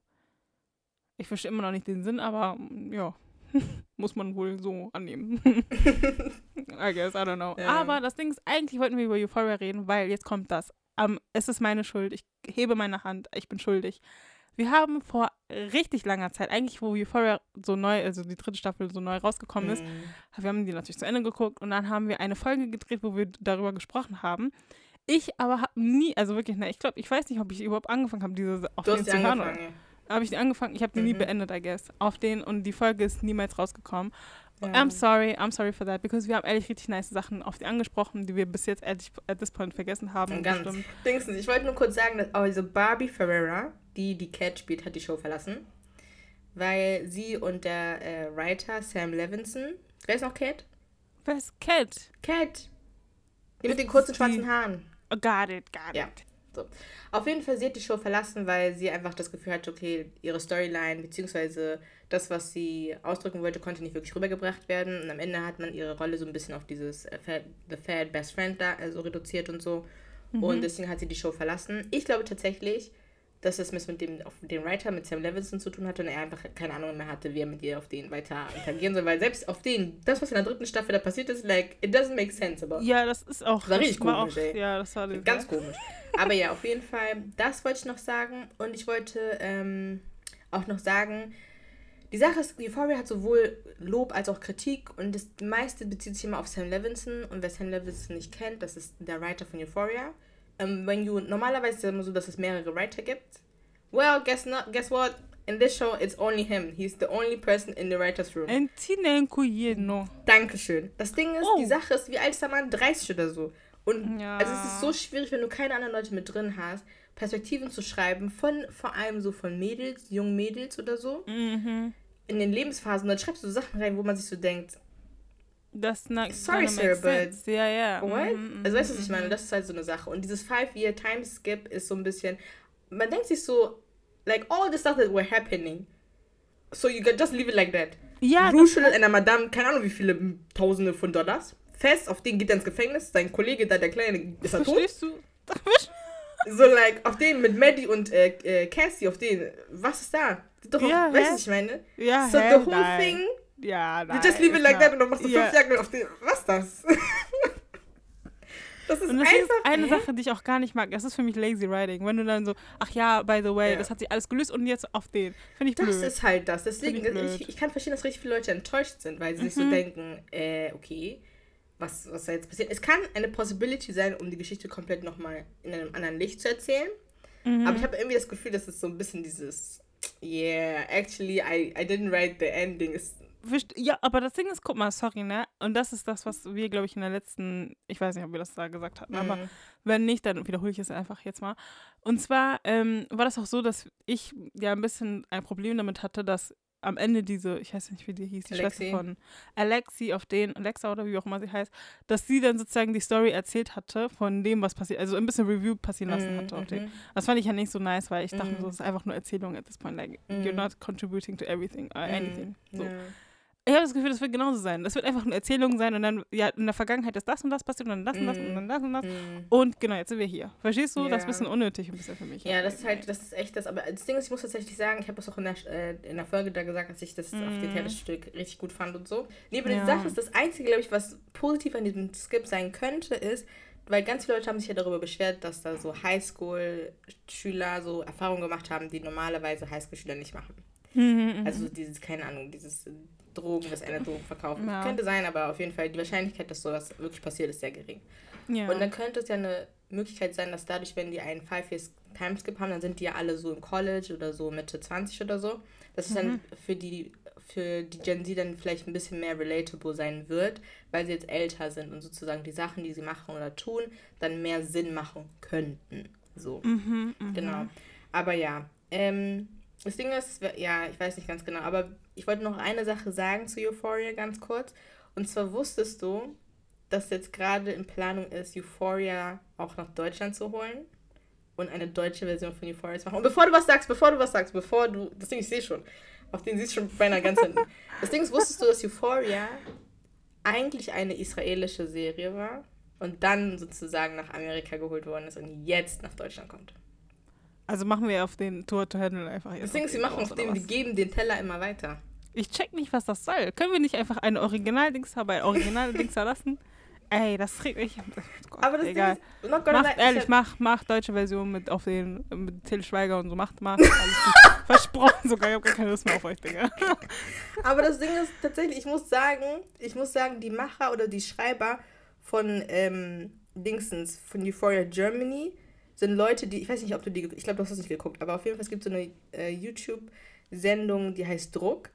Ich verstehe immer noch nicht den Sinn, aber mm, ja, (laughs) muss man wohl so annehmen. (laughs) I guess, I don't know. Ja. Aber das Ding ist, eigentlich wollten wir über Euphoria reden, weil jetzt kommt das. Ähm, es ist meine Schuld. Ich hebe meine Hand. Ich bin schuldig. Wir haben vor richtig langer Zeit, eigentlich wo Euphoria so neu, also die dritte Staffel so neu rausgekommen ist, Mhm. wir haben die natürlich zu Ende geguckt und dann haben wir eine Folge gedreht, wo wir darüber gesprochen haben. Ich aber habe nie, also wirklich, ne, ich glaube, ich weiß nicht, ob ich überhaupt angefangen habe, diese auf Du den hast zu hören. Habe ich angefangen? Ich habe die nie Mhm. beendet, I guess. Auf den und die Folge ist niemals rausgekommen. Ja. I'm sorry, I'm sorry for that, because wir haben ehrlich richtig nice Sachen auf die angesprochen, die wir bis jetzt ehrlich at this point vergessen haben. Ganz. Dingsens, ich wollte nur kurz sagen, dass also Barbie Ferreira, die die Cat spielt, hat die Show verlassen. Weil sie und der äh, Writer Sam Levinson, wer ist noch Cat? Wer ist Cat? Cat. Die mit den kurzen die- schwarzen Haaren. Oh, got it, got Ja. it. Auf jeden Fall, sie hat die Show verlassen, weil sie einfach das Gefühl hatte, okay, ihre Storyline, beziehungsweise das, was sie ausdrücken wollte, konnte nicht wirklich rübergebracht werden. Und am Ende hat man ihre Rolle so ein bisschen auf dieses äh, The Fat Best Friend da also reduziert und so. Mhm. Und deswegen hat sie die Show verlassen. Ich glaube tatsächlich, dass es mit dem, auf dem Writer, mit Sam Levinson zu tun hatte und er einfach keine Ahnung mehr hatte, wie er mit ihr auf den weiter interagieren soll. Weil selbst auf den, das, was in der dritten Staffel da passiert ist, like, it doesn't make sense. Aber Ja, das ist auch. Das war richtig auch, komisch, ey. Ja, das war Ganz komisch. Aber ja, auf jeden Fall, das wollte ich noch sagen. Und ich wollte ähm, auch noch sagen, die Sache ist, Euphoria hat sowohl Lob als auch Kritik und das meiste bezieht sich immer auf Sam Levinson. Und wer Sam Levinson nicht kennt, das ist der Writer von Euphoria. Ähm, wenn you, normalerweise ist es immer so, dass es mehrere Writer gibt. Well, guess not, guess what? In this show, it's only him. He's the only person in the writer's room. Jeno. Dankeschön. Das Ding ist, Oh. die Sache ist, wie alt ist der Mann? 30 oder so. Und Ja. also es ist so schwierig, wenn du keine anderen Leute mit drin hast, Perspektiven zu schreiben, von vor allem so von Mädels, jungen Mädels oder so, Mhm. in den Lebensphasen. Dann schreibst du Sachen rein, wo man sich so denkt, Das not Sorry, sir, make but- sense. Ja, ja. what? Mhm, Also weißt du, was ich meine? Das ist halt so eine Sache. Und dieses Five-Year-Time-Skip ist so ein bisschen, man denkt sich so, like all the stuff that were happening, so you can just leave it like that. Ja, Rouge schuldet einer Madame, keine Ahnung wie viele Tausende von Dollars, fest, auf den geht er ins Gefängnis, sein Kollege da, der Kleine, ist er tot. verstehst du? (laughs) So, like, auf den mit Maddie und äh, äh, Cassie, auf den, was ist da? Doch, Ja, weißt du, was ich meine? Ja, so, the whole nein. thing, Ja, nein. you just leave it like that und dann machst du ja. fünf Jahre auf den, was das? (laughs) das ist Und das einfach, ist eine hä? Sache, die ich auch gar nicht mag. Das ist für mich lazy writing. Wenn du dann so, ach ja, by the way, Ja. das hat sich alles gelöst und jetzt auf den. Finde ich Das blöd. ist halt das. Deswegen, ich ich, ich kann verstehen, dass richtig viele Leute enttäuscht sind, weil sie sich so Mhm. denken, äh, okay, was, was da jetzt passiert. Es kann eine Possibility sein, um die Geschichte komplett nochmal in einem anderen Licht zu erzählen. Mhm. Aber ich habe irgendwie das Gefühl, dass es so ein bisschen dieses, yeah, actually, I, I didn't write the ending. Ist, Ja, aber das Ding ist, guck mal, sorry, ne? Und das ist das, was wir, glaube ich, in der letzten, ich weiß nicht, ob wir das da gesagt hatten, aber Mhm. wenn nicht, dann wiederhole ich es einfach jetzt mal. Und zwar ähm, war das auch so, dass ich ja ein bisschen ein Problem damit hatte, dass am Ende diese, ich weiß nicht, wie die hieß, die Alexi. Schwester von Alexi, auf den, Alexa oder wie auch immer sie heißt, dass sie dann sozusagen die Story erzählt hatte von dem, was passiert, also ein bisschen Review passieren lassen hatte auf den. Mhm. Das fand ich ja nicht so nice, weil ich dachte, Mhm. so, es ist einfach nur Erzählung at this point. Like, Mhm. you're not contributing to everything, uh, anything. So. Ja. Ich habe das Gefühl, das wird genauso sein. Das wird einfach eine Erzählung sein und dann, ja, in der Vergangenheit ist das und das passiert und dann das und das und Mhm. dann das und das. Mhm. Und genau, jetzt sind wir hier. Verstehst du? Das ist ein Ja. bisschen unnötig ein bisschen für mich. Ja, das ist halt, das ist echt das. Aber das Ding ist, ich muss tatsächlich sagen, ich habe das auch in der, äh, in der Folge da gesagt, dass ich das auf Mhm. dem Theaterstück richtig gut fand und so. Nee, aber Ja. die Sache ist, das Einzige, glaube ich, was positiv an diesem Skip sein könnte, ist, weil ganz viele Leute haben sich ja darüber beschwert, dass da so Highschool-Schüler so Erfahrungen gemacht haben, die normalerweise Highschool-Schüler nicht machen. Mhm, mhm. Also dieses, keine Ahnung, dieses Drogen, das eine Drogen verkaufen. Ja. Könnte sein, aber auf jeden Fall die Wahrscheinlichkeit, dass sowas wirklich passiert, ist sehr gering. ja. Und dann könnte es ja eine Möglichkeit sein, dass dadurch, wenn die einen Five Years Time Skip haben, dann sind die ja alle so im College oder so Mitte 20 oder so. Dass es dann Mhm. für die, für die Gen Z dann vielleicht ein bisschen mehr relatable sein wird, weil sie jetzt älter sind und sozusagen die Sachen, die sie machen oder tun, dann mehr Sinn machen könnten. So. mhm, mhm. Genau. Aber ja, ähm, das Ding ist, ja, ich weiß nicht ganz genau, aber ich wollte noch eine Sache sagen zu Euphoria ganz kurz. Und zwar wusstest du, dass jetzt gerade in Planung ist, Euphoria auch nach Deutschland zu holen und eine deutsche Version von Euphoria zu machen. Und bevor du was sagst, bevor du was sagst, bevor du, das Ding, ich sehe schon, auf den siehst du schon beinahe ganz hinten. Das Ding ist, wusstest du, dass Euphoria eigentlich eine israelische Serie war und dann sozusagen nach Amerika geholt worden ist und jetzt nach Deutschland kommt? Also machen wir auf den Tour to Handle einfach jetzt. Das Ding ist, sie machen auf dem, die geben den Teller immer weiter. Ich check nicht, was das soll. Können wir nicht einfach ein Original-Dings haben, ein Original-Dings (laughs) lassen? Ey, das regt mich. Gott, Aber das egal. Ding ist, Macht ehrlich, ich mach, mach deutsche Version mit auf den mit Till Schweiger und so. Macht gut. (laughs) Versprochen sogar. Ich hab gar keine Lust mehr auf euch, Digga. (laughs) aber das Ding ist tatsächlich, ich muss sagen, ich muss sagen, die Macher oder die Schreiber von ähm, Dingsens, von Euphoria Germany, sind Leute, die, ich weiß nicht, ob du die, ich glaube, du hast das nicht geguckt, aber auf jeden Fall, es gibt so eine äh, YouTube-Sendung, die heißt Druck.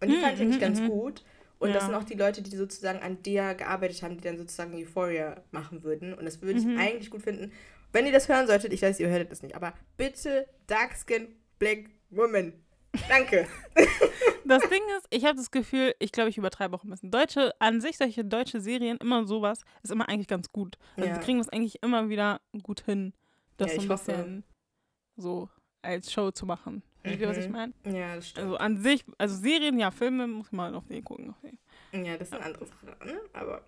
Und die Mhm, fand ich eigentlich mhm, ganz mhm. gut. Und das Ja. sind auch die Leute, die sozusagen an der gearbeitet haben, die dann sozusagen Euphoria machen würden. Und das würde ich Mhm. eigentlich gut finden. Wenn ihr das hören solltet, ich weiß, ihr hörtet das nicht, aber bitte Dark Skin Black Woman. Danke. (laughs) Das Ding ist, ich habe das Gefühl, ich glaube, ich übertreibe auch ein bisschen. Deutsche, an sich solche deutsche Serien, immer sowas, ist immer eigentlich ganz gut. Also Ja. die kriegen das eigentlich immer wieder gut hin, das Ja, so ein bisschen so als Show zu machen. Versteht ihr, was ich Mhm. meine? Ja, das stimmt. Also an sich, also Serien, ja, Filme, muss man auf den gucken. Auf den. Ja, das ist eine andere Sache, ne? Aber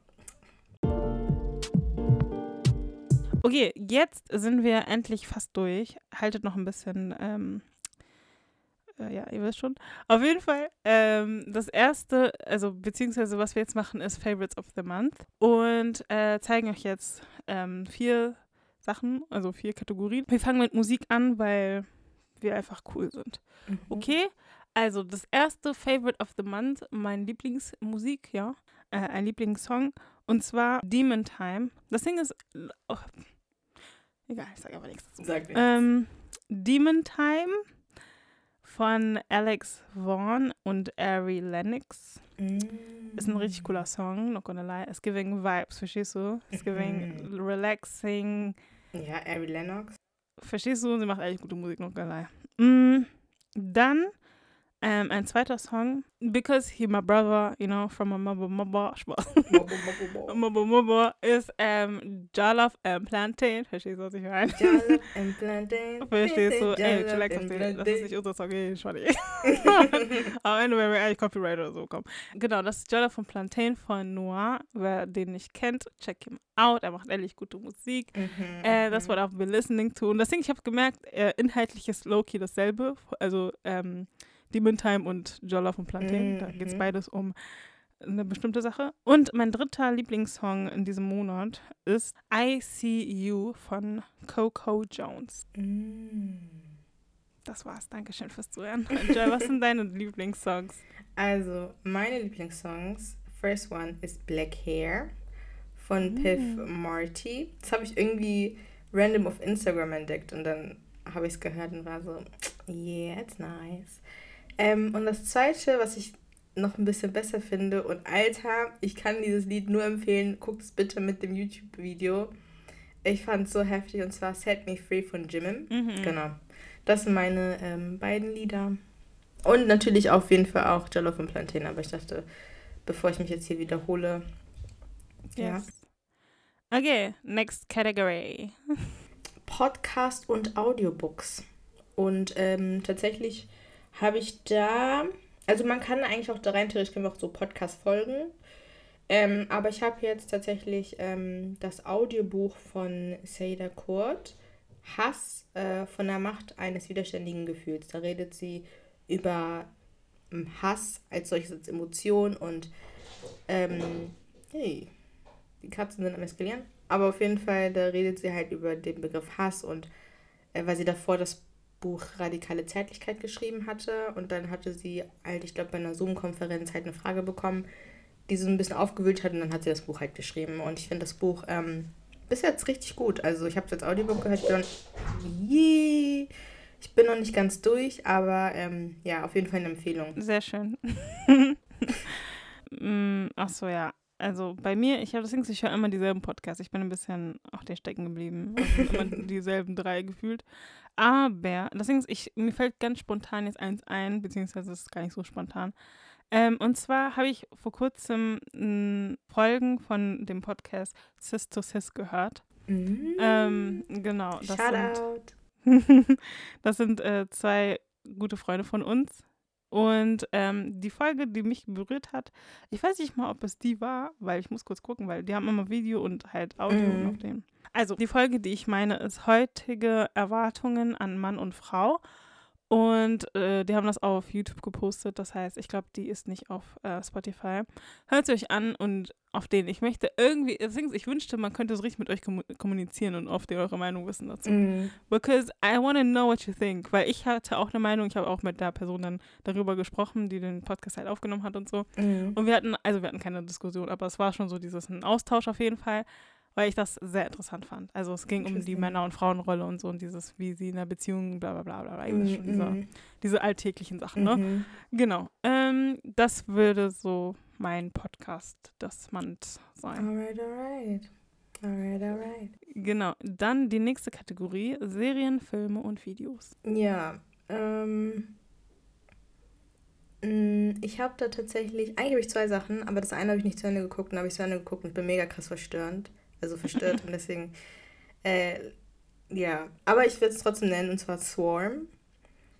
Okay, jetzt sind wir endlich fast durch. Haltet noch ein bisschen, ähm, äh, ja, ihr wisst schon. Auf jeden Fall, ähm, das erste, also beziehungsweise was wir jetzt machen, ist Favorites of the Month und äh, zeigen euch jetzt ähm, vier Sachen, also vier Kategorien. Wir fangen mit Musik an, weil wir einfach cool sind. Mhm. Okay, also das erste Favorite of the Month, mein Lieblingsmusik, ja, äh, ein Lieblingssong und zwar Demon Time. Das Ding ist, oh, egal, ich sage aber nichts dazu. Sag. Ähm, Demon Time von Alex Vaughn und Ari Lennox. Ist ein richtig cooler Song, not gonna lie. It's giving Vibes, verstehst du? It's giving relaxing. Ja, Ari Lennox. Verstehst du? Sie macht eigentlich gute Musik, gonna lie. Mm, dann ähm, ein zweiter Song, Because He My Brother, you know, from a bobo, bobo. Mobber Mobber ist ähm, Jollof and Plantain. Verstehst du, was ich meine? Jollof and Plantain. (laughs) Verstehst du? Ey, chillax auf and den. Das ist nicht unser Song, ey, Schwaddy. (laughs) (laughs) Am Ende werden wir eigentlich Copyright oder so kommen. Genau, das ist Jollof von Plantain von Noir. Wer den nicht kennt, check him out. Er macht ehrlich gute Musik. Mhm, Äh, das mhm. war auch wir listening to. Und deswegen, ich habe gemerkt, äh, inhaltlich ist Loki dasselbe. Also ähm, Demon Time und Jollof und Plantain. Da geht es Mhm. beides um eine bestimmte Sache. Und mein dritter Lieblingssong in diesem Monat ist I See You von Coco Jones. Mm. Das war's. Dankeschön fürs Zuhören. (laughs) Joy, was sind deine Lieblingssongs? Also, meine Lieblingssongs. First one ist Black Hair von Piff Marty. Das habe ich irgendwie random auf Instagram entdeckt und dann habe ich es gehört und war so, (tsk) yeah, it's nice. Ähm, und das zweite, was ich noch ein bisschen besser finde und Alter, ich kann dieses Lied nur empfehlen, guckt es bitte mit dem YouTube-Video. Ich fand es so heftig und zwar Set Me Free von Jimin. Mhm. Genau. Das sind meine ähm, beiden Lieder. Und natürlich auf jeden Fall auch Jollof und Plantain, aber ich dachte, bevor ich mich jetzt hier wiederhole. Ja. Yes. Okay, next category. Podcast und Audiobooks. Und ähm, tatsächlich habe ich da, also man kann eigentlich auch da rein theoretisch können wir auch so Podcast folgen. Ähm, aber ich habe jetzt tatsächlich ähm, das Audiobuch von Seda Kurt, Hass äh, von der Macht eines widerständigen Gefühls. Da redet sie über ähm, Hass als solches als Emotion und ähm, hey, die Katzen sind am Eskalieren. Aber auf jeden Fall, da redet sie halt über den Begriff Hass und äh, weil sie davor das Buch Radikale Zärtlichkeit geschrieben hatte und dann hatte sie halt, ich glaube, bei einer Zoom-Konferenz halt eine Frage bekommen, die so ein bisschen aufgewühlt hat und dann hat sie das Buch halt geschrieben. Und ich finde das Buch ähm, bis jetzt richtig gut. Also ich habe es als Audiobook gehört, ich bin, noch, Yee. ich bin noch nicht ganz durch, aber ähm, ja, auf jeden Fall eine Empfehlung. Sehr schön. (laughs) mm, ach so, ja. Also bei mir, ich habe das Ding, ich höre immer dieselben Podcasts. Ich bin ein bisschen auf den Stecken geblieben. Also immer (laughs) dieselben drei gefühlt. Aber das Ding ist, ich, mir fällt ganz spontan jetzt eins ein, beziehungsweise es ist gar nicht so spontan. Ähm, und zwar habe ich vor kurzem m, Folgen von dem Podcast Sis to Sis gehört. Mhm. Ähm, genau. Das Shoutout. sind, (laughs) das sind äh, zwei gute Freunde von uns. Und ähm, die Folge, die mich berührt hat, ich weiß nicht mal, ob es die war, weil ich muss kurz gucken, weil die haben immer Video und halt Audio Mhm. auf dem. Also die Folge, die ich meine, ist heutige Erwartungen an Mann und Frau. Und äh, die haben das auf YouTube gepostet. Das heißt, ich glaube, die ist nicht auf äh, Spotify. Hört sie euch an und auf den. Ich möchte irgendwie, deswegen, ich wünschte, man könnte so richtig mit euch kommu- kommunizieren und auf den eure Meinung wissen dazu. Mhm. Because I want to know what you think. Weil ich hatte auch eine Meinung, ich habe auch mit der Person dann darüber gesprochen, die den Podcast halt aufgenommen hat und so. Mhm. Und wir hatten, also wir hatten keine Diskussion, aber es war schon so dieses ein Austausch auf jeden Fall, weil ich das sehr interessant fand. Also es ging um die. Männer- und Frauenrolle und so und dieses, wie sie in der Beziehung, bla bla bla bla. Ihr wisst schon, diese, alltäglichen Sachen, ne? Mhm. Genau. Ähm, das würde so mein Podcast das Mannt sein. Alright, alright. Alright, alright. Genau. Dann die nächste Kategorie: Serien, Filme und Videos. Ja, ähm. mh, Ich habe da tatsächlich, eigentlich habe ich zwei Sachen, aber das eine habe ich nicht zu Ende geguckt und habe ich zu Ende geguckt und bin mega krass verstörend. Also verstört und deswegen, äh, ja. Aber ich würde es trotzdem nennen und zwar Swarm.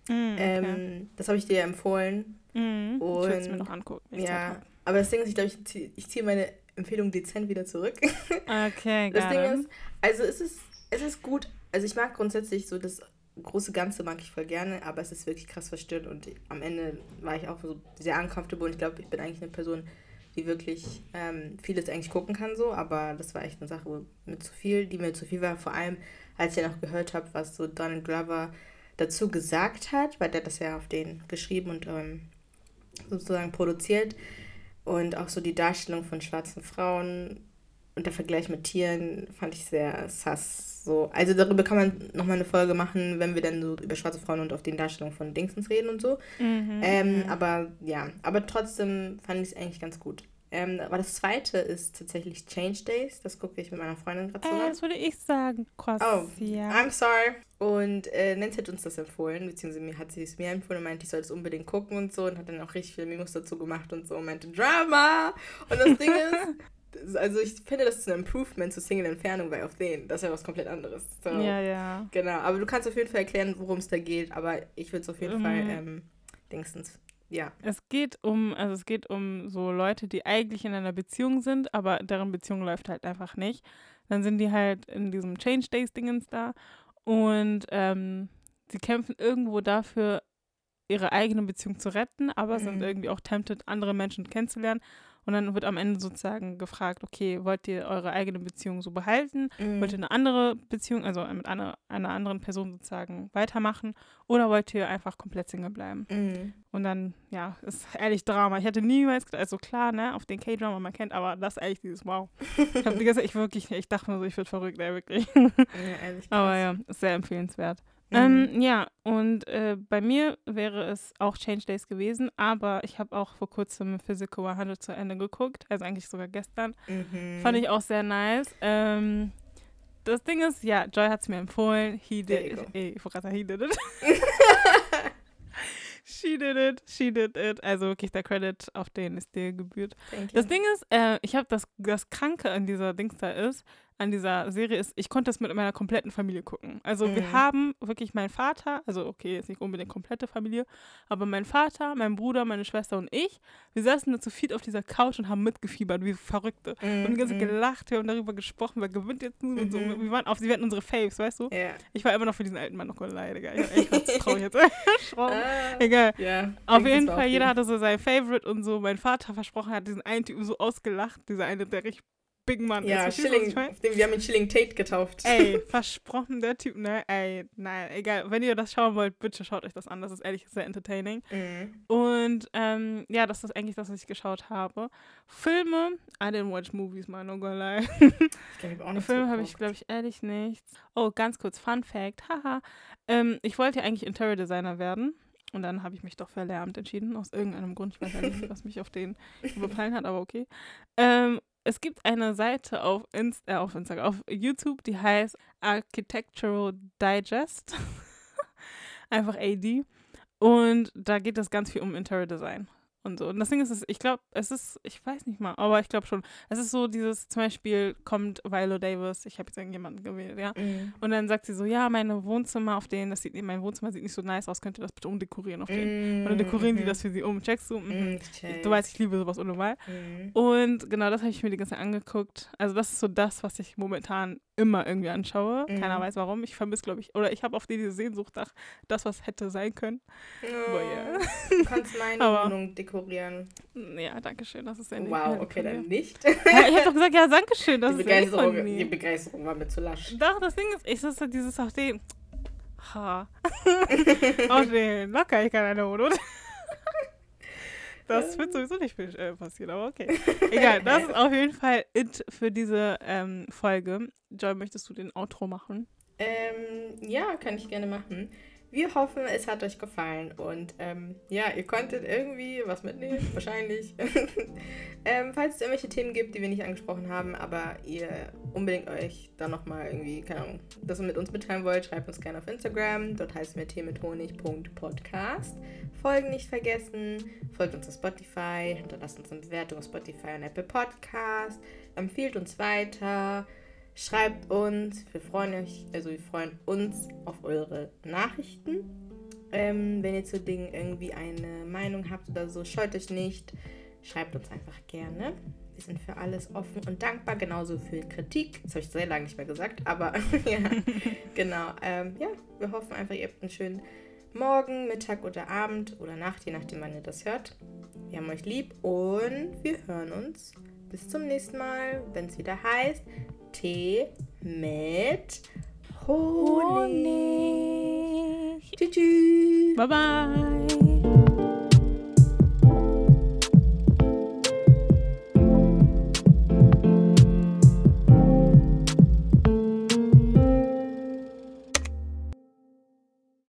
Mm, okay. Ähm, das habe ich dir ja empfohlen. Mhm. Ich will es mir und- noch angucken. Ja, aber das Ding ist, ich glaube, ich ziehe zieh meine Empfehlung dezent wieder zurück. Okay, (laughs) Das Ding it. ist, also es ist, es ist gut. Also ich mag grundsätzlich so das große Ganze mag ich voll gerne, aber es ist wirklich krass verstörend und am Ende war ich auch so sehr uncomfortable und ich glaube, ich bin eigentlich eine Person, die wirklich ähm, vieles eigentlich gucken kann so, aber das war echt eine Sache mit zu viel, die mir zu viel war, vor allem als ich ja noch gehört habe, was so Donald Glover dazu gesagt hat, weil der das ja auf den geschrieben und ähm, sozusagen produziert und auch so die Darstellung von schwarzen Frauen und der Vergleich mit Tieren fand ich sehr sass. So. Also darüber kann man nochmal eine Folge machen, wenn wir dann so über schwarze Frauen und auf den Darstellungen von Dingsens reden und so. Mhm, Ähm, mhm. aber ja, aber trotzdem fand ich es eigentlich ganz gut. Ähm, aber das zweite ist tatsächlich Change Days. Das gucke ich mit meiner Freundin gerade Äh, zusammen. das würde ich sagen, Cross. Oh, ja. I'm sorry. Und äh, Nancy hat uns das empfohlen, beziehungsweise mir hat sie es mir empfohlen und meinte, ich soll es unbedingt gucken und so und hat dann auch richtig viele Memos dazu gemacht und so und meinte Drama. Und das Ding (laughs) ist, also ich finde, das ist ein Improvement zu Single Entfernung bei auf den. Das ist ja was komplett anderes. So. ja, ja. Genau, aber du kannst auf jeden Fall erklären, worum es da geht, aber ich würde es auf jeden Mhm. Fall, ähm, Dingstens, ja. Es geht um, also es geht um so Leute, die eigentlich in einer Beziehung sind, aber deren Beziehung läuft halt einfach nicht. Dann sind die halt in diesem Change Days Dingens da und ähm, sie kämpfen irgendwo dafür, ihre eigene Beziehung zu retten, aber sind Mhm. irgendwie auch tempted, andere Menschen kennenzulernen. Und dann wird am Ende sozusagen gefragt, okay, wollt ihr eure eigene Beziehung so behalten? Mhm. Wollt ihr eine andere Beziehung, also mit einer, einer anderen Person sozusagen weitermachen? Oder wollt ihr einfach komplett Single bleiben? Mhm. Und dann, ja, ist ehrlich Drama. Ich hätte niemals gedacht, also klar, ne, auf den K-Drama man kennt, aber das ist ehrlich dieses Wow. Ich habe die ganze Zeit, ich wirklich, ich dachte mir so, ich würde verrückt, ey, wirklich. Ja, ehrlich. aber ja, ist sehr empfehlenswert. Mhm. Ähm, ja, und äh, bei mir wäre es auch Change Days gewesen, aber ich habe auch vor kurzem Physical 100 zu Ende geguckt, also eigentlich sogar gestern. Mhm. Fand ich auch sehr nice. Ähm, das Ding ist, ja, Joy hat es mir empfohlen. He did it. Ey, ich wollte he did it. (laughs) (laughs) She did it, she did it. Also wirklich der Credit auf den ist dir gebührt. Das Ding ist, äh, ich habe das, das Kranke an dieser Dings da ist, an dieser Serie ist, ich konnte es mit meiner kompletten Familie gucken. Also wir Mhm. haben wirklich meinen Vater, also okay, jetzt nicht unbedingt komplette Familie, aber mein Vater, mein Bruder, meine Schwester und ich, wir saßen da zu viel auf dieser Couch und haben mitgefiebert, wie Verrückte. Mhm, Und die ganze mhm. gelacht, wir haben darüber gesprochen, wer gewinnt jetzt nun und so. Mhm. Wir waren auf, sie werden unsere Faves, weißt du? Ja. Ich war immer noch für diesen alten Mann noch leid, Digga. Ich, war zu traurig jetzt. (laughs) Ah, Egal. ja. Auf jeden das Fall, jeder hatte so sein Favorite und so. Mein Vater versprochen hat diesen einen Typen so ausgelacht, dieser eine, der richtig Big Mann Ja, ist. Ich Schilling, mein? auf den, wir haben ihn Schilling Tate getauft. Ey, (laughs) versprochen, der Typ, ne? Ey, nein, egal. Wenn ihr das schauen wollt, bitte schaut euch das an. Das ist ehrlich sehr entertaining. Mhm. Und ähm, ja, das ist eigentlich das, was ich geschaut habe. Filme, I didn't watch movies, man, no gonna lie. (laughs) Ich ich auch nicht Filme habe ich, glaube ich, ehrlich nichts. Oh, ganz kurz, Fun Fact, haha. Ähm, ich wollte ja eigentlich Interior Designer werden. Und dann habe ich mich doch für Lehramt entschieden, aus irgendeinem Grund. Ich weiß ja nicht, was mich auf den (laughs) überfallen hat, aber okay. Ähm, es gibt eine Seite auf, Inst äh, auf Instagram, auf YouTube, die heißt Architectural Digest. (laughs) Einfach AD. Und da geht es ganz viel um Interior Design und so. Und das Ding ist, es- ich glaube, es ist, ich weiß nicht mal, aber ich glaube schon, es ist so dieses, zum Beispiel kommt Viola Davis, ich habe jetzt irgendjemanden gewählt, ja. Mhm. Und dann sagt sie so, ja, meine Wohnzimmer auf denen, das sieht, mein Wohnzimmer sieht nicht so nice aus, könnt ihr das bitte umdekorieren auf denen? Und dann dekorieren die Mhm. das für sie um. Checkst du? Mhm. Mhm, ich check. Du weißt, ich liebe sowas unnormal. Mhm. Und genau das habe ich mir die ganze Zeit angeguckt. Also das ist so das, was ich momentan immer irgendwie anschaue. Keiner Mhm. weiß warum. Ich vermisse, glaube ich, oder ich habe auf die diese Sehnsucht nach das, was hätte sein können. Aber ja. Du kannst meine (laughs) Aber- Wohnung dekorieren. Ja, danke schön. Das ist sehr nett Wow, okay, dann nicht. (laughs) Ja, ich habe doch gesagt, ja, danke schön. Das die, ist Begeisterung, von die. Begeisterung war mir zu lasch. Doch, das Ding ist, ich sitze dieses auf den. Ha. (laughs) auf den. Locker, ich kann eine Wohnung. Das wird sowieso nicht viel, äh, passieren, aber okay. (laughs) Egal, das ist (laughs) auf jeden Fall it für diese ähm, Folge. Joy, möchtest du den Outro machen? Ähm, ja, kann ich gerne machen. Wir hoffen, es hat euch gefallen und ähm, ja, ihr konntet irgendwie was mitnehmen, (laughs) wahrscheinlich. (laughs) ähm, falls es irgendwelche Themen gibt, die wir nicht angesprochen haben, aber ihr unbedingt euch dann nochmal irgendwie, keine Ahnung, das mit uns mitteilen wollt, schreibt uns gerne auf Instagram. Dort heißen wir teemithonig.podcast. Folgen nicht vergessen, folgt uns auf Spotify, hinterlasst uns eine Bewertung auf Spotify und Apple Podcast, empfiehlt uns weiter. Schreibt uns, wir freuen euch, also wir freuen uns auf eure Nachrichten. Ähm, wenn ihr zu Dingen irgendwie eine Meinung habt oder so, scheut euch nicht. Schreibt uns einfach gerne. Wir sind für alles offen und dankbar, genauso für Kritik. Das habe ich sehr lange nicht mehr gesagt, aber (laughs) ja, genau. Ähm, ja, wir hoffen einfach, ihr habt einen schönen Morgen, Mittag oder Abend oder Nacht, je nachdem, wann ihr das hört. Wir haben euch lieb und wir hören uns bis zum nächsten Mal, wenn es wieder heißt Tee mit Honig. Tschüss. tschüss. Bye bye.